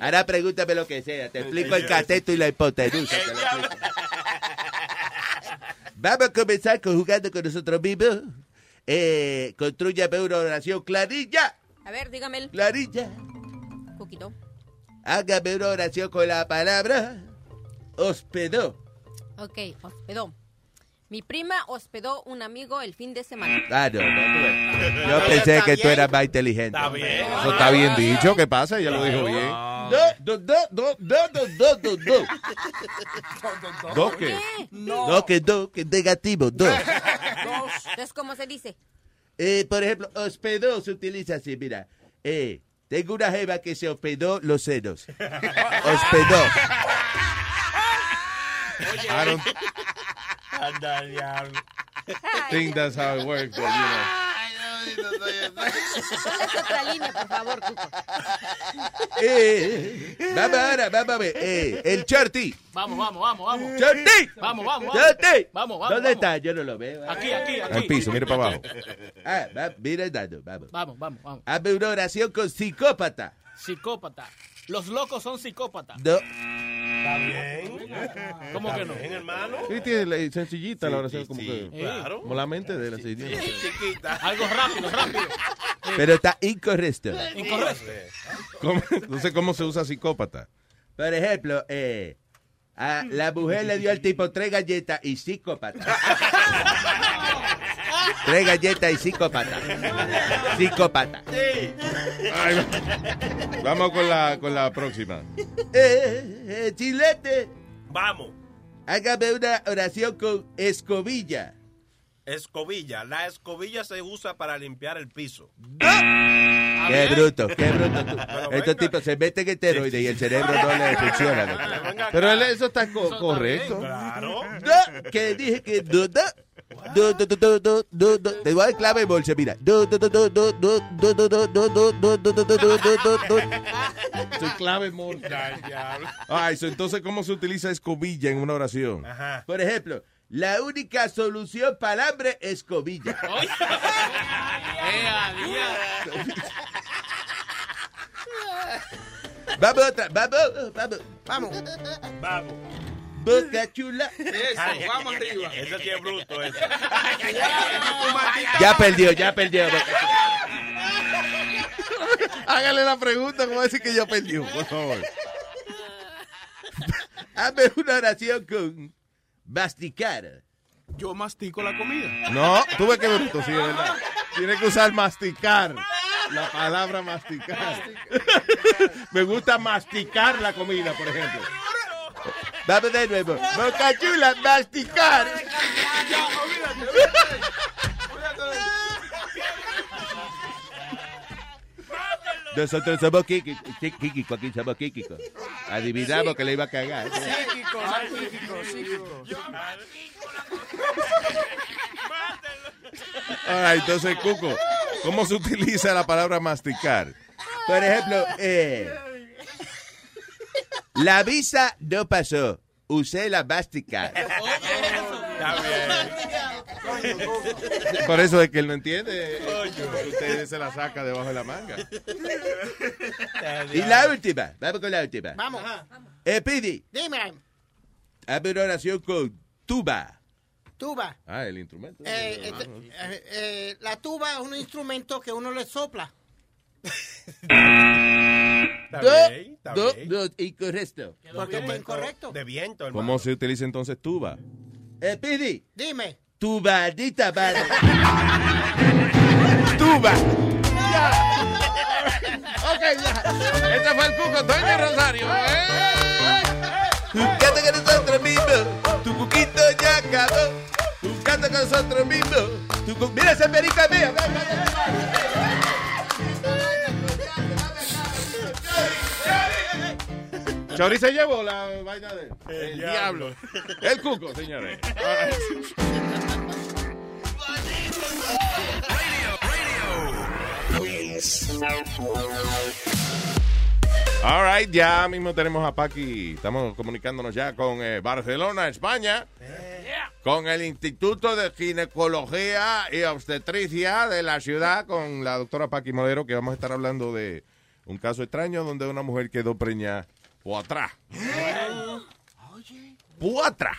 Ahora pregúntame lo que sea. Te explico el cateto y la hipotenusa. Vamos a comenzar con jugando con nosotros mismos. Eh, construyame una oración clarilla. A ver, dígame el Clarilla. poquito. Hágame una oración con la palabra hospedó. Ok, hospedó. Mi prima hospedó un amigo el fin de semana. Ah, no, no, no. Yo pensé que tú eras más inteligente. Está bien. Eso está bien dicho. ¿Qué pasa? Ya lo dijo bien. No, no, no. ¿Dos qué? No, que no, que negativo, no. Entonces, ¿cómo se dice? Eh, por ejemplo, hospedó se utiliza así, mira. Eh, tengo una jeva que se hospedó los senos. Hospedó. I don't Anda, diablo. think that's how it works, but, you know. ¿Cuál es otra línea, por favor, Cuco? Eh, vamos ahora, vamos a ver. Eh, el Shorty. Vamos, vamos, vamos, vamos. ¡Shorty! Vamos, vamos, vamos. ¡Shorty! Vamos, vamos. ¿Dónde vamos. está? Yo no lo veo. Aquí, aquí, aquí. Al piso, mire para abajo. Ah, va, mira el dado, vamos. Vamos, vamos, vamos. Hazme una oración con psicópata. Psicópata. Los locos son psicópatas. No. ¿Cómo que no? Hermano. Sí, tiene sencillita la oración, como que. Claro. Como la mente de la señora. Chiquita. Algo rápido, rápido. Pero está incorrecto. Incorrecto. ¿Cómo? No sé cómo se usa psicópata. Por ejemplo, eh, a la mujer le dio al tipo tres galletas y psicópata. tres galletas y psicópata. Psicópata. Ay, va- Vamos con la, con la próxima. Eh, eh, chilete, Vamos. hágame una oración con escobilla. Escobilla. La escobilla se usa para limpiar el piso. Qué bruto, qué bruto. Tú. Estos tipos se meten en esteroides sí, sí. y el cerebro no le funciona. Pero eso está co eso correcto. claro. Que dije que. Do, do, do, Te voy a dar clave bolsa, mira. Soy clave morse. Ay, so, entonces, ¿cómo se utiliza escobilla en una oración? Ajá. Por ejemplo, la única solución para el hambre es escobilla. Vamos otra, vamos, vamos. Vamos. Vamos. Boca chula. Ay, Ese sí es bruto. Ese. Ya perdió, ya perdió. Hágale la pregunta, ¿cómo decir que yo perdí? Por favor. Hazme una oración con masticar. Yo mastico la comida. No, tuve que bruto, sí, verdad. Tiene que usar masticar. La palabra masticar. Me gusta masticar la comida, por ejemplo. Vamos de nuevo. Boca chula, masticar. Nosotros somos Kiki. Kiki, aquí somos Kiki. Adivinamos que le iba a cagar. Psíquico, psíquico, psíquico. Ahora, entonces, Cuco, ¿cómo se utiliza la palabra masticar? Por ejemplo, eh, la visa no pasó. Usé la masticar. Por eso es que él no entiende. Usted se la saca debajo de la manga. Y la última. Vamos con la última. Vamos. Eh, Pidi, Dime, hazme una oración con tuba. tuba. Ah, el instrumento. Eh, este, eh, eh, la tuba es un instrumento que uno le sopla. Do, do, do, incorrecto. ¿Por qué está incorrecto? De viento, ¿Cómo se utiliza entonces tuba? Eh, Pidi, Dime. Tubadita madre. tuba. Ok, ya. Este fue el Cuco, Toño Rosario. Tu canta con nosotros mismos, tu cuquito ya acabó. Tu canta con nosotros mismos. Tu Mira esa perica mía. Chori se llevó la vaina de el diablo. El cuco, señores. All right, ya mismo tenemos a Paqui. Estamos comunicándonos ya con eh, Barcelona, España. Con el Instituto de Ginecología y Obstetricia de la ciudad, con la doctora Paqui Modero, que vamos a estar hablando de un caso extraño donde una mujer quedó preñada por atrás.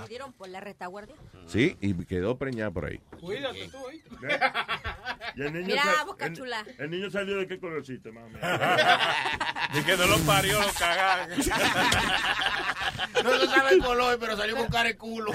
Por atrás. ¿Me dieron por la retaguardia? Sí, y quedó preñada por ahí. Cuídate tú, ¿eh? Y el niño Mira, sa- boca el- chula. El, niño salió de qué colorcito, menos. Y que no lo parió, lo cagaron. No se sabe el color, pero salió con cara de culo.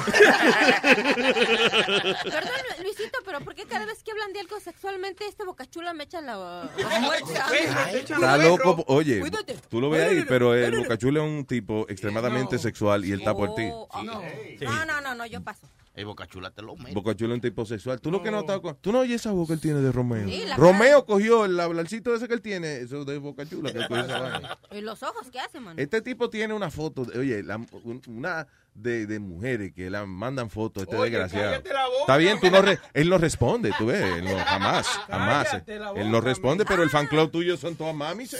Perdón, Luisito, pero ¿por qué cada vez que hablan de algo sexualmente este bocachula me echa la? Está loco. Oye, Cuídate. tú lo ves ahí, pero el Bocachula es un tipo extremadamente sexual y él está por ti. Oh, no. No, no, no, no, yo paso. El Bocachula te lo mete. Bocachula es un tipo sexual. Tú lo que no estás con... Tú no oyes esa voz que él tiene de Romeo. Sí, Romeo cogió el hablarcito ese que él tiene, eso de Bocachula. Que él cogió esa vaina. ¿Y los ojos qué hacen, mano? Este tipo tiene una foto, de- oye, la- un- una de, de mujeres que la mandan fotos, este Oye, desgraciado. cállate la boca, Está bien, tú no re- él no responde, tú ves, él no, jamás, jamás. La Él no responde, pero el fan club tuyo son todas mamis. ¿Son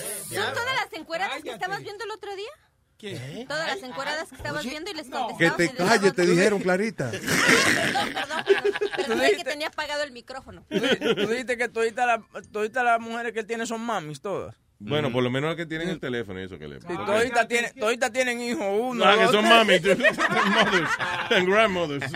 todas las encueradas que estabas viendo el otro día? ¿Qué? Todas las encueradas que estabas viendo y les Que contestabas. te les dabas- calles, te dijeron, Clarita. Perdón, perdón, perdón. Pero creí que tenía apagado el micrófono. Tú di- tú dijiste que toditas las todita las mujeres que él tiene son mamis, todas. Bueno, por lo menos las que tienen el teléfono y eso que le... Y toditas tienen, toditas tienen hijos, uno, No, que dos, son mami, mothers and grandmothers.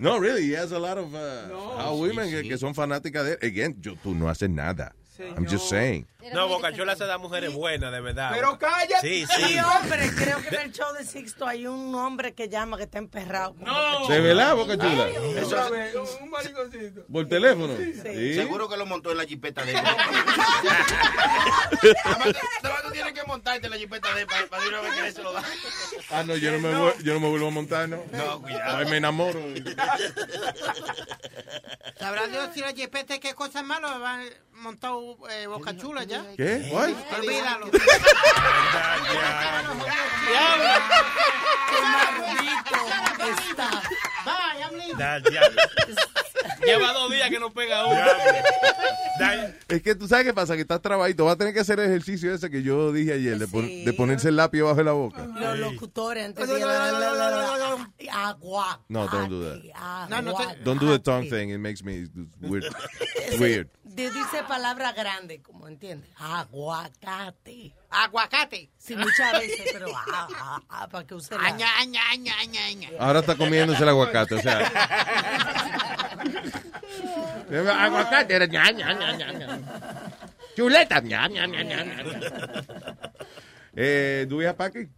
no, really, he has a lot of uh, how women que, que son fanáticas de él. Again, yo, tú no haces nada. I'm just saying. No, Bocachula se da mujeres buenas, de verdad. Pero cállate. Sí, Sí, sí. hombre, creo que en el show de Sixto hay un hombre que llama que está emperrado. No. ¿Se velá, Boca Chula? Otra vez, un mariconcito. ¿Por teléfono? Sí. Seguro que lo montó en la jipeta de él. Nada más tú tienes que montarte en la jipeta de él para, para de una vez que se lo da. Ah, no, yo no, me, vuel- yo no me vuelvo a montar, ¿no? No, cuidado. Ay, me enamoro. ¿Sabrá Dios si la jipeta qué cosas malas va montado eh, Boca Chula ya? ¿Qué? What? Olvídalo. Está. Lleva dos días que no pega uno. Es que tú sabes qué pasa, que estás trabajito. Vas a tener que hacer el ejercicio ese que yo dije ayer, de, pon- de ponerse el lápiz bajo de la boca. Los locutores antes agua. No, don't do that. agua, No, no Don't do the tongue thing. It makes me weird. weird. De- Dice palabra grande, como entiendes. Aguacate. Aguacate. Sí, muchas veces, pero ah, ah, ah, para que usted la... Aña, aña, aña, aña, aña. Ahora está comiéndose el aguacate, o sea. aguacate era ña, ña, ña. Chuleta, ña, ña, ña, ña, ña. Eh, ¿Do we have Paqui?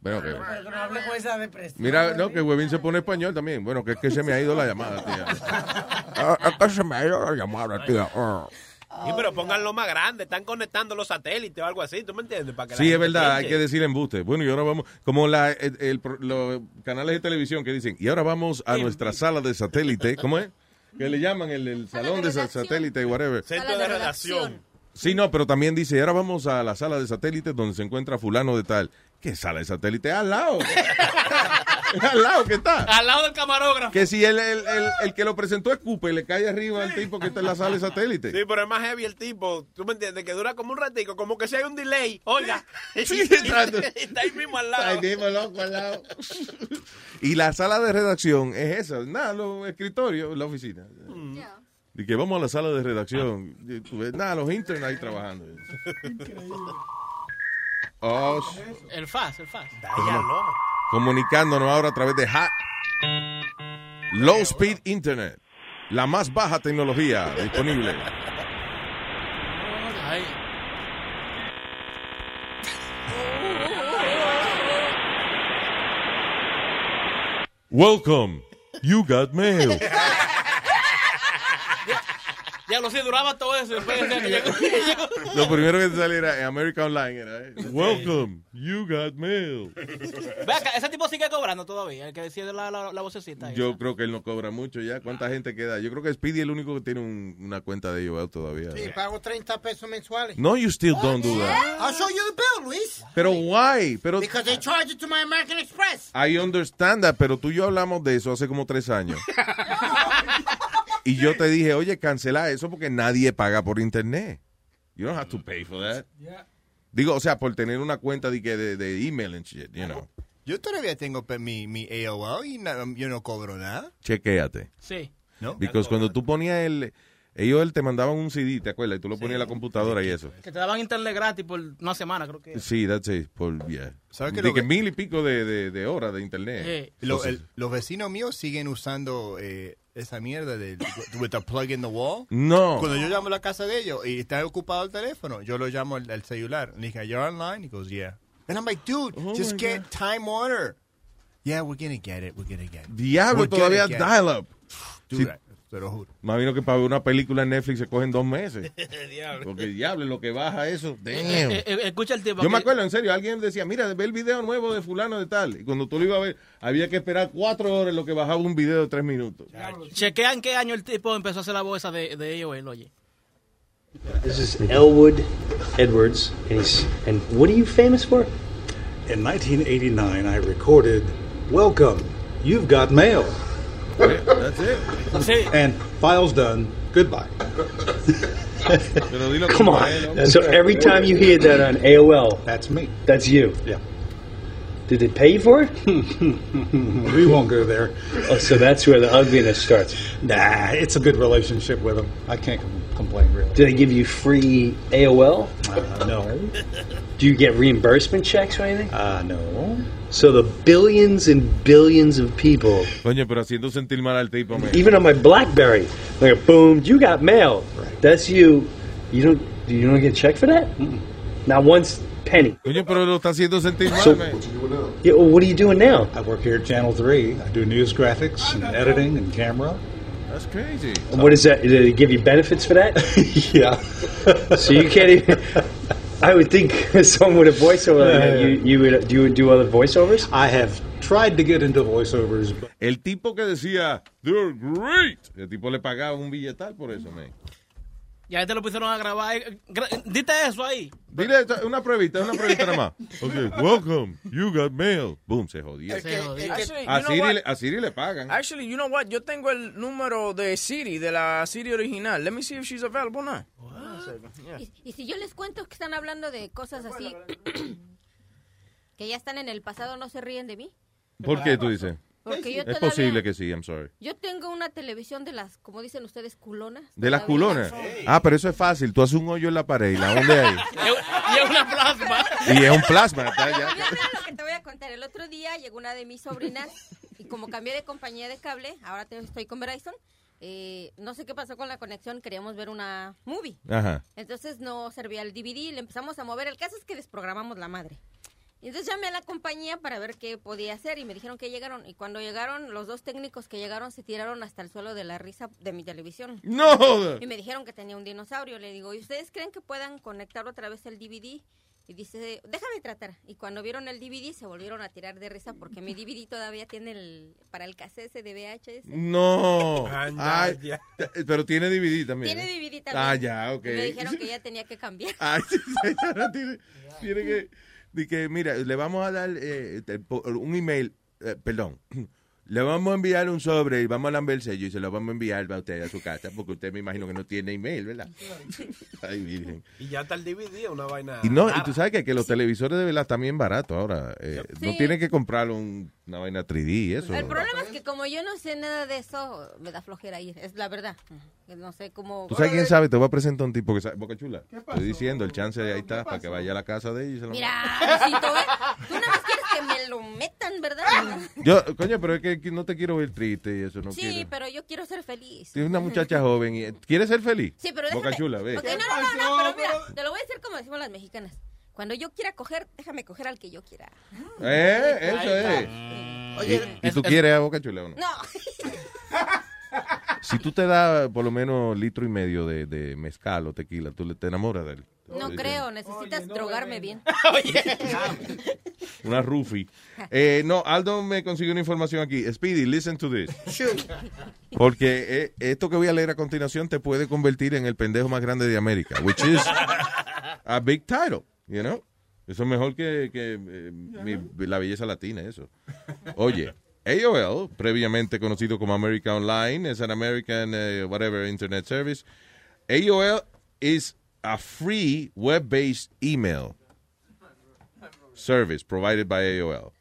Bueno, que... Pero no hable depresión. Mira, no, que Huevín se pone español también. Bueno, que es que se me ha ido la llamada, tía. Ah, Es que se me ha ido la llamada, tía. Ah. Sí, pero pónganlo más grande. Están conectando los satélites o algo así. ¿Tú me entiendes? Para que Sí, es verdad, hay que decir embuste. Bueno, y ahora vamos, como la, el- el pro- los canales de televisión que dicen, y ahora vamos a nuestra sala de satélite, ¿cómo es? Que le llaman el, el salón de sa- satélite, whatever. Centro de redacción. Sí, no, pero también dice, ahora vamos a la sala de satélite donde se encuentra fulano de tal. ¿Qué sala de satélite? Al lado. al lado que está. Al lado del camarógrafo. Que si el, el, el, el que lo presentó es Cooper, le cae arriba al tipo que está en la sala de satélite. Sí, pero es más heavy el tipo, tú me entiendes, que dura como un ratico, como que si hay un delay, oiga. Sí, está, ahí mismo al lado. Ahí mismo, loco, al lado. Y la sala de redacción es esa, nada, los escritorios, la oficina. Y que vamos a la sala de redacción. Y Nada, los internos ahí trabajando. Oh, El FAS, el FAS. comunicándonos ahora a través de Hot Low Speed Internet. La más baja tecnología disponible. Welcome. You got mail. Ya lo sé, duraba todo eso. Después que llegó- llegó. Lo primero que te saliera en America Online era, eh, Welcome. You got mail. Ve acá, ese tipo sigue cobrando todavía, el que decía la, la, la vocecita. ahí. Yo creo que él no cobra mucho ya. ¿Cuánta gente queda? Yo creo que Speedy es el único que tiene un- una cuenta de ellos todavía. Sí, pago 30 pesos mensuales. No, you still don't do that. I'll show you the bill, Luis. Pero why? Pero Because they charge it to my American Express. I understand that, pero tú y yo hablamos de eso hace como tres años. y yo te dije, oye, cancela eso porque nadie paga por internet. You don't have to pay for that. Digo, o sea, por tener una cuenta de, que de, de email and shit, you know. Yo todavía tengo mi, mi AOL y na- yo no cobro nada. Chequéate. Sí. ¿No? Because cuando tú ponías el... Ellos él te mandaban un CD, ¿te acuerdas? Y tú lo ponías en la computadora y eso. Que te daban internet gratis por una semana, creo que. Sí, that's it. Por, yeah. ¿Sabes que De lo que ve- mil y pico de, de, de horas de internet. Eh. Lo- Entonces, el- los vecinos míos siguen usando eh, esa mierda de with the plug in the wall. No. Cuando yo llamo a la casa de ellos y está ocupado el teléfono, yo lo llamo al, al celular. Le dije, ¿you're online? He goes, yeah. And I'm like, dude, Oh just my get Time Warner. Yeah, we're gonna get it. We're gonna get it. Diablo, We're gonna todavía get it. dial-up. Dude, Sí. Te lo juro. Más vino que para ver una película en Netflix se cogen dos meses. Diablo. Porque diablo, lo que baja eso. Damn. Eh, eh, escucha el tipo. Yo me acuerdo, en serio, alguien decía, mira, ve el video nuevo de fulano de tal. Y cuando tú lo ibas a ver, había que esperar cuatro horas en lo que bajaba un video de tres minutos. Chequea en qué año el tipo empezó a hacer la voz esa de, de AOL, oye. This is Elwood Edwards, and he's and what are you famous for? In 1989, I recorded Welcome, You've Got Mail. That's it. Sí. And file's done. Goodbye. Come on. So every time you hear that on AOL, That's me. that's you. Yeah. Did they pay you for it? We won't go there. Oh, so that's where the ugliness starts. Nah, it's a good relationship with them. I can't com- complain, really. Do they give you free AOL? Uh, no. Do you get reimbursement checks or anything? Uh, no. So the billions and billions of people, Coño, pero haciendo sentir mal al tipo, me. even on my BlackBerry, like boom, you got mail. That's you. You don't. You don't get a check for that? Not once penny. Coño, pero lo está haciendo sentir mal, So- man. Yeah, well, what are you doing now? I work here at Channel 3. I do news graphics and editing and camera. That's crazy. And what is that? Do they give you benefits for that? yeah. so you can't even. I would think someone with a voiceover, like that, you you would do you do other voiceovers. I have tried to get into voiceovers, but El tipo que decía, they're great. El tipo le pagaba un billetal por eso, man. Ya te lo pusieron a grabar. eh, gra- Dite eso ahí. Dile una pruebita, una pruebita nada más. Ok, welcome, you got mail. Boom, se jodió. Actually, you A know Siri, what? le- a Siri le pagan. Actually, you know what? Yo tengo el número de Siri, de la Siri original. Let me see if she's available now. Y, y si yo les cuento que están hablando de cosas así que ya están en el pasado, ¿no se ríen de mí? ¿Por qué tú dices? Porque yo es todavía- posible que sí, I'm sorry. Yo tengo una televisión de las, como dicen ustedes, culonas. De las culonas. Ah, pero eso es fácil. Tú haces un hoyo en la pared y la hundes ahí. Y es una plasma. Y es un plasma. está ya. Mira, mira lo que te voy a contar. El otro día llegó una de mis sobrinas y como cambié de compañía de cable, ahora estoy con Verizon, eh, no sé qué pasó con la conexión, queríamos ver una movie. Ajá. Entonces no servía el DVD, le empezamos a mover. El caso es que desprogramamos la madre. Y entonces llamé a la compañía para ver qué podía hacer y me dijeron que llegaron. Y cuando llegaron, los dos técnicos que llegaron se tiraron hasta el suelo de la risa de mi televisión. ¡No! Y me dijeron que tenía un dinosaurio. Le digo, ¿y ustedes creen que puedan conectar otra vez el DVD? Y dice, déjame tratar. Y cuando vieron el DVD se volvieron a tirar de risa porque mi DVD todavía tiene el, para el cassette de VHS. No. Anda, Ay, pero tiene DVD también. Tiene ¿eh? DVD también. Ah, ya, ok. Y me dijeron que ya tenía que cambiar. Ay, sí, señora, tiene, tiene que, di que, mira, le vamos a dar eh, un email, eh, perdón, le vamos a enviar un sobre y vamos a lamber el sello y se lo vamos a enviar a usted a su casa, porque usted me imagino que no tiene email, ¿verdad? Ay, virgen. Y ya está el DVD, una vaina. Y no, y tú sabes que, que los televisores de verdad están bien baratos ahora. eh, No tienen que comprar un- una vaina 3D y eso. El problema es que como yo no sé nada de eso, me da flojera ir, es la verdad. No sé cómo... ¿Tú sabes quién sabe? Te voy a presentar un tipo que sabe. Boca Chula. Estoy diciendo, el chance de ahí está, para que vaya a la casa de ellos. y se lo- Mira, Luisito, ¿eh? tú quieres que me lo metan, ¿verdad? Yo, coño, pero es que no te quiero ver triste y eso no sí, quiero. pero yo quiero ser feliz. Tienes una muchacha joven y ¿quieres ser feliz? Sí, pero Boca déjame. Chula, ve. No, no, no, no, pero mira, te lo voy a decir como decimos las mexicanas. Cuando yo quiera coger, déjame coger al que yo quiera. Eh, eso es. Oye, ¿Y, y tú es- quieres a Boca Chula o no? No. Si tú te das por lo menos litro y medio de, de mezcal o tequila, tú le- te enamoras de él. No creo, necesitas drogarme bien. Una roofie. Eh, no, Aldo me consiguió una información aquí. Speedy, listen to this. Porque eh, esto que voy a leer a continuación te puede convertir en el pendejo más grande de América, which is a big title, you know? Eso es mejor que, que, eh, mi- la belleza latina, eso. Oye, AOL, previamente conocido como America Online, es an American eh, whatever internet service. AOL is a free web-based email service provided by AOL.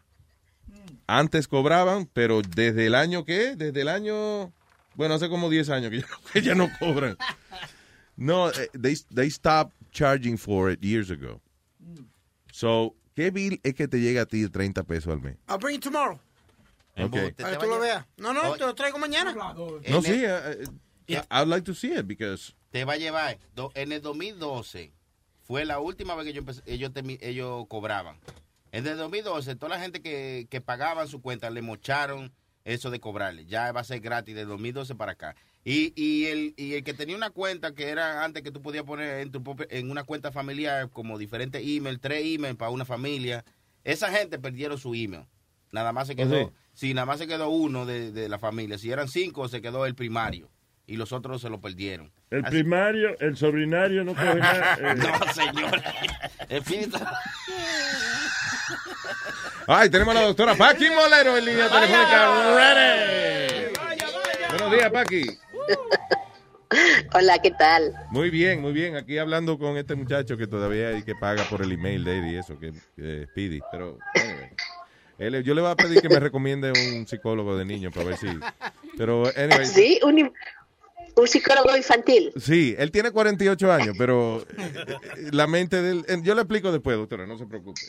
Antes cobraban, pero desde el año que, desde el año, bueno, hace como 10 años que ya, no- que ya no cobran. No, eh, they, they stopped charging for it years ago. So, ¿qué bill es que te llega a ti de 30 pesos al mes? I'll bring it tomorrow. Okay. Para que tú lo veas. No, no, te lo traigo mañana. No, sí, eh, eh, I'd like to see it because Te va a llevar. do- en el 2012 fue la última vez que yo empecé- ellos, ellos cobraban. En el 2012, toda la gente que, que pagaban su cuenta le mocharon eso de cobrarle. Ya va a ser gratis de 2012 para acá. Y, y, el, y el que tenía una cuenta que era antes que tú podías poner en, tu propia- en una cuenta familiar como diferentes email, tres email para una familia, esa gente perdieron su email. Nada más se quedó, sí? sí, nada más se quedó uno de, de la familia. Si eran cinco, se quedó el primario. Y los otros se lo perdieron. El Así- primario, el sobrinario no coge nada. eh. No, señor. Ay, tenemos a la doctora Paqui Molero en línea telefónica. Ready. Buenos días, Paqui. Hola, ¿qué tal? Muy bien, muy bien. Aquí hablando con este muchacho que todavía hay que paga por el email de él y eso, que que Speedy. Pero, anyway. Él- yo le voy a pedir que me recomiende un psicólogo de niños para ver si. Pero, anyway. Sí, un, un psicólogo infantil. Sí, él tiene 48 años, pero eh, la mente del... eh, Yo le explico después, doctora, no se preocupe.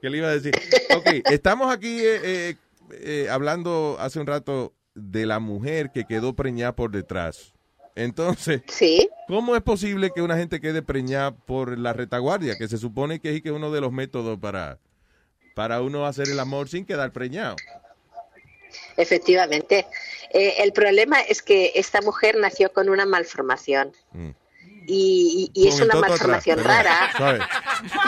¿Qué le iba a decir? Ok, estamos aquí eh, eh, eh, hablando hace un rato de la mujer que quedó preñada por detrás. Entonces, ¿cómo es posible que una gente quede preñada por la retaguardia? Que se supone que es que uno de los métodos para, para uno hacer el amor sin quedar preñado. Efectivamente. Eh, el problema es que esta mujer nació con una malformación. Mm. Y, y- y es una malformación atrás, rara.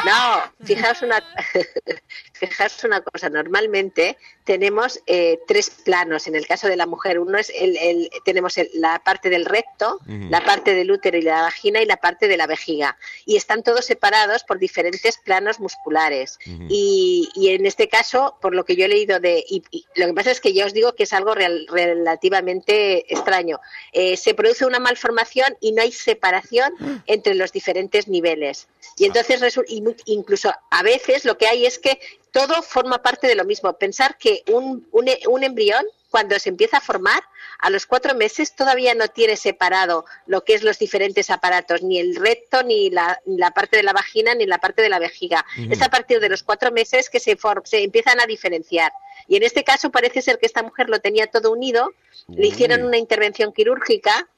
No, fijaos una, fijaos una cosa. Normalmente tenemos eh, tres planos. En el caso de la mujer, uno es el, el- tenemos el- la parte del recto, la parte del útero y la vagina y la parte de la vejiga. Y están todos separados por diferentes planos musculares. Y, y en este caso, por lo que yo he leído de, y, y lo que pasa es que ya os digo que es algo real- relativamente extraño. Eh, se produce una malformación y no hay separación entre los diferentes niveles. Y entonces, y mu- incluso a veces lo que hay es que todo forma parte de lo mismo. Pensar que un, un, un embrión, cuando se empieza a formar, a los cuatro meses todavía no tiene separado lo que es los diferentes aparatos, ni el recto, ni la, ni la parte de la vagina, ni la parte de la vejiga. Es a partir de los cuatro meses que se, for- se empiezan a diferenciar. Y en este caso parece ser que esta mujer lo tenía todo unido, le hicieron una intervención quirúrgica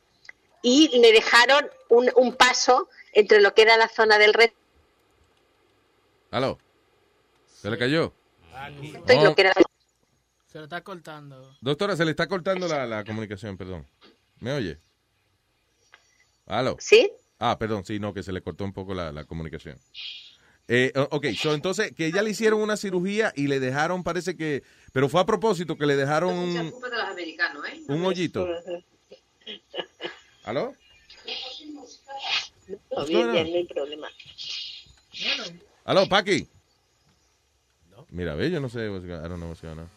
y le dejaron un, un paso entre lo que era la zona del recto ¿Aló? ¿Se le cayó? Oh, Se lo está cortando. Doctora, se le está cortando la, la comunicación, perdón. ¿Me oye? ¿Aló? ¿Sí? Ah, perdón, sí, no, que se le cortó un poco la, la comunicación. Eh, ok, so, entonces que ella le hicieron una cirugía y le dejaron, parece que, pero fue a propósito que le dejaron un, de los americanos, ¿eh? un hoyito. ¿Aló? No, bien, bien, no hay problema. ¿Aló, Paqui? Mira, ve, yo no sé, what's go- I don't know what's going on.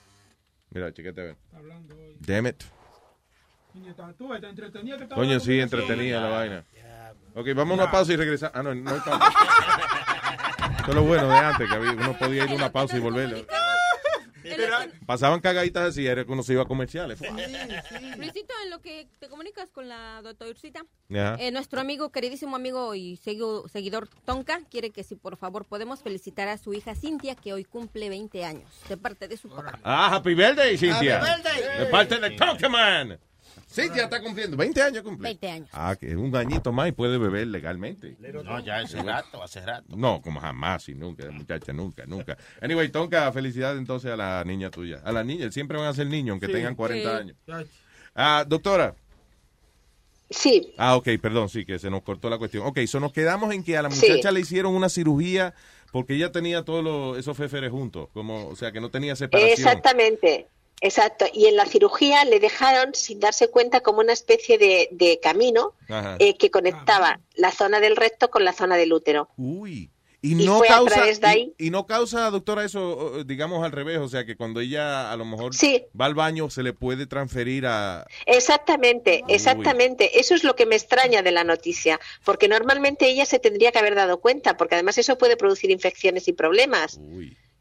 Mira, chequete a ver. Damn it. Coño, sí, ella. la vaina. Ok, vamos a una pausa y regresamos. Ah, no, no hay pausa. Esto es lo bueno de antes, que uno podía ir a una pausa y volver. Pasaban cagaditas así, era que uno se iba a comerciales. Luisito, en lo que te comunicas con la doctorcita, Ajá. eh, nuestro amigo, queridísimo amigo y segui- seguidor Tonka, quiere que si por favor podemos felicitar a su hija Cintia, que hoy cumple 20 años, de parte de su papá. Ah, Happy Birthday, Cintia. Happy birthday. De parte de Pokémon. Cintia está cumpliendo 20 años cumple. 20 años. Ah, que es un añito más y puede beber legalmente. No, ya hace rato, hace rato. No, como jamás y nunca, muchacha, nunca, nunca. Anyway, Tonka, felicidades entonces a la niña tuya. A la niña, siempre van a ser niños, aunque Sí. tengan 40 Sí. años. Ah, doctora. Sí. Ah, ok, perdón, sí, que se nos cortó la cuestión. Ok, so nos quedamos en que a la Sí. muchacha le hicieron una cirugía porque ella tenía todos los- esos féferes juntos, como, o sea, que no tenía separación. Exactamente, exacto. Y en la cirugía le dejaron, sin darse cuenta, como una especie de, de camino eh, que conectaba la zona del recto con la zona del útero. Uy. Y Y no causa, través de y- ahí. y, no causa, doctora, eso, digamos, al revés. O sea, que cuando ella a lo mejor Sí. va al baño, se le puede transferir a... Exactamente, exactamente. Eso es lo que me extraña de la noticia, porque normalmente ella se tendría que haber dado cuenta, porque además eso puede producir infecciones y problemas.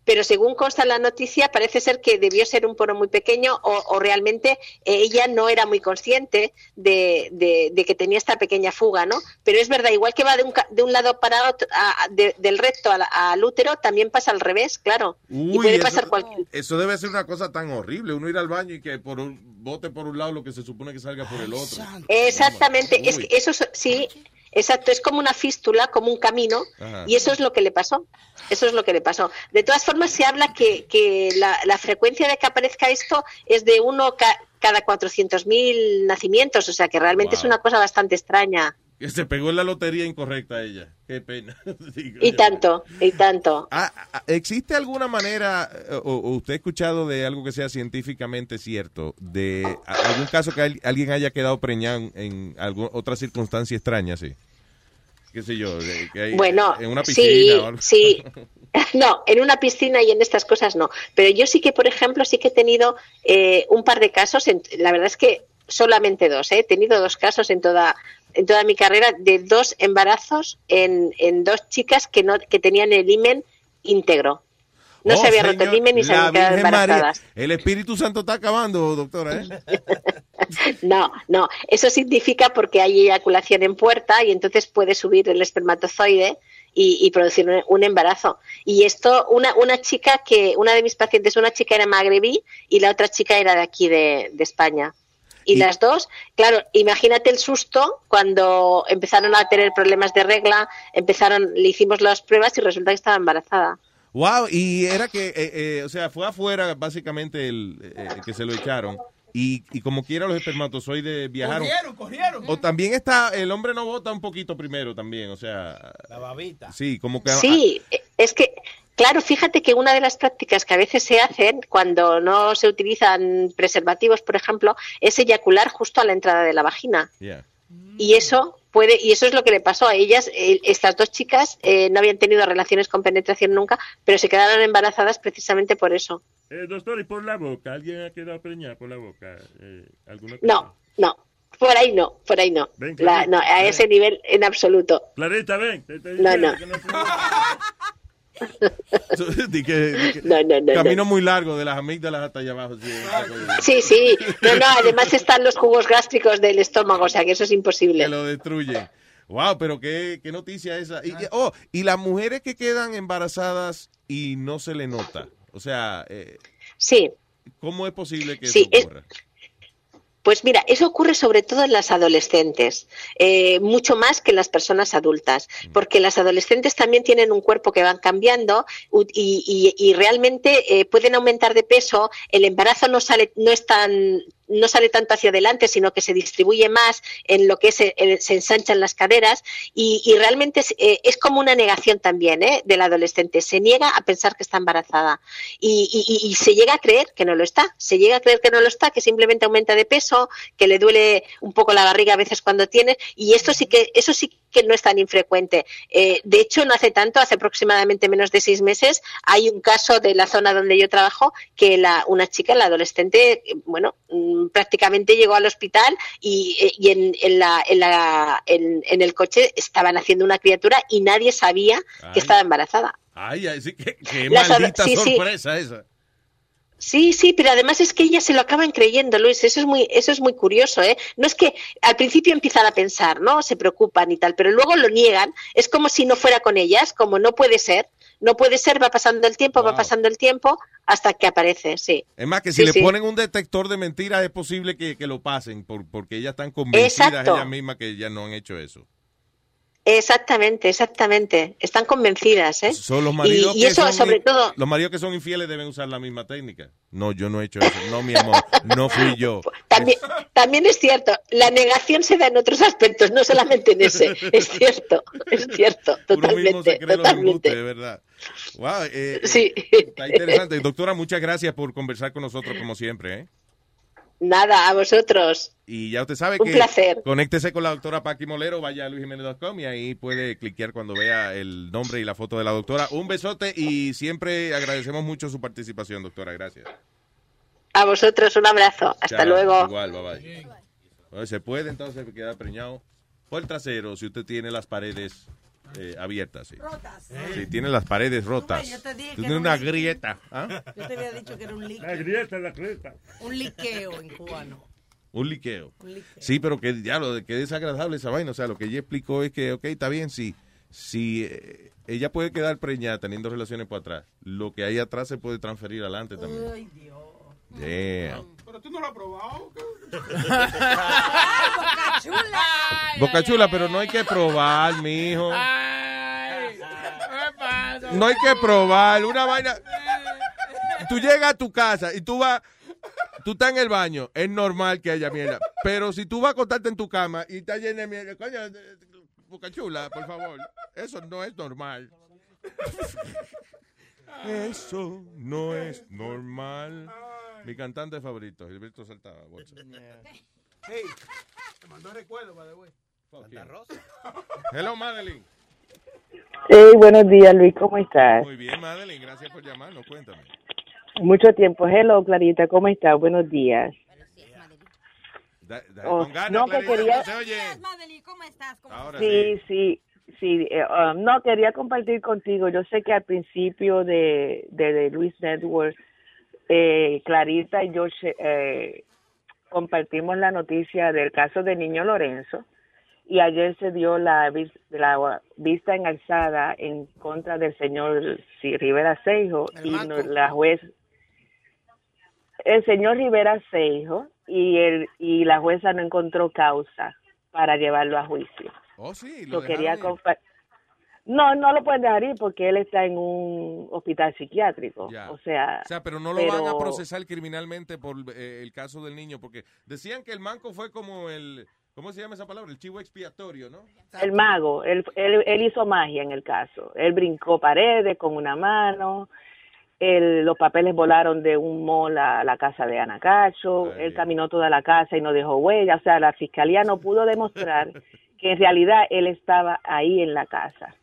Pero según consta en la noticia, parece ser que debió ser un poro muy pequeño o, o realmente eh, ella no era muy consciente de, de- de que tenía esta pequeña fuga, ¿no? Pero es verdad, igual que va de un, ca- de un lado para otro, a- a- de- del recto al, al útero, también pasa al revés, claro. y Uy, puede eso- pasar cualquier... Eso debe ser una cosa tan horrible, uno ir al baño y que por un bote por un lado lo que se supone que salga por el otro. Exactamente, es que eso es- sí, exacto, es como una fístula, como un camino, Ajá. y eso es lo que le pasó. Eso es lo que le pasó. De todas formas, se habla que, que la, la frecuencia de que aparezca esto es de uno ca- cada 400.000 nacimientos, o sea que realmente Wow. es una cosa bastante extraña. Que se pegó en la lotería incorrecta ella. Qué pena. Y yo. tanto, y tanto. Ah, ah, ¿Existe alguna manera, eh, o, o usted ha escuchado de algo que sea científicamente cierto, de algún caso que al- alguien haya quedado preñado en, alguna otra circunstancia extraña, sí? ¿Qué sé yo? de- que hay- Bueno, en una piscina sí, o algo. sí. No, en una piscina y en estas cosas no. Pero yo sí que, por ejemplo, sí que he tenido eh, un par de casos. en- la verdad es que solamente dos. ¿eh? He tenido dos casos en toda en toda mi carrera de dos embarazos en, en dos chicas que no que tenían el himen íntegro. No Oh, se había roto el himen y se habían quedado María. embarazadas. El Espíritu Santo está acabando, doctora, ¿eh? No, no, eso significa porque hay eyaculación en puerta y entonces puede subir el espermatozoide y, y producir un, un embarazo. Y esto, una, una chica que, una de mis pacientes, una chica era magrebí y la otra chica era de aquí de, de España. Y, las dos, claro, imagínate el susto cuando empezaron a tener problemas de regla, empezaron, le hicimos las pruebas y resulta que estaba embarazada. Wow, y era que, eh, eh, o sea, fue afuera básicamente el, eh, que se lo echaron. Y, y como quiera los espermatozoides viajaron. Corrieron, corrieron. O también está, el hombre no vota un poquito primero también, o sea. La babita. Sí, como que. Sí, es que, claro, fíjate que una de las prácticas que a veces se hacen cuando no se utilizan preservativos, por ejemplo, es eyacular justo a la entrada de la vagina. Yeah. Y eso puede, y eso es lo que le pasó a ellas. Eh, estas dos chicas eh, no habían tenido relaciones con penetración nunca, pero se quedaron embarazadas precisamente por eso. Eh, doctor, y por la boca, ¿alguien ha quedado preñada por la boca? Eh, ¿alguna No, no, por ahí no, por ahí no. Ven, La- ven, no, a ven. ese nivel en absoluto. Clarita, ven. te No, no. que no fue- Di que- di que- No, no, no, camino no. muy largo de las amígdalas hasta allá abajo. sí. Sí. No, no, además están los jugos gástricos del estómago, o sea que eso es imposible. Que lo destruye. Wow, pero qué, qué noticia esa. Y, oh, y las mujeres que quedan embarazadas y no se le nota. O sea, eh, Sí. ¿cómo es posible que Sí, eso es- ocurra? Pues mira, eso ocurre sobre todo en las adolescentes, eh, mucho más que en las personas adultas, porque las adolescentes también tienen un cuerpo que van cambiando u- y, y- y realmente eh, pueden aumentar de peso, el embarazo no sale, no es tan no sale tanto hacia adelante, sino que se distribuye más en lo que es el- el- se ensanchan las caderas y, y realmente es, eh, es como una negación también ¿eh? del adolescente. Se niega a pensar que está embarazada y- y se llega a creer que no lo está. Se llega a creer que no lo está, que simplemente aumenta de peso, que le duele un poco la barriga a veces cuando tiene y esto sí que eso sí que no es tan infrecuente. Eh, de hecho, no hace tanto, hace aproximadamente menos de seis meses, hay un caso de la zona donde yo trabajo que la, una chica, la adolescente, bueno, mm, prácticamente llegó al hospital y, eh, y en, en la, en, la, en, el coche estaban haciendo una criatura y nadie sabía Ay. que estaba embarazada. Ay, ay, sí, qué, qué sí, sí. sorpresa esa. Sí, sí, pero además es que ellas se lo acaban creyendo, Luis. Eso es muy, eso es muy curioso, ¿eh? No es que al principio empiezan a pensar, ¿no? Se preocupan y tal, pero luego lo niegan. Es como si no fuera con ellas, como no puede ser, no puede ser. Va pasando el tiempo, va pasando el tiempo hasta que aparece, sí. Es más, que si Sí, le sí. ponen un detector de mentiras es posible que, que lo pasen, por, porque ellas están convencidas Exacto. ellas mismas que ya no han hecho eso. Exactamente, exactamente. Están convencidas, ¿eh? Son los maridos y, y que eso, son sobre todo, Los maridos que son infieles deben usar la misma técnica. No, yo no he hecho eso. No, mi amor, no fui yo. también, también es cierto. La negación se da en otros aspectos, no solamente en ese. Es cierto, es cierto, Uno mismo se totalmente, cree los totalmente. de verdad. Wow, eh, Sí. Está interesante. Doctora, muchas gracias por conversar con nosotros como siempre. ¿eh? Nada, a vosotros. Y ya usted sabe Un que placer. conéctese con la doctora Paqui Molero, vaya a luisjimenez.com y ahí puede cliquear cuando vea el nombre y la foto de la doctora. Un besote y siempre agradecemos mucho su participación, doctora. Gracias. A vosotros un abrazo. Hasta Chao. luego. Igual, bye bye. Bueno, Se puede entonces quedar preñado por el trasero si usted tiene las paredes eh, abiertas. Sí. Si tiene las paredes rotas. yo te dije que Tiene una grieta. ¿ah? Yo te había dicho que era un líquido. La grieta, la grieta. Un liqueo en cubano. Un liqueo. Un liqueo. Sí, pero que ya lo de que desagradable esa vaina. O sea, lo que ella explicó es que, ok, está bien, si, si eh, ella puede quedar preñada teniendo relaciones por atrás, lo que hay atrás se puede transferir adelante también. Ay, Dios. Damn. Pero tú no lo has probado. Boca chula. Boca chula, pero no hay que probar, mijo. No hay que probar. Una vaina. Tú llegas a tu casa y tú vas. Tú estás en el baño. Es normal que haya mierda. Pero si tú vas a acostarte en tu cama y está llena de mierda. Coño, boca chula, por favor. Eso no es normal. Eso no es normal. Mi cantante favorito, Gilberto Saltaba. Bolsa. Hey, te mandó recuerdo, by the way. Hello, Madeline. Hey, buenos días, Luis, ¿cómo estás? Muy bien, Madeline, gracias por llamarnos. Cuéntame. Mucho tiempo. Hello, Clarita, ¿cómo estás? Buenos días. Da- da- Oh, con ganas, no, que Clarita, quería- no se oye. ¿Cómo estás? Ahora Sí, sí, sí. eh, um, no, quería compartir contigo. Yo sé que al principio de, de, de Luis Network, eh, Clarita y yo eh, compartimos la noticia del caso de Niño Lorenzo y ayer se dio la, vis- la vista en alzada en contra del señor Rivera Seijo y la juez el señor Rivera Seijo y el y la jueza no encontró causa para llevarlo a juicio. Oh, sí, Lo lo quería No, no lo pueden dejar ir porque él está en un hospital psiquiátrico. Ya. O sea, O sea, pero no lo van a procesar criminalmente por eh, el caso del niño, porque decían que el manco fue como el, ¿cómo se llama esa palabra? El chivo expiatorio, ¿no? El mago, él, él, él hizo magia en el caso. Él brincó paredes con una mano, él- los papeles volaron de un mall a la casa de Ana Cacho, él caminó toda la casa y no dejó huella. O sea, la fiscalía no pudo demostrar que en realidad él estaba ahí en la casa.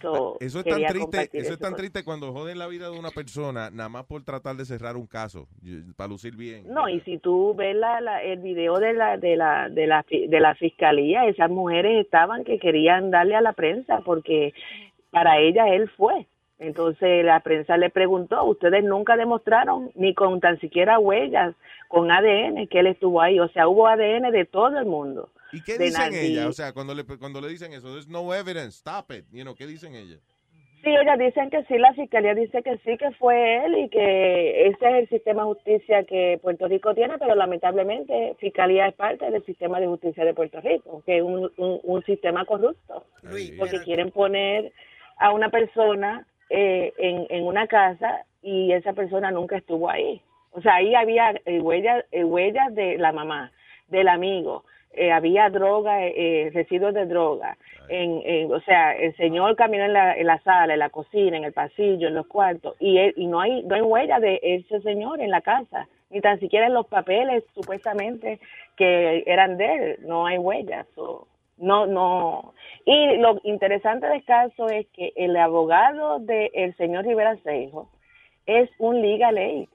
So, Eso es tan triste, eso es tan triste cuando joden la vida de una persona, nada más por tratar de cerrar un caso, y- para lucir bien. No, y si tú ves la, la- el video de la, de, la, de, la, de la fiscalía, esas mujeres estaban que querían darle a la prensa porque para ella él fue. Entonces la prensa le preguntó, ustedes nunca demostraron ni con tan siquiera huellas, con ADN, que él estuvo ahí. O sea, hubo ADN de todo el mundo. ¿Y qué dicen ellas? O sea, cuando le, cuando le dicen eso, there's no evidence, stop it, you know, ¿qué dicen ellas? Sí, ellas dicen que sí, la fiscalía dice que sí, que fue él y que ese es el sistema de justicia que Puerto Rico tiene, pero lamentablemente fiscalía es parte del sistema de justicia de Puerto Rico, que es un, un, un sistema corrupto, porque quieren poner a una persona eh, en, en una casa y esa persona nunca estuvo ahí. O sea, ahí había eh, huellas, eh, huellas de la mamá, del amigo, eh, había droga, eh, eh, residuos de droga. En, en- o sea, el señor caminó en la, en la sala, en la cocina, en el pasillo, en los cuartos, y, él- y no hay no hay huella de ese señor en la casa, ni tan siquiera en los papeles supuestamente que eran de él, no hay huellas. so, no, no. Y lo interesante del caso es que el abogado del señor Rivera Seijo es un legal aid.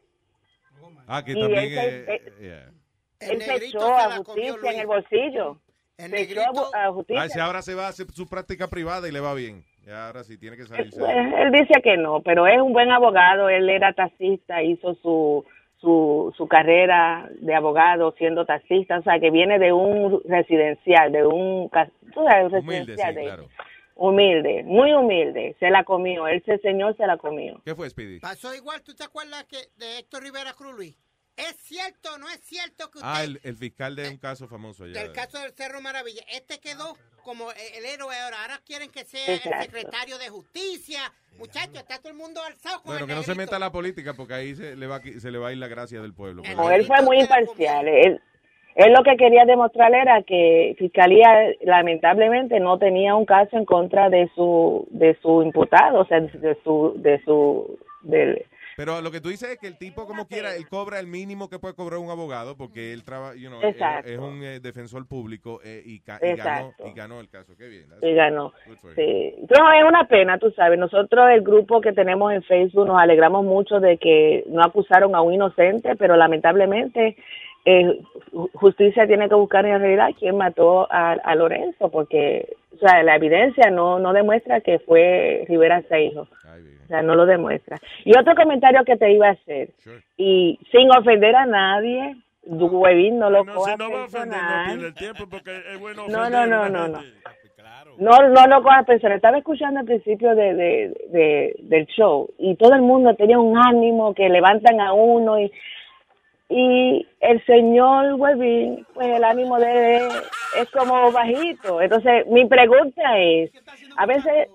Ah, que Y también ese- es... eh, yeah. Él se echó a justicia en el bolsillo. Se echó a justicia. Ah, si ahora se va a hacer su práctica privada y le va bien. Y ahora sí tiene que salirse. Pues, él dice que no, pero es un buen abogado. Él era taxista, hizo su, su, su carrera de abogado siendo taxista, o sea, que viene de un residencial, de un, tú sabes, un Humilde, residencial sí, de- claro. humilde, muy humilde. Se la comió, ese señor se la comió. ¿Qué fue, Speedy? Pasó igual, ¿tú te acuerdas que de Héctor Rivera Cruz, Luis? ¿Es cierto o no es cierto que usted, Ah, el, el fiscal de un caso famoso allá. del caso del Cerro Maravilla, este quedó como el héroe ahora? Ahora quieren que sea el secretario de justicia. Muchachos, está todo el mundo alzado con Bueno, el que no se meta a la política porque ahí se le va, se le va a ir la gracia del pueblo. No, él fue muy imparcial. Él, él lo que quería demostrar era que Fiscalía lamentablemente no tenía un caso en contra de su de su imputado, o sea, de su de su del Pero lo que tú dices es que el tipo, como quiera, él cobra el mínimo que puede cobrar un abogado porque él trabaja, you know, él- es un eh, defensor público eh, y, ganó, y ganó el caso. Qué bien. y ganó. Sí. No, es una pena, tú sabes. Nosotros, el grupo que tenemos en Facebook, nos alegramos mucho de que no acusaron a un inocente, pero lamentablemente eh, ju- justicia tiene que buscar en realidad quién mató a, a Lorenzo, porque o sea, la evidencia no, no demuestra que fue Rivera Seijo. O sea, no lo demuestra. Y otro comentario que te iba a hacer, y sin ofender a nadie, Huevín no lo No, coja si no va a ofender, no personal. el tiempo porque es bueno No, no, no, la no, gente. No, no lo cojas personal. Estaba escuchando al principio de, de, de- del show y todo el mundo tenía un ánimo que levantan a uno y, y el señor Webin, pues el ánimo de él es como bajito. Entonces, mi pregunta es, a veces...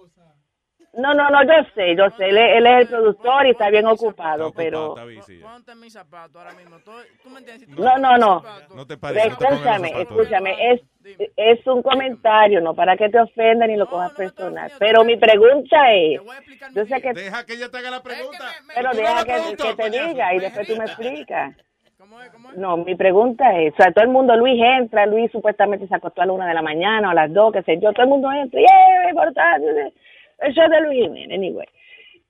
No, no, no, yo sé, yo sé, él, es- él es el productor y está bien ocupado, pero... Ponte mis zapatos ahora mismo. Tú, me entiendes. No, no, no. No te pares, Escúchame, escúchame, es, es un comentario, no para que te ofenda ni lo cojas personal. Pero mi pregunta es, yo sé que... Deja que ella te haga la pregunta. Pero deja que, que te diga y después tú me explicas. No, mi pregunta es, o sea, todo el mundo, Luis entra, Luis supuestamente se acostó a la una de la mañana o a las dos, qué sé yo, todo el mundo entra, y ¡eh, importante! Eso es de Luis Jiménez, anyway.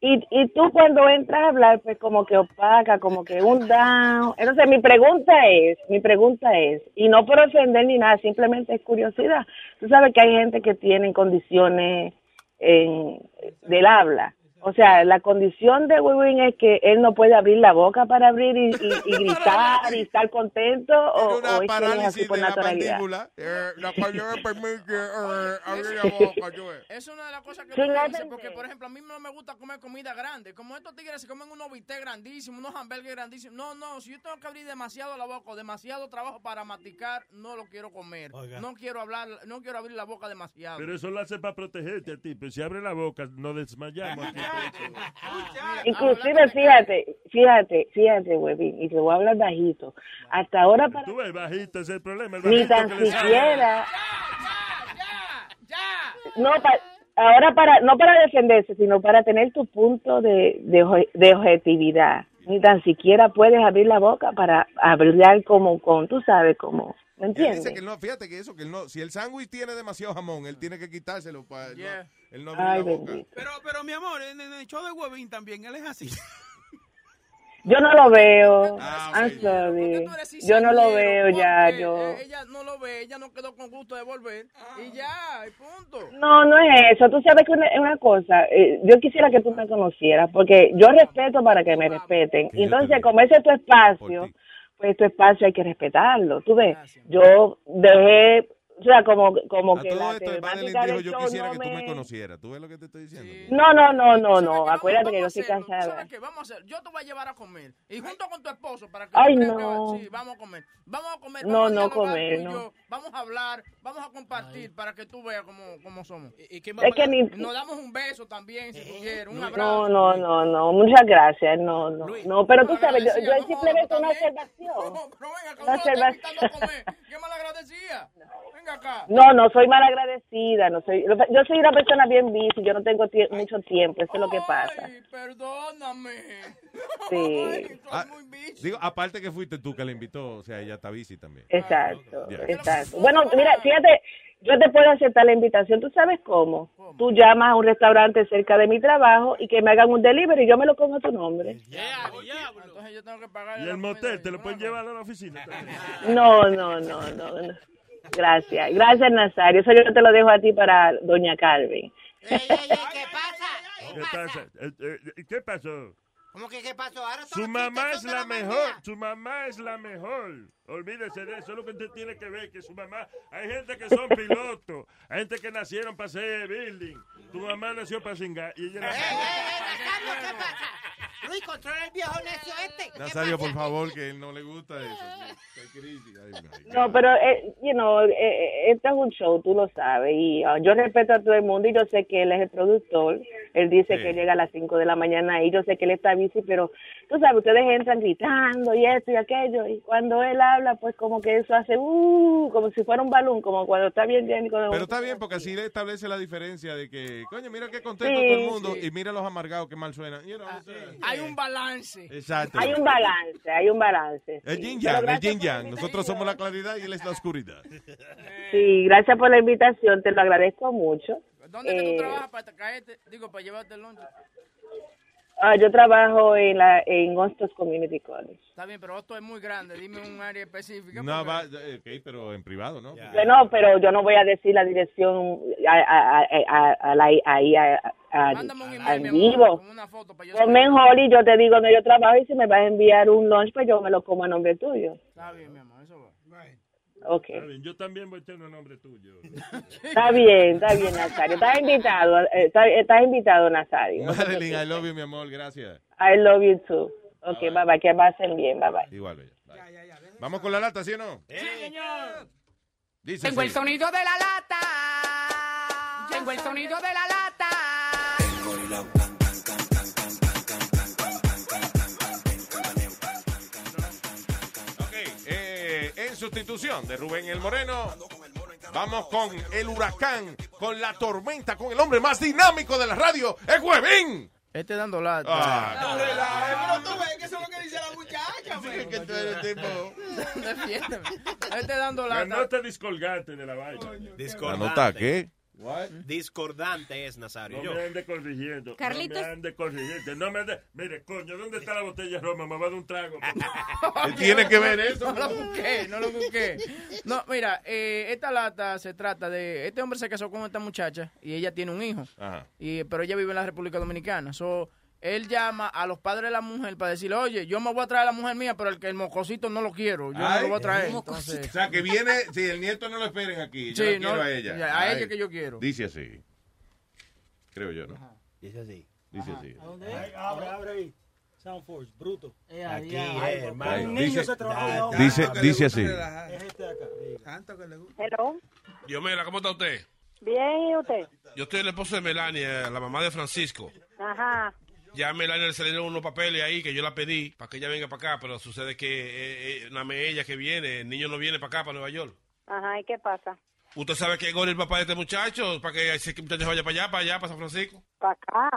Y, y tú cuando entras a hablar, pues como que opaca, como que un down. Entonces mi pregunta es, mi pregunta es, y no por ofender ni nada, simplemente es curiosidad. Tú sabes que hay gente que tiene condiciones en, del habla. O sea, la condición de Wiwin es que él no puede abrir la boca para abrir y, y- y gritar y estar contento o, Una o es que él es así parálisis por de la naturalidad. eh, la cual no me permite eh, abrir la boca. yo. Es una de las cosas que me dice, te- porque por ejemplo a mí no me gusta comer comida grande. Como estos tigres se comen unos bistecs grandísimos, unos hamburgues grandísimos. No, no, si yo tengo que abrir demasiado la boca, o demasiado trabajo para masticar, no lo quiero comer. No quiero hablar, no quiero abrir la boca demasiado. Pero eso lo hace para protegerte a ti. Pero si abre la boca, no desmayamos. Inclusive, fíjate, fíjate, fíjate, Webin, y te voy a hablar bajito. Hasta ahora para Tú ves, bajito, ese es el problema. el ni tan siquiera no pa- ahora para no para defenderse sino para tener tu punto de, de objetividad ni tan siquiera puedes abrir la boca para hablar como con tú sabes como ¿me Él entiendes? dice que él no, fíjate que eso, que él no, si el sándwich tiene demasiado jamón, él tiene que quitárselo para él no, él no abrir Ay, la boca. Pero, pero mi amor, en en el show de Huevín también, él es así. yo no lo veo. Ah, I'm sorry. Yo no lo veo ya yo. Ella no lo ve, ella no quedó con gusto de volver. Y ya, y punto. No, no es eso. Tú sabes que una, es una cosa, eh, yo quisiera que tú me conocieras, porque yo respeto para que me respeten. Y entonces, como ese es tu espacio, pues tu espacio hay que respetarlo. Tú ves, yo dejé O sea, como, como A que todo la esto, el Madeline temática dijo, del yo show quisiera no que tú me me... conocieras. ¿Tú ves lo que te estoy diciendo? No, no, no, no, no. Acuérdate que yo. ¿Sabes qué? Vamos a hacer. Yo te voy a llevar a comer. Y junto con tu esposo para que. Ay, no. Sí, vamos a comer. Vamos a comer. No, a no comer, y no. yo, Vamos a hablar. Vamos a compartir para que tú veas cómo, cómo somos. Es que ni- Nos damos un beso también, si tú quieres. Un No, abrazo. no, no, no. Muchas gracias. No, no. No, pero tú sabes, yo, yo simplemente una observación. ¿Qué malagradecida? No, no soy malagradecida, no soy, yo soy una persona bien bici, yo no tengo tie- mucho tiempo, eso es lo que pasa. Perdóname. Sí, Ah, digo, aparte que fuiste tú que la invitó, o sea, ella está bici también. exacto, exacto. Bueno, mira, fíjate, yo te puedo aceptar la invitación, ¿tú sabes cómo? Tú llamas a un restaurante cerca de mi trabajo y que me hagan un delivery y yo me lo pongo a tu nombre. Entonces yo tengo que pagar. Y el motel, ¿te lo pueden llevar a la oficina? No, no, no, no, no. Gracias, gracias Nazario, eso yo te lo dejo a ti para doña Carmen. ¿Qué pasa? Eh, eh, ¿Qué pasó? ¿Cómo que qué pasó? Ahora Su mamá es la mejor, su mamá es la mejor. Olvídese de eso, es lo que usted tiene que ver, que su mamá, hay gente que son pilotos, hay gente que nacieron para ser building. Tu mamá nació para cingar y ella nació- ¿Qué pasa? Luis, controla el viejo necio este. ¿Qué Nazario, por favor, que él no le gusta eso. Ay. No, pero, eh, you know, eh, este es un show, tú lo sabes, y ah, yo respeto a todo el mundo y yo sé que él es el productor, él dice Sí. que llega a las 5 de la mañana y yo sé que él está bici, pero tú sabes, ustedes entran gritando y esto y aquello, y cuando él habla, pues como que eso hace, uh, como si fuera un balón, como cuando está bien bien. cuando- Pero está bien porque así le establece la diferencia de que, coño, mira qué contento Sí, todo el mundo sí. y mira los amargados que mal suenan. You know, o sea, Hay un balance. Exacto. Hay un balance, hay un balance. El sí. yin yang, el yin yang. Nosotros somos la claridad y él es la oscuridad. Sí, gracias por la invitación, te lo agradezco mucho. ¿Dónde que Eh, tú trabajas para caerte? Digo, para llevarte el lunch. Ah, yo trabajo en la en Hostos Community College. Está bien, pero esto es muy grande. Dime un área específica. No, va, eh, ok, pero en privado, ¿no? Yo no, pero yo no voy a decir la dirección a, a, a, a- a la- ahí a, a, a- en vivo. Ponme en Holly, yo te digo donde yo trabajo y si me vas a enviar un lunch, pues yo me lo como a nombre tuyo. Está bien, mi amor, eso va. Ok. Está bien, yo también voy a tener un nombre tuyo. Está bien, está bien, Nazario. Estás invitado, eh, estás, estás invitado, Nazario. Madeline, I love you, mi amor, gracias. I love you too. Ok, bye bye, que pasen bien, bye bye. Igual. Bye. Vamos con la lata, ¿sí o no? Sí, señor. Dice Tengo el sonido de la lata. Tengo el sonido de la lata. Ok, sustitución de Rubén el Moreno, vamos con el huracán, con la tormenta, con el hombre más dinámico de la radio, el Huevín. Este dando lata. Ah. Pero tú ves que eso es lo que dice la muchacha, que tú eres tipo... Defiéndeme. Este dando La lata. nota discolgante de la vaina. ¿La nota qué? Discordante es, Nazario. No Yo. me ande corrigiendo. Carlitos. No me ande corrigiendo. No me ande... Mire, coño, ¿dónde está la botella de Roma? Me va a dar un trago. ¿Qué tiene que ver eso? No lo busqué, no lo busqué. No, mira, eh, esta lata se trata de... Este hombre se casó con esta muchacha y ella tiene un hijo. Ajá. Y, pero ella vive en la República Dominicana. So, él llama a los padres de la mujer para decirle, oye, yo me voy a traer a la mujer mía, pero el que el mocosito no lo quiero. Yo no lo voy a traer. Entonces, O sea, que viene, si el nieto no lo esperen aquí, yo Sí, quiero no, a ella. a Ay. ella que yo quiero. Dice así. Creo yo, ¿no? Dice así. Dice así. Ahí, abre, abre ahí. Soundforce, bruto. Aquí, Ay, eh, hermano. Un niño Dice- se trabaja. dice- dice así. Es este de acá. Tanto que le gusta. Hello. Dios mira, ¿cómo está usted? Bien, ¿y usted? Yo estoy el esposo de Melania, la mamá de Francisco. Ajá. Ya Melania se le dieron unos papeles ahí que yo la pedí para que ella venga para acá, pero sucede que eh, eh, más ella que viene, el niño no viene para acá, para Nueva York. Ajá, ¿y qué pasa? ¿Usted sabe que es el papá de este muchacho? Para que ese muchacho vaya para allá, para allá, para San Francisco. Para acá.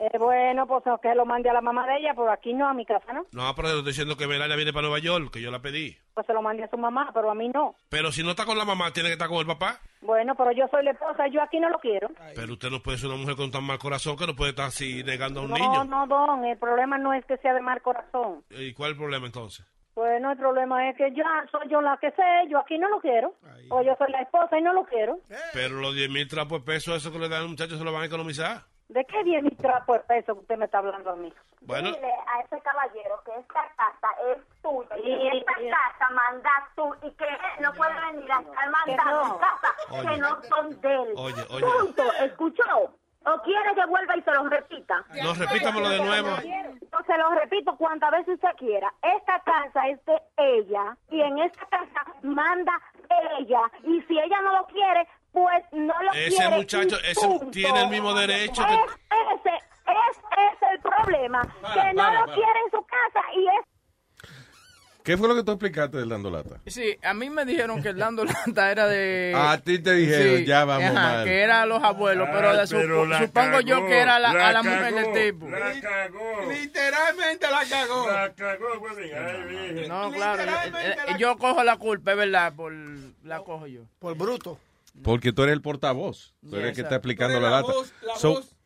Eh, bueno, pues no, que lo mande a la mamá de ella, pero aquí no, a mi casa, ¿no? No, pero estoy diciendo que Melania viene para Nueva York, que yo la pedí. Pues se lo mande a su mamá, pero a mí no. Pero si no está con la mamá, tiene que estar con el papá. Bueno, pero yo soy la esposa y yo aquí no lo quiero. Pero usted no puede ser una mujer con tan mal corazón que no puede estar así negando a un No, niño. no, don, el problema no es que sea de mal corazón. ¿Y cuál es el problema entonces? Bueno, el problema es que ya soy yo la que sé, yo aquí no lo quiero. O yo soy la esposa y no lo quiero. Pero los 10 mil trapos de peso, eso que le dan al muchacho, se lo van a economizar. ¿De qué viene mi trapo de peso que usted me está hablando a mí? Bueno. Dile a ese caballero que esta casa es tuya y esta casa manda tú y que él no puede venir a estar mandando casas Oye. que no son de él. Oye, oye. Punto. ¿Escuchó? ¿O quiere que vuelva y se lo repita? No, repítamelo de nuevo. No, se lo repito cuantas veces usted quiera. Esta casa es de ella y en esta casa manda ella. Y si ella no lo quiere, pues no lo Ese quiere. muchacho, y ese tiene el mismo derecho que- Es ese, es, es el problema. Para, que no para, lo para. quiere en su casa y es ¿Qué fue lo que tú explicaste del dando lata? Sí, a mí me dijeron que el dando lata era de... A ti te dijeron, Sí, ya vamos ajá, mal. que era a los abuelos, pero, Ay, de su- pero supongo yo que era la, la a la mujer cagó, del tipo. La cagó. Literalmente la cagó. La cagó. No, claro, yo, eh, yo cojo la culpa, es verdad, por la cojo yo. Por bruto. Porque tú eres el portavoz. Tú eres el que está explicando la eres lata. voz- la So- voz,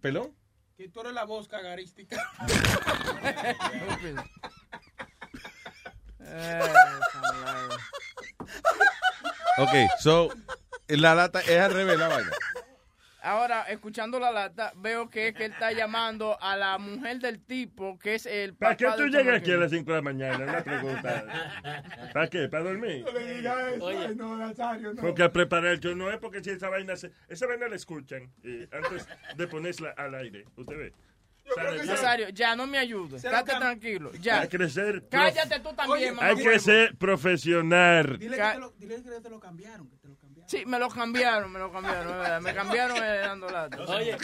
¿Pelón? que tú eres la voz cagarística. Ok, so, la lata es al revés la vaina. Ahora, escuchando la lata, veo que es que él está llamando a la mujer del tipo, que es el papá ¿Para qué tú llegas aquí a las 5 de la mañana? Una pregunta. ¿Para qué? ¿Para dormir? No le digas eso. Ay, no, Nazario, no. Porque a preparar el show no es porque si esa vaina se, esa vaina la escuchan eh, antes de ponerla al aire. ¿Usted ve? Nazario, ya no me ayudes. Estate tranquilo. Ya. Hay que ser Cállate tú también, mamá Hay que ser profesional. Dile que, te lo, dile que te lo cambiaron. Sí, me lo cambiaron, me lo cambiaron, es verdad. Me cambiaron eh, dando lata. Oye,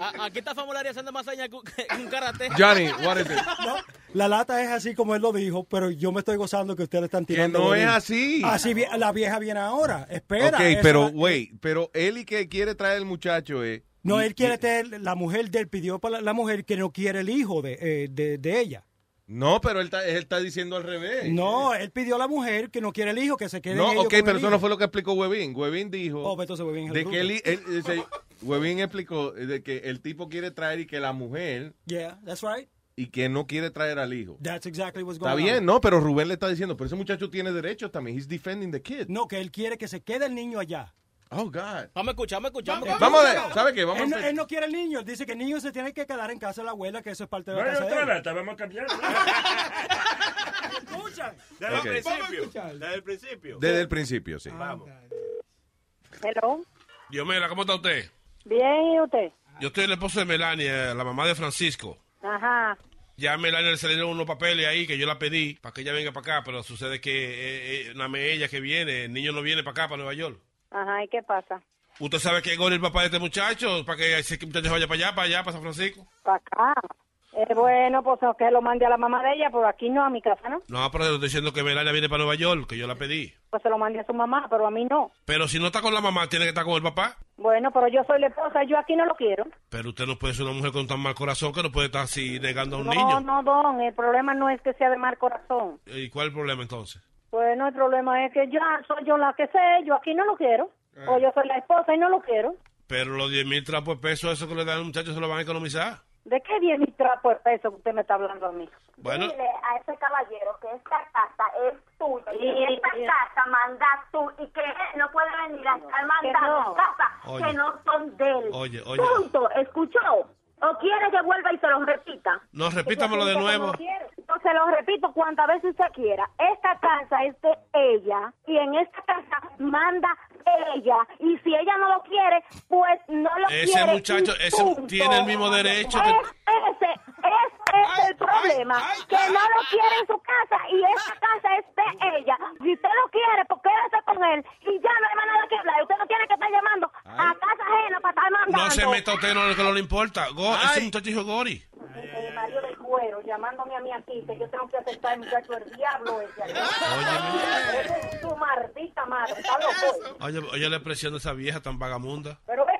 a- aquí está Famularia haciendo más señas que un karate. Johnny, what is it? No, la lata es así como él lo dijo, pero yo me estoy gozando que ustedes le están tirando. no es así. Así la vieja viene ahora. Espera. ok, esa pero, la- wait, pero él y que quiere traer el muchacho es... No, y- él quiere tener, la mujer de él pidió para la, la mujer que no quiere el hijo de, eh, de, de ella. No, pero él está, él está diciendo al revés. No, él pidió a la mujer que no quiere el hijo, que se quede No, ellos ok, con pero el eso hijo. no fue lo que explicó Webin. Webin dijo Oh, pues entonces Webin es el de que él, él- dice, Webin explicó de que el tipo quiere traer y que la mujer Yeah, that's right. y que no quiere traer al hijo. That's exactly what's going Está on. bien, no, pero Rubén le está diciendo, pero ese muchacho tiene derechos también. He's defending the kid. No, que él quiere que se quede el niño allá. Oh, God. Vamos a escuchar, vamos a escuchar. Vamos, Vamos a ver, ¿sabe qué? Vamos él, a él no quiere el niño, él dice que el niño se tiene que quedar en casa de la abuela, que eso es parte de la hay casa de otra él. vamos a cambiar. Escucha. Desde Ok. el principio. Desde el principio. Desde el principio, sí. Vamos. Hello. Diomela, ¿cómo está usted? Bien, ¿y usted? Yo estoy el esposo de Melania, la mamá de Francisco. Ajá. Ya a Melania le salieron unos papeles ahí que yo la pedí para que ella venga para acá, pero sucede que eh, eh, nada más ella que viene, el niño no viene para acá, para Nueva York. Ajá, ¿y qué pasa? ¿Usted sabe que es el papá de este muchacho? Para que ese muchacho vaya para allá, para allá, para San Francisco. Para acá. Eh, bueno, pues que lo mande a la mamá de ella, pero aquí no, a mi casa, ¿no? No, pero le estoy diciendo que Melania viene para Nueva York, que yo la pedí. Pues se lo mande a su mamá, pero a mí no. Pero si no está con la mamá, tiene que estar con el papá. Bueno, pero yo soy la esposa, yo aquí no lo quiero. Pero usted no puede ser una mujer con tan mal corazón que no puede estar así negando a un No, niño. no, don, el problema no es que sea de mal corazón. ¿Y cuál es el problema entonces? Bueno, el problema es que ya soy yo la que sé, yo aquí no lo quiero. Ah. O yo soy la esposa y no lo quiero. Pero los 10 mil trapos de peso, eso que le dan al muchacho, se lo van a economizar. ¿De qué viene mi trapo de peso que usted me está hablando a mí? Bueno. Dile a ese caballero que esta casa es tuya y esta casa manda tú y que él no puede venir a estar mandando casas Oye. que no son de él. Oye, oye. Punto. ¿Escuchó? ¿O quiere que vuelva y se lo repita? No, repítamelo de nuevo. no. No, se lo repito cuantas veces usted quiera. Esta casa es de ella y en esta casa manda ella. Y si ella no lo quiere, pues no lo Ese quiere. muchacho, ese punto. tiene el mismo derecho Es, ese ese es el problema. que no lo quiere en su casa y esta casa es de ella. Si usted lo quiere, pues quédese con él y ya no hay más nada que hablar. Usted no tiene que estar llamando a casa ajena para estar mandando. No se meta usted en lo que no le importa. Go, ese muchacho dijo Gori. El marido del cuero llamándome a mí aquí, que yo tengo que aceptar el muchacho el diablo ese. Ese es su maldita madre, está loco. Oye, oye la expresión de esa vieja tan vagamunda. Pero ve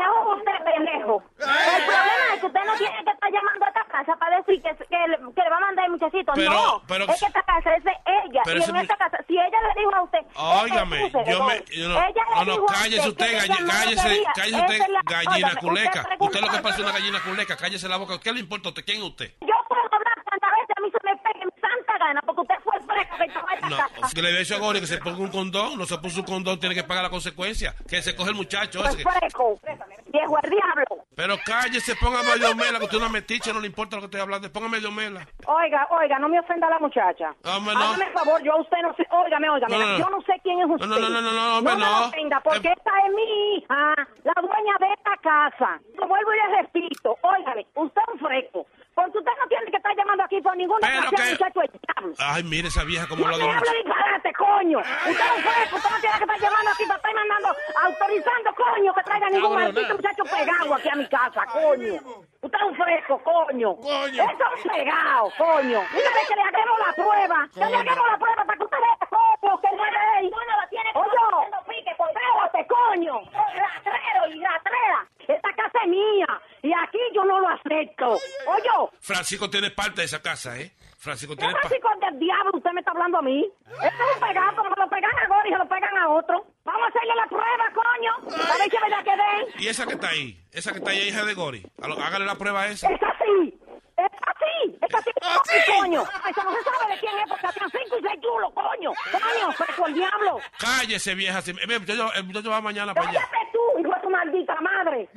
viejo es usted pendejo. El problema es que usted no tiene que estar llamando a esta casa para decir que, que, le, que le va a mandar el muchachito. Pero- no, pero- es que esta casa es de ella. Pero y en esta casa, si ella le dijo a usted... Óigame, escúchese, yo me. yo no, Ella no, no, cállese usted usted, galle- cállese, quería. cállese usted, es la- gallina óigame, culeca. usted lo que parece una gallina culeca, cállese la boca. ¿Qué le importa a usted? ¿Quién es usted? Yo puedo hablar cuantas veces a mí me porque usted fue el fresco que estaba esta No, casa. que le dicho a Gori que se ponga un condón, no se puso un condón, tiene que pagar la consecuencia. Que se coge el muchacho ese. Fue que- fresco, viejo el diablo. Pero cállese, ponga medio mela, que usted es una metiche, no le importa lo que estoy hablando. Ponga medio mela. Oiga, oiga, no me ofenda a la muchacha. Hombre, no. Hágame favor, yo a usted no sé. Óigame, óigame. No, no, no. Yo no sé quién es usted. No, no, no, no, no, hombre, me no. ofenda, porque Eh. esta es mi hija, la dueña de esta casa. Lo vuelvo y le repito. Óigame, usted es un fresco. Porque usted no tiene que estar llamando aquí por ninguna Pero que- muchacho. Ay, mire esa vieja como No me de hable disparate, coño. Usted es un fresco, usted no tiene que estar llamando aquí para estar mandando, autorizando, coño, que traiga ningún maldito muchacho pegado aquí a mi casa, coño. Usted es un fresco, coño. Coño. Eso es un pegado, coño. Una vez que le hagamos la prueba, que le hagamos la prueba para que usted vea, coño, que no es de él. Bueno, la tiene Oye, espérate, coño. Ratrero y ratrera. Esta casa es mía y aquí yo no lo acepto. Oye, Francisco tiene parte de esa casa, ¿eh? Francisco ¿Qué tiene parte. Francisco del diablo usted me está hablando a mí? Esto es un pegado, como se lo pegan a Gori y se lo pegan a otro. Vamos a hacerle la prueba, coño. A ver si es verdad que den. ¿Y esa que está ahí? Esa que está ahí, hija de Gori. Hágale la prueba a esa. Es así. Es así. Así. Coño. Eso no se sabe de quién es porque hacían cinco y seis chulos, coño. Coño, fresco el diablo. Cállese, vieja. El muchacho, el muchacho va mañana para allá. Cállate tú, hijo de tu maldita madre.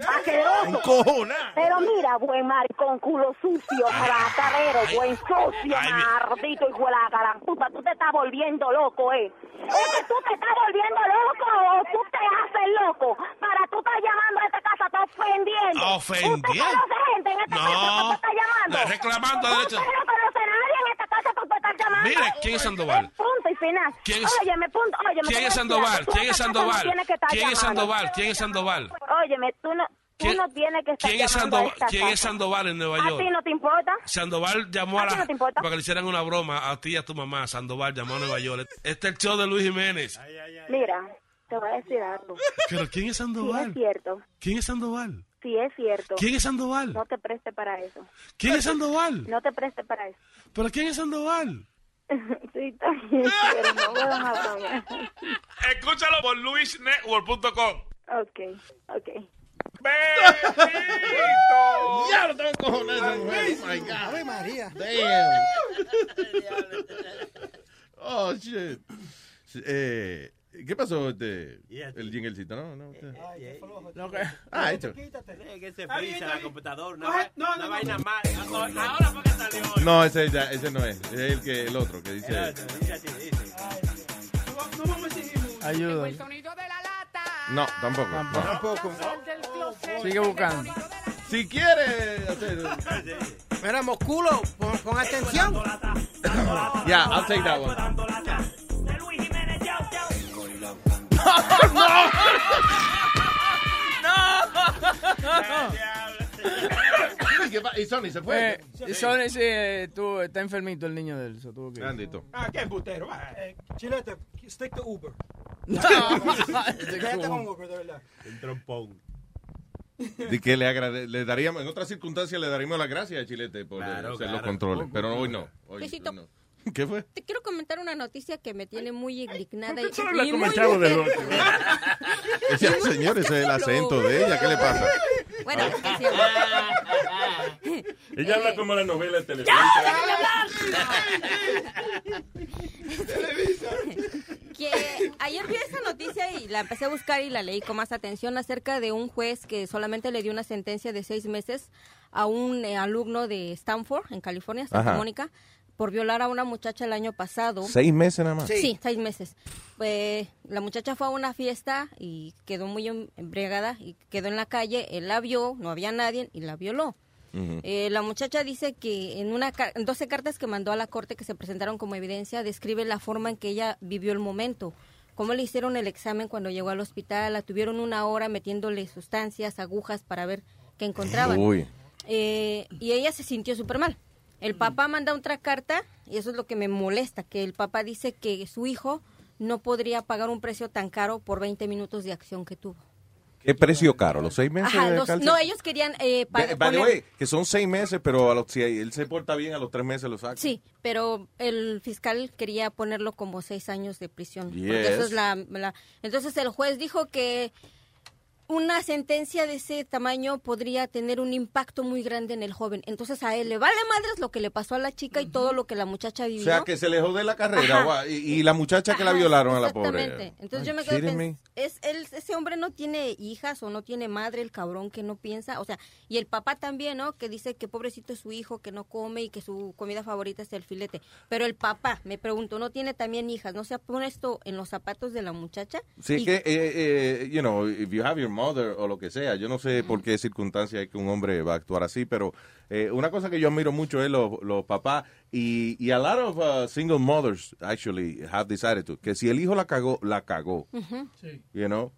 Asqueroso. Encojona. Pero mira, buen maricón, culo sucio, ratarero, buen mi- maldito hijo de la gran puta. Tú te estás volviendo loco, eh. Es que tú te estás volviendo loco o tú te haces loco para tú estar llamando a esta casa, te ofendiendo. ¿Ofendiendo? ¿Usted conoce gente en esta casa No. que te está llamando? La- reclamando Usted derecho. no conoce a nadie en esta casa que te está llamando. Mire, ¿quién es Sandoval? Punto y final. ¿Quién es- Óyeme, punto, óyeme. ¿Quién es a Sandoval? ¿Quién es casa no Sandoval? que ¿Quién es. Sandoval? ¿Quién es Sandoval? Óyeme, tú no, tú ¿Quién- no tienes que estar ¿Quién es a Sandoval? esta ¿Quién es. Sandoval en Nueva ¿A ti York? no te importa? Sandoval llamó a ¿A ti la, no te importa? para que le hicieran una broma a ti y a tu mamá. Sandoval llamó a Nueva York. Este es el show de Luis Jiménez. Mira, te voy a decir algo. Pero ¿quién es Sandoval? es cierto, ¿Quién es Sandoval? si es cierto. ¿Quién es Sandoval? No te preste para eso. ¿Quién es Sandoval? No te preste para eso. ¿Pero quién es Sandoval? sí, bien, pero no me van a. Escúchalo por luisnetwork.com. Ok, ok. Ya lo mujer. Oh my God. Ave María. Damn. oh, shit. Eh, ¿Qué pasó, este, el jinglecito? No, no. usted. Ah, hecho. que se frisa la computadora. Una, Coge- va- no, no, una no. vaina mal. Ahora fue que salió. No, ese, ya, ese no es. Es el, que, el otro que dice. Ayuda. No, tampoco. no. Tampoco. Sigue buscando. Si quiere hacer. Mira, Mosculo, pon, pon atención. Yeah, I'll take that one. ¿Qué pa- ¿Y Sony se fue? Eh, Sony, sí, eh, tú, está enfermito el niño de él. so tuvo que- Grandito. Ah, qué embustero. Eh, Chilete, stick to Uber. No. Quédate con Uber, de verdad. El trompón. De que le, agrade- le daríamos, en otras circunstancias le daríamos las gracias a Chilete por eh, Claro, hacer los controles, pero hoy no. Hoy no. ¿Qué fue? Te quiero comentar una noticia que me tiene muy indignada. y- Eso habla y como muy chavo. Ese señor, ese es el acento de ella, ¿qué le pasa? Bueno, es que sí. Ella habla como la novela de televisión. que ayer vi esa noticia y la empecé a buscar y la leí con más atención acerca de un juez que solamente le dio una sentencia de seis meses a un eh, alumno de Stanford, en California, Santa. Mónica, por violar a una muchacha el año pasado. ¿Seis meses nada más? Sí, seis meses. Pues la muchacha fue a una fiesta y quedó muy em- embriagada y quedó en la calle. Él la vio, no había nadie y la violó. Eh, la muchacha dice que en una en 12 cartas que mandó a la corte que se presentaron como evidencia describe la forma en que ella vivió el momento. Cómo le hicieron el examen cuando llegó al hospital, la tuvieron una hora metiéndole sustancias, agujas para ver qué encontraban. Uy. Eh, y ella se sintió súper mal. El papá manda otra carta y eso es lo que me molesta, que el papá dice que su hijo no podría pagar un precio tan caro por 20 minutos de acción que tuvo. ¿Qué precio caro? ¿Los seis meses? Ajá, de los- cárcel? no, ellos querían eh, pa- By- by the poner- way, que son seis meses, pero a los, si él se porta bien, a los tres meses lo saca. Sí, pero el fiscal quería ponerlo como seis años de prisión. Porque Yes. eso es la, la- Entonces el juez dijo que una sentencia de ese tamaño podría tener un impacto muy grande en el joven. Entonces a él le vale madres lo que le pasó a la chica y todo lo que la muchacha O vivió. sea, que se le jode la carrera. Y, y la muchacha que la violaron a la pobre. Exactamente. Entonces yo me quedo you kidding pens- me? es él, ese hombre no tiene hijas o no tiene madre, el cabrón que no piensa, o sea, y el papá también, ¿no? Que dice que pobrecito es su hijo, que no come y que su comida favorita es el filete. Pero el papá, me pregunto, ¿no tiene también hijas? ¿No se pone esto en los zapatos de la muchacha? Sí, Y- que, eh, eh, you know, if you have your mother o lo que sea, yo no sé por qué circunstancia es que un hombre va a actuar así, pero eh, una cosa que yo admiro mucho es los, los papás y, y a lot of uh, single mothers actually have this attitude, que si el hijo la cagó, la cagó, you know.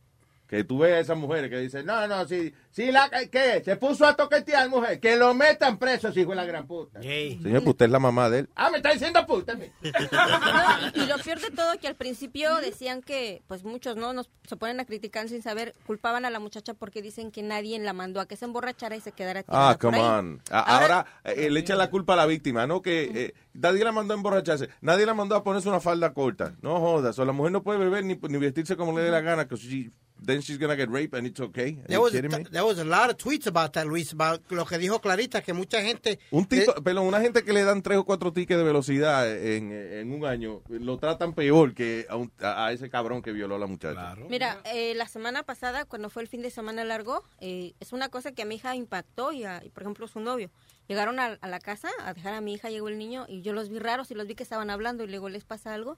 Que tú ves a esas mujeres que dicen, no, no, si, si la, ¿qué? Se puso a toquetear, mujer, que lo metan preso, si hijo de la gran puta. Señor, pues usted es la mamá de él. Ah, me está diciendo puta. No, y lo peor de todo que al principio decían que, pues muchos no nos se ponen a criticar sin saber, culpaban a la muchacha porque dicen que nadie la mandó a que se emborrachara y se quedara Ah, por come ahí. on. Ahora, eh, le echan la culpa a la víctima, ¿no? Que eh, nadie la mandó a emborracharse, nadie la mandó a ponerse una falda corta. No jodas, o la mujer no puede beber ni, ni vestirse como le dé la gana, que she, then she's gonna get raped and it's okay. Are There you was, kidding me? there was a lot of tweets about that, Luis, about lo que dijo Clarita, que mucha gente... Un tipo, pero una gente que le dan tres o cuatro tickets de velocidad en, en un año, lo tratan peor que a, un- a- a ese cabrón que violó a la muchacha. Mira, eh, la semana pasada, cuando fue el fin de semana largo, eh, es una cosa que a mi hija impactó y, a- y, por ejemplo, su novio. Llegaron a, a la casa a dejar a mi hija, llegó el niño y yo los vi raros y los vi que estaban hablando y luego les pasa algo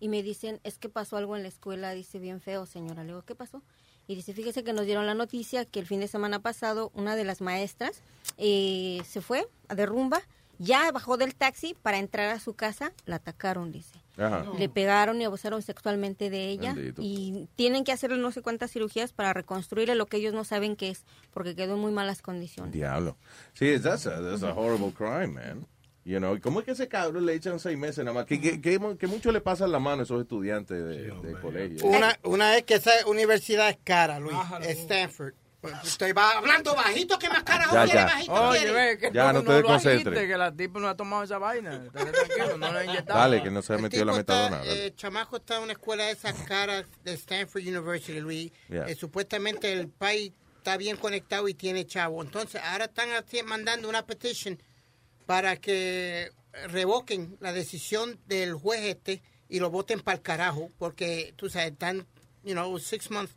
y me dicen, es que pasó algo en la escuela, dice bien feo, señora. Le digo, ¿qué pasó? Y dice, fíjese que nos dieron la noticia que el fin de semana pasado una de las maestras eh, se fue a derrumba, ya bajó del taxi para entrar a su casa, la atacaron, dice. Ajá. Le pegaron y abusaron sexualmente de ella Bendito. y tienen que hacerle no sé cuántas cirugías para reconstruirle lo que ellos no saben qué es, porque quedó en muy malas condiciones. Diablo. Sí, that's a, that's a horrible crime, man. You know, ¿cómo es que ese cabrón le echan seis meses nada más? Que, que, que, que mucho le pasa en la mano a esos estudiantes de, de colegio. Una, una es que esa universidad es cara, Luis, es Stanford. Estoy ba- hablando bajito, ¿qué más carajo Ya, quiere ya. bajito Oye, quiere? ve, que Ya, no te lo desconcentres. que la tipa no ha tomado esa vaina. Tranquilo, no la ha inyectado. Dale, que no se ha metido la tipo está, metadona. dale. eh, chamaco está en una escuela de esas caras de Stanford University, Luis. Yeah. Eh, supuestamente el país está bien conectado y tiene chavo. Entonces, ahora están mandando una petition para que revoquen la decisión del juez este y lo voten para el carajo, porque, tú sabes, están, you know, six months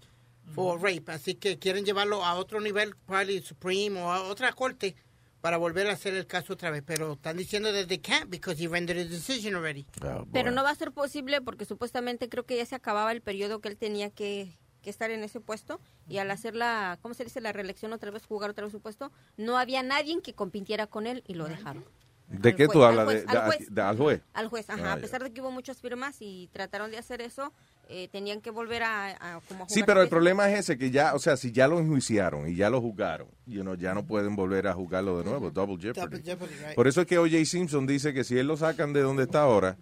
for rape. Así que quieren llevarlo a otro nivel, probably Supreme o a otra corte, para volver a hacer el caso otra vez. Pero están diciendo that they can't because he rendered a decision already. Pero no va a ser posible porque supuestamente creo que ya se acababa el periodo que él tenía que, que estar en ese puesto y al hacer la, ¿cómo se dice? La reelección otra vez, jugar otra vez su puesto, no había nadie que compitiera con él y lo dejaron. ¿De al qué juez, tú al hablas? juez, de, al juez. de- al juez? Al juez, ajá. Ah, a pesar de que hubo muchas firmas y trataron de hacer eso, eh, tenían que volver a, a como a Sí, pero el problema es ese, que ya, o sea, si ya lo enjuiciaron y ya lo juzgaron, you know, ya no pueden volver a juzgarlo de nuevo, double jeopardy. Double jeopardy, right. Por eso es que O.J. Simpson dice que si él lo sacan de donde está ahora,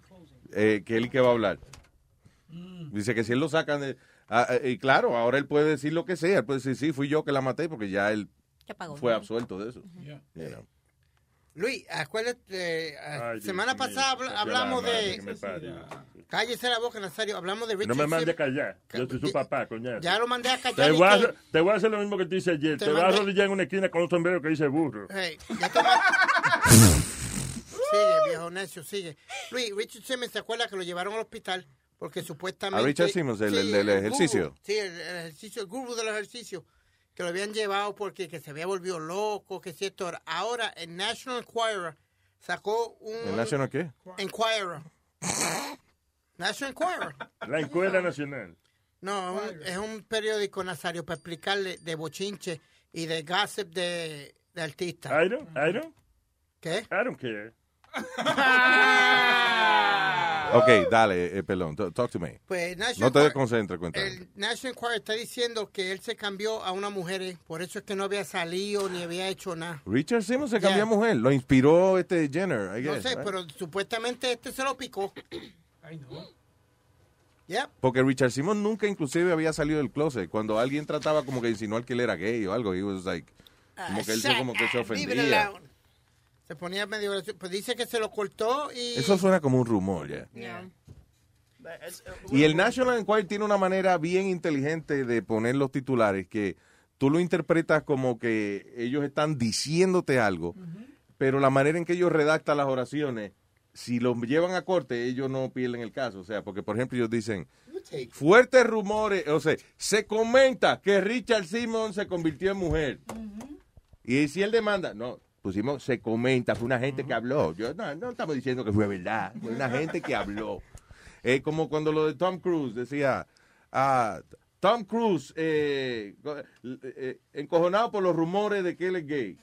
eh, que él que va a hablar. Dice que si él lo sacan de... ah, eh, y claro, ahora él puede decir lo que sea, él puede decir, sí, fui yo que la maté, porque ya él pagó. fue absuelto de eso. Yeah. You know. Luis, acuérdate, eh, Ay, semana Dios pasada hablamos de... Cállese la boca, Nazario. Hablamos de Richard No me mande a callar. Yo soy su papá, coñazo. Ya lo mandé a callar. Te voy a, que- hacer, te voy a hacer lo mismo que te hice ayer. Te Te, voy a mandé- arrodillar en una esquina con un sombrero que dice burro. Hey, ya te ma- sigue, viejo necio, sigue. Luis, Richard Simmons, ¿se acuerda que lo llevaron al hospital? Porque supuestamente... A Richard Simmons, el- el del guru. ejercicio. sí, el, el ejercicio, el gurú del ejercicio. Que lo habían llevado porque que se había volvido loco, que cierto. Ahora, el National Enquirer sacó un... ¿El National qué? Enquirer. National Enquirer. La Encuesta Nacional. No, es un, es un periódico, Nazario, para explicarle de bochinche y de gossip de, de artistas. I don't, I don't, ¿Qué? I don't care. Ok, dale, eh, pelón, t- talk to me. Pues, No te desconcentres, cuéntame. El National Enquirer está diciendo que él se cambió a una mujer, eh, por eso es que no había salido ni había hecho nada. Richard Simmons se cambió a mujer, lo inspiró este Jenner, I No sé, right? pero supuestamente este se lo picó. Ay, no. Yep. Porque Richard Simmons nunca inclusive había salido del closet. Cuando alguien trataba como que insinuar que él era gay o algo, he was like, como que él se, como que se Leave it ofendía. Se ponía medio. Pues dice que se lo cortó y... Eso suena como un rumor, ya. Yeah. Y el National Enquirer tiene una manera bien inteligente de poner los titulares que tú lo interpretas como que ellos están diciéndote algo, pero la manera en que ellos redactan las oraciones, si los llevan a corte, ellos no pierden el caso. O sea, porque por ejemplo ellos dicen, fuertes rumores, o sea, se comenta que Richard Simmons se convirtió en mujer. Y si él demanda, no, pusimos, se comenta, fue una gente que habló. Yo, no, no estamos diciendo que fue verdad, fue una gente que habló. Es como cuando lo de Tom Cruise decía, ah, Tom Cruise eh, eh, encojonado por los rumores de que él es gay.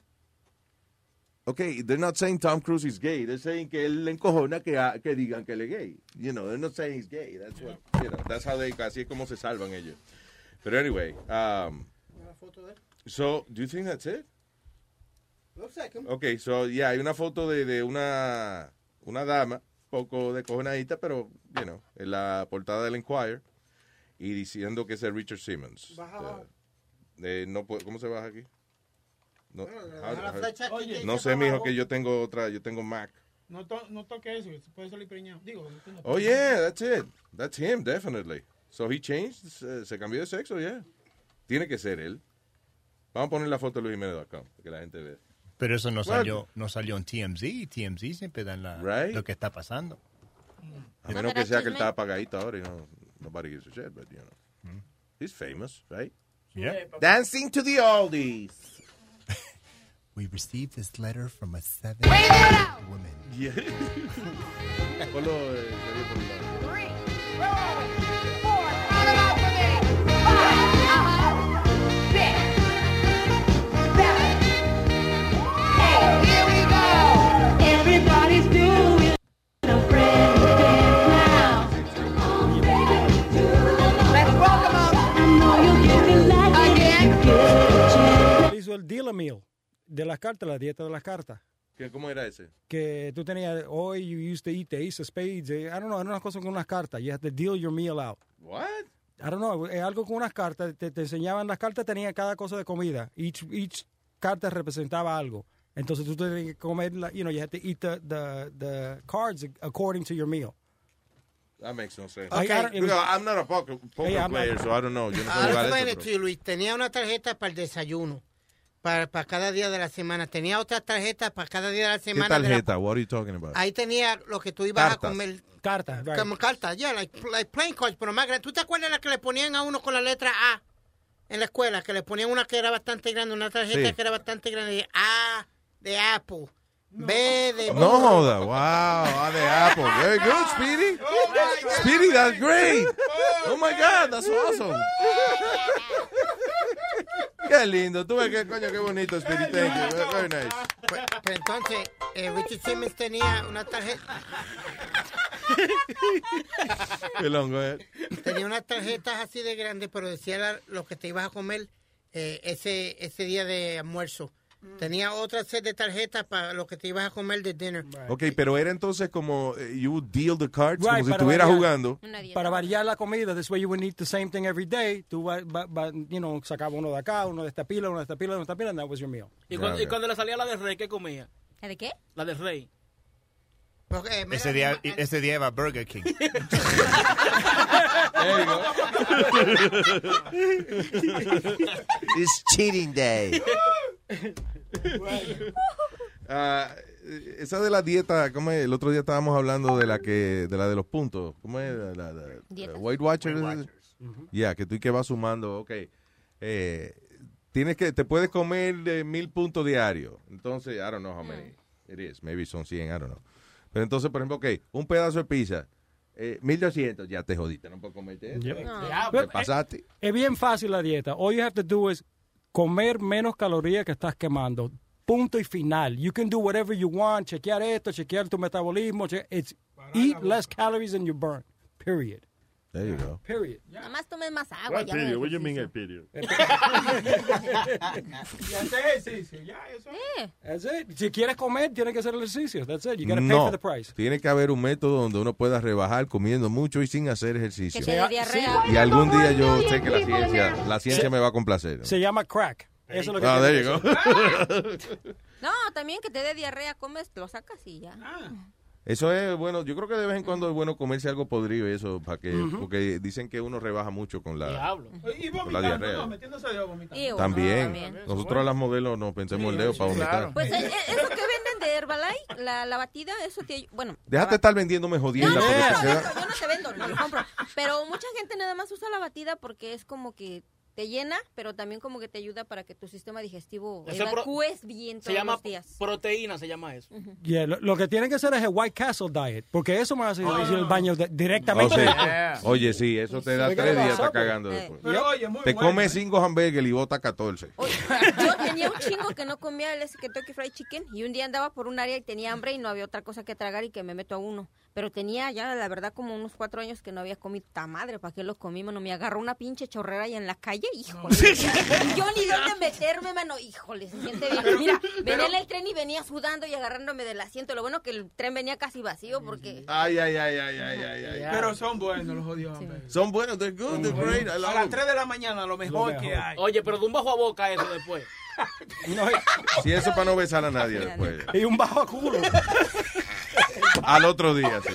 Ok, they're not saying Tom Cruise is gay. They're saying que él le encojona que, ah, que digan que él es gay. You know, they're not saying he's gay. That's what, you know, that's how they, así es como se salvan ellos. Pero anyway, um, so, do you think that's it? Looks like him. Ok, so, yeah, hay una foto de, de una, una dama, poco descojonadita, pero, you know, en la portada del Enquirer, y diciendo que es el Richard Simmons. Baja Uh, eh, no puedo- ¿Cómo se baja aquí? No, da la flecha aquí que no dice sé, mijo, abajo. que yo tengo otra, yo tengo Mac. No, to- no toque eso, se puede salir preñado. Digo, tú no- Oh, yeah, that's it. That's him, definitely. So he changed, se, se cambió de sexo, yeah. Tiene que ser él. Vamos a poner la foto de luisjimenez.com, para que la gente vea. Pero eso no salió, no salió en TMZ. TMZ siempre dan la, Right. lo que está pasando. A menos que sea que él está apagadito ahora y no, nobody gives a shit, but you know. He's famous, right? Yeah. Dancing to the oldies. We received this letter from a seven woman. Yeah. Eh, Hizo el deal meal de las cartas, la dieta de las cartas. ¿Qué- ¿Cómo era ese? Que tú tenías, hoy you used to eat the ace of spades. eh, I don't know, era una cosa con unas cartas. You have to deal your meal out. What? I don't know, es algo con unas cartas. Te, te enseñaban las cartas, tenía cada cosa de comida. Each, each carta representaba algo. Entonces tú tenías que comer, la- you know, you had to eat the, the, the cards according to your meal. That makes no sense. Okay. I- Because I'm not a poker, poker player, not- so I don't know. Yo no Ahora jugar explain eso, it to pero- you, Luis. Tenía una tarjeta para el desayuno, para, para cada día de la semana. Tenía otra tarjeta para cada día de la ¿Qué semana. la- tarjeta? What are you talking about? ahí tenía lo que tú ibas Cartas. a comer. Cartas, right. Como cartas, yeah, like, like playing cards, pero más grande. ¿Tú te acuerdas la que le ponían a uno con la letra A en la escuela? Que le ponían una que era bastante grande, una tarjeta Sí. que era bastante grande. A de Apple. B de... No joda, wow, ah, de Apple. Very good, Speedy. Speedy, that's great. Oh my God, that's awesome. Qué lindo. Tú ves qué coño, qué bonito, Speedy. Thank you. Very nice. Pues, pues entonces, eh, Richard Simmons tenía una tarjeta... Qué longo, eh. Tenía unas tarjetas así de grandes, pero decía la- lo que te ibas a comer eh, ese, ese día de almuerzo. Tenía otra set de tarjetas para lo que te ibas a comer de dinner. Ok, pero era entonces como eh, you would deal the cards, Right, como si para estuviera variar. jugando. Para variar la comida, this way you would eat the same thing every day. Tú va, va- va- you know, sacaba uno de acá, uno de esta pila, uno de esta pila, uno de esta pila, and that was your meal. ¿Y cuando, y cuando le salía la del rey, ¿qué comía? ¿La de qué? La del rey. Ese día, ese día iba a Burger King. It's cheating day. Ah, esa de la dieta, ¿cómo es? El otro día estábamos hablando de la que, de la de los puntos. ¿Cómo es? La, la- la- Dietas. Weight Watchers. Ya, que tú y que vas sumando, ok. Eh, tienes que, te puedes comer eh, mil puntos diarios. Entonces, I don't know how many it is. Maybe son 100, I don't know. Pero entonces, por ejemplo, ok, un pedazo de pizza, eh, 1200, ya te jodiste, no puedo comerte eso. Yep. Te No. pasaste. Es bien fácil la dieta. All you have to do is comer menos calorías que estás quemando. Punto y final. You can do whatever you want. Chequear esto, chequear tu metabolismo. che- It's eat less calories than you burn. Period. There you go. Period. Nada más tomes más agua. What ya period? no What you mean a period? Ya hace ejercicio, ya eso. That's it. Si quieres comer, tienes que hacer ejercicio. That's it. You gotta pay for No, the price. tiene que haber un método donde uno pueda rebajar comiendo mucho y sin hacer ejercicio. Que te diarrea. Y algún día yo sé que la ciencia, la ciencia me va a complacer. Se llama crack. Eso es lo que Ah, there you go. No, también que te dé diarrea, comes, lo sacas y ya. Eso es bueno, yo creo que de vez en cuando es bueno comerse algo podrido y eso, para que, porque dicen que uno rebaja mucho con la, Diablo. Y con la vomitando, diarrea. no, metiéndose dedo vomitando. Ew. También. También. Nosotros a las modelos nos pensemos el dedo para vomitar. Pues eh, eh, eso que venden de Herbalife, la, la batida, eso te... Bueno, Déjate de estar vendiéndome jodienda. no, no, no, te no, yo no te vendo, no lo compro. Pero mucha gente nada más usa la batida porque es como que te llena, pero también como que te ayuda para que tu sistema digestivo Eso es pro- evacúes bien Se todos llama los días. proteína, se llama eso. Yeah, lo, lo que tienen que hacer es el White Castle diet, porque eso me hace ir Ah. al baño de- Oh, directamente. sí. Oye, sí, eso te da tres días, está cagando Eh. después. Pero, oye, muy Te bueno, comes cinco hamburgues y bota 14. Yo tenía un chingo que no comía el ese Kentucky Fried Chicken y un día andaba por un área y tenía hambre y no había otra cosa que tragar y que me meto a uno. Pero tenía ya, la verdad, como unos cuatro años que no había comido. ¡Ta madre! ¿Para qué lo comí, mano? Me agarró una pinche chorrera ahí en la calle, híjole. Y yo ni dónde meterme, mano. Híjole, se siente bien. Mira, venía en el tren y venía sudando y agarrándome del asiento. Lo bueno que el tren venía casi vacío porque... Ay, ay, ay, ay, ay, ay, ay. Pero son buenos los jodidos. Son buenos, they're good, they're great. I A las. 3 de la mañana, lo mejor, Lo que hay. Oye, pero de un bajo a boca eso después. Si eso para no besar a nadie después. Y un bajo a culo. Al otro día, sí.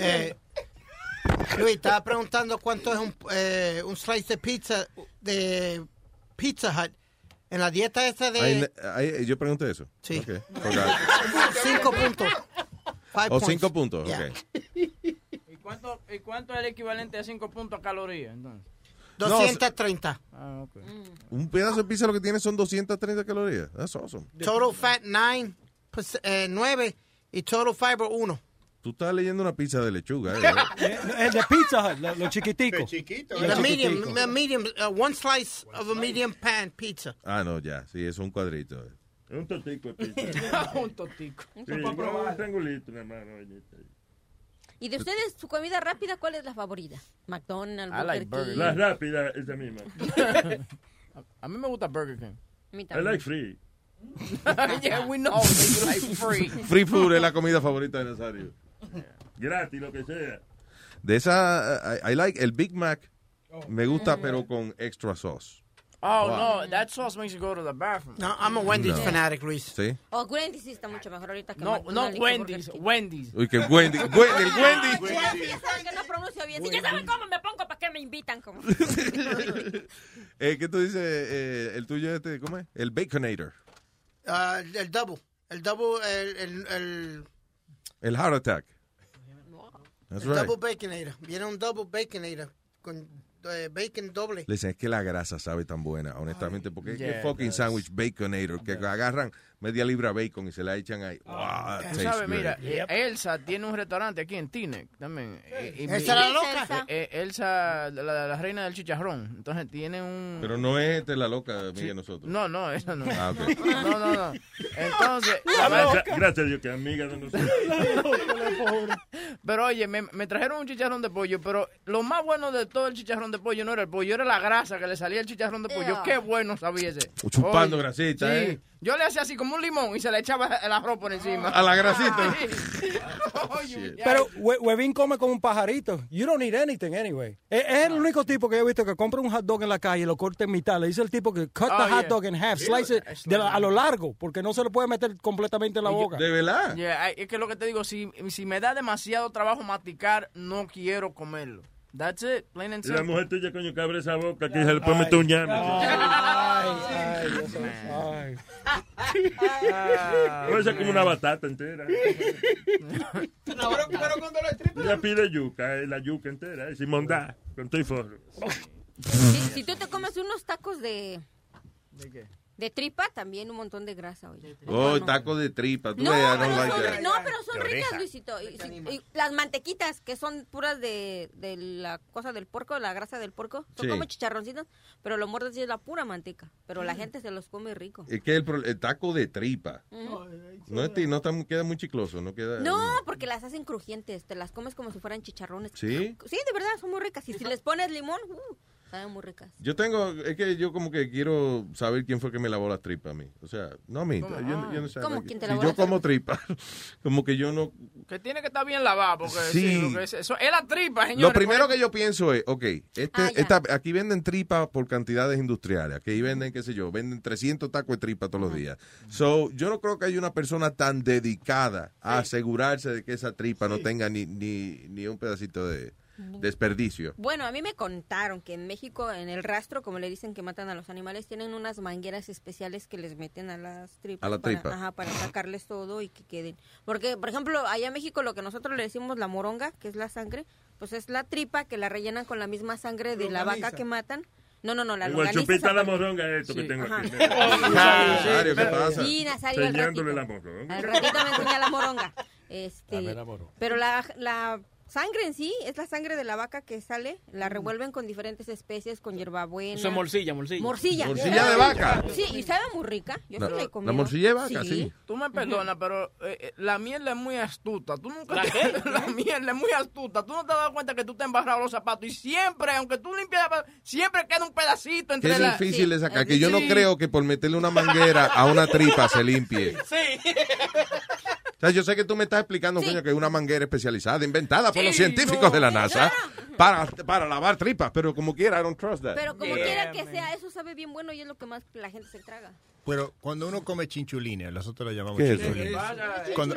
Eh, Luis, estaba preguntando cuánto es un, eh, un slice de pizza de Pizza Hut. En la dieta esa de Ahí- ahí- yo pregunté eso. Sí. Ok. Ok. cinco puntos. Five O points. cinco puntos, Yeah. ok. ¿Y cuánto, ¿Y cuánto es el equivalente a 5 puntos a calorías, entonces? 230. Ah, ok. Un pedazo de pizza lo que tiene son 230 calorías. That's awesome. Total fat 9, eh, 9 y total fiber 1. Tú estás leyendo una pizza de lechuga, ¿eh? El de Pizza lo, lo chiquitico. The Lo medium, chiquitico. a medium, uh, one slice of a medium pan pizza. Ah, no, ya. Sí, es un cuadrito. eh. Es un totico de pizza. un totico. Sí, un triangulito, oye. ¿Y de ustedes, su comida rápida, cuál es la favorita? McDonald's, I like Burger. King. La rápida, esa misma. A mí me gusta Burger King. A mí I también. like free. yeah, we know you like free. Free food es la comida favorita de Nazario. Gratis, lo que sea. De esa, I, I like el Big Mac. Me gusta, pero con extra sauce. Oh, Wow. no, that sauce makes you go to the bathroom. No, I'm a Wendy's No. fanatic, Luis. ¿Sí? O Wendy's está mucho mejor ahorita que No, no Wendy's. Wendy's. Uy, que Wendy, Wendy, el Wendy. Sí, ya saben que no pronuncio bien. Si ya saben cómo me pongo, ¿para qué me invitan? Como... Eh, ¿Qué tú dices? Eh, el tuyo este, ¿cómo es? El Baconator. Uh, el double. El double, el, el, el, El Heart Attack. That's el right. double baconator. Viene un double baconator con eh, bacon doble. Listen, es que la grasa sabe tan buena, honestamente, porque es que fucking sandwich baconator, que agarran media libra bacon y se la echan ahí. Wow, Tú tastes sabes, mira, eh, Elsa tiene un restaurante aquí en Tinec también. Eh, y ¿Elsa mi- la loca? Eh, eh, Elsa, la, la reina del chicharrón. Entonces tiene un... Pero no es esta la loca Sí. de nosotros. No, no, esa no. Ah. No, no, no. Entonces, la Gracias, loca- gracias a Dios que amiga de nosotros. Pero oye, me, me trajeron un chicharrón de pollo, pero lo más bueno de todo el chicharrón de pollo no era el pollo, era la grasa que le salía el chicharrón de pollo. Yeah. Qué bueno sabía ese. Chupando Oye, grasita, sí. ¿eh? Yo le hacía así como un limón y se le echaba el arroz por encima. A la grasita. Pero Huevín come como un pajarito. You don't need anything anyway. Es, es el único tipo que yo he visto que compra un hot dog en la calle y lo corta en mitad. Le dice el tipo que cut Oh, the hot yeah. dog in half, slice it de la- a lo largo, porque no se lo puede meter completamente en la boca. ¿De verdad? Yeah, es que lo que te digo, si, si me da demasiado trabajo masticar, no quiero comerlo. That's it, plain and Y la simple. mujer tuya, coño, que abre esa boca, que se le puede meter un llame. Ay, ay. Ay. Puede ser como una batata entera. Pero, pero cuando lo estripas. Ella pide yuca, eh, la yuca entera, eh, sin mondá, con todo y forro. Si, si tú te comes unos tacos de, ¿De qué? De tripa, también un montón de grasa, oye. Oh, No, taco de tripa. Tú No, pero like son, no, pero son ricas. Luisito. Y, las mantequitas, que son puras de, de la cosa del puerco, la grasa del puerco, son Sí. como chicharroncitos, pero lo muerdes y es la pura manteca. Pero la gente se los come rico. Es que el, pro- el taco de tripa. Ujú. No, es ti- no está- queda muy chicloso, no queda... No, porque las hacen crujientes, te las comes como si fueran chicharrones. ¿Sí? Sí, de verdad, son muy ricas. Y si les pones limón, uh, Saben muy ricas. Yo tengo, es que yo como que quiero saber quién fue que me lavó la tripa a mí. O sea, no a mí. ¿Cómo? Yo, yo no sé. ¿Cómo? ¿Quién te si lavó yo como tripa, como que yo no... Que tiene que estar bien lavado, porque Sí. sí, lo que es, eso es la tripa, señores. Lo primero que yo pienso es, ok, este, Ah, esta, aquí venden tripa por cantidades industriales, aquí venden, qué sé yo, venden 300 tacos de tripa todos los días. So, yo no creo que haya una persona tan dedicada a asegurarse de que esa tripa no tenga ni, ni, ni un pedacito de desperdicio. Bueno, a mí me contaron que en México, en el rastro, como le dicen que matan a los animales, tienen unas mangueras especiales que les meten a las tripas. A la para- tripa. ajá, para sacarles todo y que queden. Porque, por ejemplo, allá en México lo que nosotros le decimos la moronga, que es la sangre, pues es la tripa que la rellenan con la misma sangre de la vaca que matan. No, no, no, la Igual longaniza chupita la moronga esto que Sí. tengo aquí. Nazario, ¿qué pasa? Sí, Nazario, Enseñándole ratito. la moronga. Al ratito me enseña la moronga. Este, la moronga. Pero la, la sangre en sí es la sangre de la vaca que sale, la revuelven con diferentes especies, con hierbabuena. Eso es morcilla, morcilla. Morcilla. Morcilla de vaca. Sí, y sabe muy rica. Yo La- sí la he la comido. morcilla de vaca, sí. Tú me perdonas, pero eh, eh, la mierda es muy astuta. Tú nunca ¿La te- qué? la mierda es muy astuta. Tú no te has dado cuenta que tú te has embarrado los zapatos y siempre, aunque tú limpias, la- siempre queda un pedacito entre la... difícil de sacar, que yo no creo que por meterle una manguera a una tripa se limpie. Sí. O sea, yo sé que tú me estás explicando, coño, que es una manguera especializada, inventada por Sí, los científicos no. de la NASA para, para lavar tripas, pero como quiera, I don't trust that. Pero como quiera que sea, eso sabe bien bueno y es lo que más la gente se traga. Pero cuando uno come chinchulines, nosotros lo llamamos ¿Qué es eso? chinchulines. Cuando-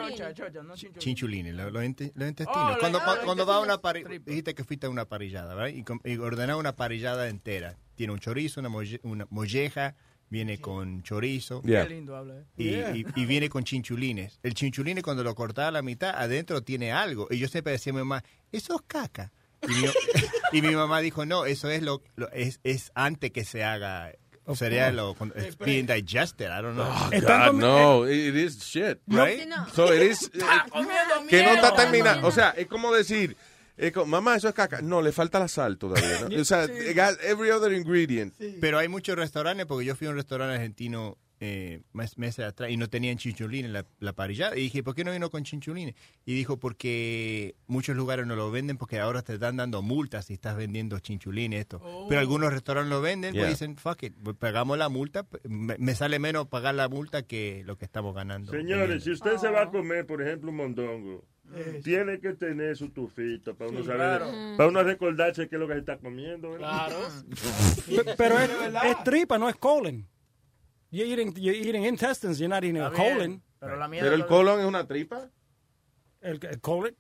chinchulines. Los, los los intestinos. Oh, cuando cuando, va a una parrillada, dijiste que fuiste a una parrillada, ¿verdad? Y, y ordenar una parrillada entera. Tiene un chorizo, una, molle- una molleja, viene con chorizo. Qué lindo habla. eh. Y, y- y viene con chinchulines. El chinchuline cuando lo cortaba a la mitad, adentro tiene algo. Y yo siempre decía a mi mamá, eso es caca. Y mi, y mi mamá dijo, no, eso es lo, lo- es, es antes que se haga. Sería lo it's being digested, I don't know. God, no, it is shit, right? So it is, eh, que no está terminado. O sea, es como decir, es como, mamá, eso es caca. No, le falta la sal todavía. ¿no? O sea, it got every other ingredient. Pero hay muchos restaurantes, porque yo fui a un restaurante argentino eh, mes- meses atrás y no tenían chinchulines en la, la parrillada. Y dije, ¿por qué no vino con chinchulines? Y dijo, porque muchos lugares no lo venden porque ahora te están dando multas si estás vendiendo chinchulines, esto. Pero algunos restaurantes lo venden, Yeah. pues dicen, fuck it, pues pagamos la multa. Me, me sale menos pagar la multa que lo que estamos ganando. Señores, si usted se va a comer, por ejemplo, un mondongo, tiene que tener su tufito para uno Sí, saber, claro. para uno recordarse qué es lo que se está comiendo. ¿verdad? Pe- Pero es, es tripa, no es colon. You're eating, you're eating intestines, you're not eating a colon. Pero, la Pero el colon es una tripa. El, el colon?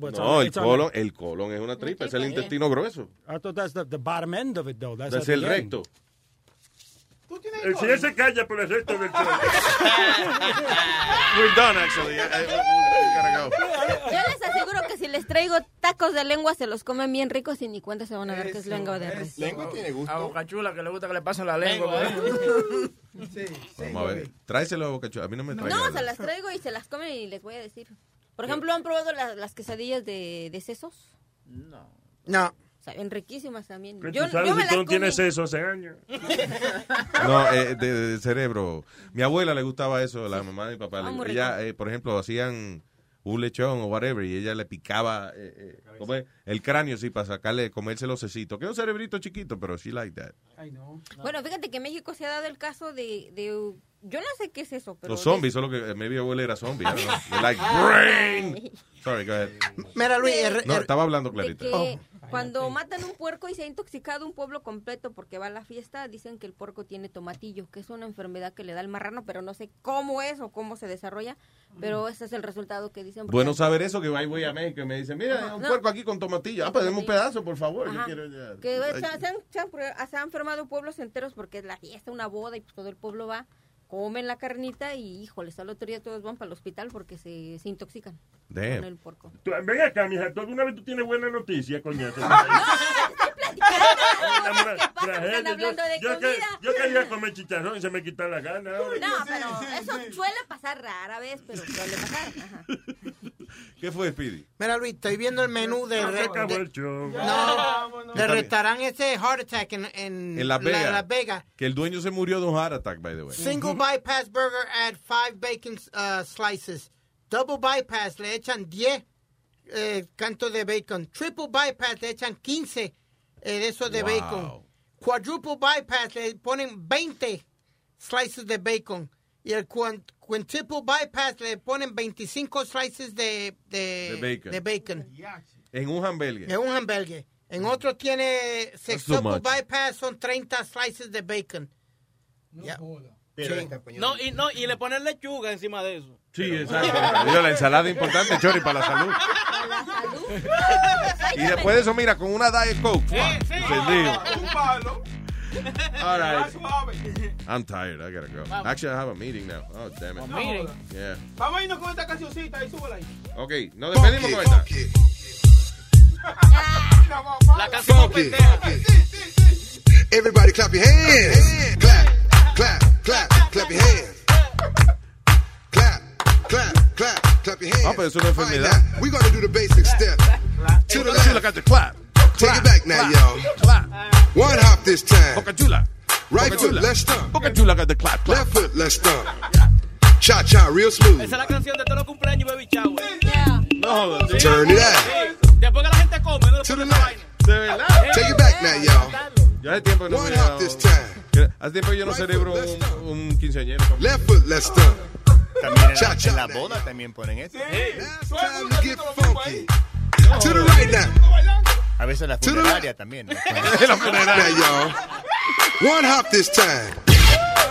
what's No, el colon, the- el colon es una tripa, es el intestino grueso. I thought that's the, the bottom end of it, though. That's Es at el the end. Recto. El si él se calla por el resto del show. We're done, actually. I- I- go. Yo les aseguro que si les traigo tacos de lengua, se los comen bien ricos y ni cuenta se van a dar que es lengua de res. Lengua tiene gusto. A Boca Chula que le gusta que le pasen la lengua. pues. Vamos a ver. Tráeselo a Boca Chula. A mí no me traiga. No, se las traigo y se las comen y les voy a decir. Por ejemplo, ¿han probado las, las quesadillas de, de sesos? No. No. Saben riquísimas también. ¿Tú Yo, sabes yo me si tú no tienes eso hace años? No, eh, de, de cerebro. Mi abuela le gustaba eso, la mamá de mi papá. Ah, ella, eh, por ejemplo, hacían un lechón o whatever y ella le picaba eh, eh, el cráneo, sí, para sacarle, comerse los cecitos. Que es un cerebrito chiquito, pero she like that. Bueno, fíjate que en México se ha dado el caso de... de yo no sé qué es eso, pero... Los zombies, solo que eh, mi abuela era zombie. I know. Like brain. Sorry, go ahead. Mira, Luis, el- No, el- estaba hablando de clarita. que cuando matan un puerco y se ha intoxicado un pueblo completo porque va a la fiesta, dicen que el puerco tiene tomatillo, que es una enfermedad que le da al marrano, pero no sé cómo es o cómo se desarrolla, pero ese es el resultado que dicen. Bueno saber eso, que ahí voy a México y me dicen, mira, Ajá, un no. puerco aquí con tomatillo. Ah, pues un pedazo, por favor. Yo quiero ya. Que se, se han, se han- se han enfermado pueblos enteros porque es la fiesta, una boda y pues todo el pueblo va, comen la carnita y híjoles, al otro día todos van para el hospital porque se, se intoxican Damn. con el puerco. Tú- Ven acá, mija, ¿tú alguna vez tú tienes buena noticia, coñazo? Están hablando de yo, que- comida. yo quería comer chicharrón y se me quitan las ganas. ahora. No, pero eso suele pasar rara vez, pero suele pasar. Ajá. ¿Qué fue, Speedy? Mira, Luis, estoy viendo el menú de... Re- acabó de- el show. no, del restaurante ese Heart Attack en, en, En Las la- Vegas. Las Vegas. Que el dueño se murió de un heart attack, by the way. Single bypass burger add five bacon uh, slices. Double bypass le echan 10 eh, cantos de bacon. Triple bypass le echan 15 eh, de esos de Wow. bacon. quadruple bypass le ponen 20 slices de bacon. Y el quintuple bypass le ponen 25 slices de, de, De bacon. de bacon. En un hamburger. En un hamburger. En otro tiene sextuple bypass, son 30 slices de bacon. Yeah. Sí. No, y, no, y le ponen lechuga encima de eso. Sí, exacto. Digo, la ensalada es importante, Chori, para la salud. Y después de eso, mira, con una Diet Coke. Encendido. Un palo. All right. I'm tired. I gotta go. Actually, I have a meeting now. Oh, damn it. A meeting? Yeah. Vamos a irnos con esta cancioncita y súbela ahí. Ok, nos despedimos con esta. La canción pendeja. Everybody clap your hands. Clap, clap, clap, clap your hands. Clap, clap, clap, clap your hands. Ah, pero es una enfermedad. All right, now, we're gonna do the basic step. To the Chula, left. got the clap. Take it back now, y'all. Clap. One hop this time. Boca Chula. Right Boca foot, Chula. let's stomp. Boca Chula got the clap. clap. Left foot, let's stomp. Cha cha, real smooth. Esa es la canción de todos los cumpleaños, baby shower. No Turn it out. Después que la gente come, no To the ponen esa left. De verdad. Take it back now, y'all. Yo hace tiempo que no One me hop this time. Hace tiempo que yo no celebro un, un quinceañero. Left foot, let's. También en Cha la, cha. en la boda también ponen eso. Time to get funky. To the right now. A veces en la funeraria también. ¿no? Now, y'all. One hop this time.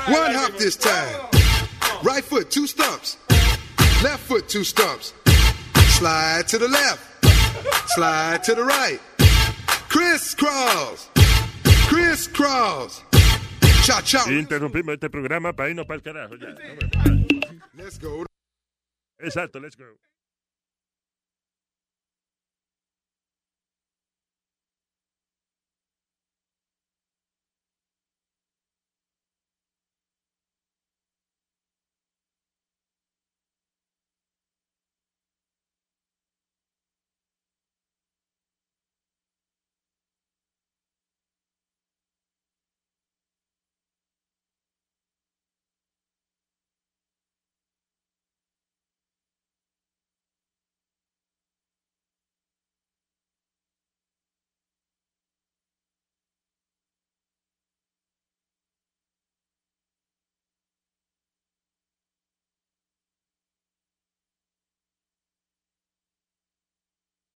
One hop this time. Right foot, two stumps. Left foot, two stumps. Slide to the left. Slide to the right. Crisscross. Crisscross. Cha cha. Interrumpimos este programa para irnos para el carajo. Ya, Let's go. Exacto, let's go.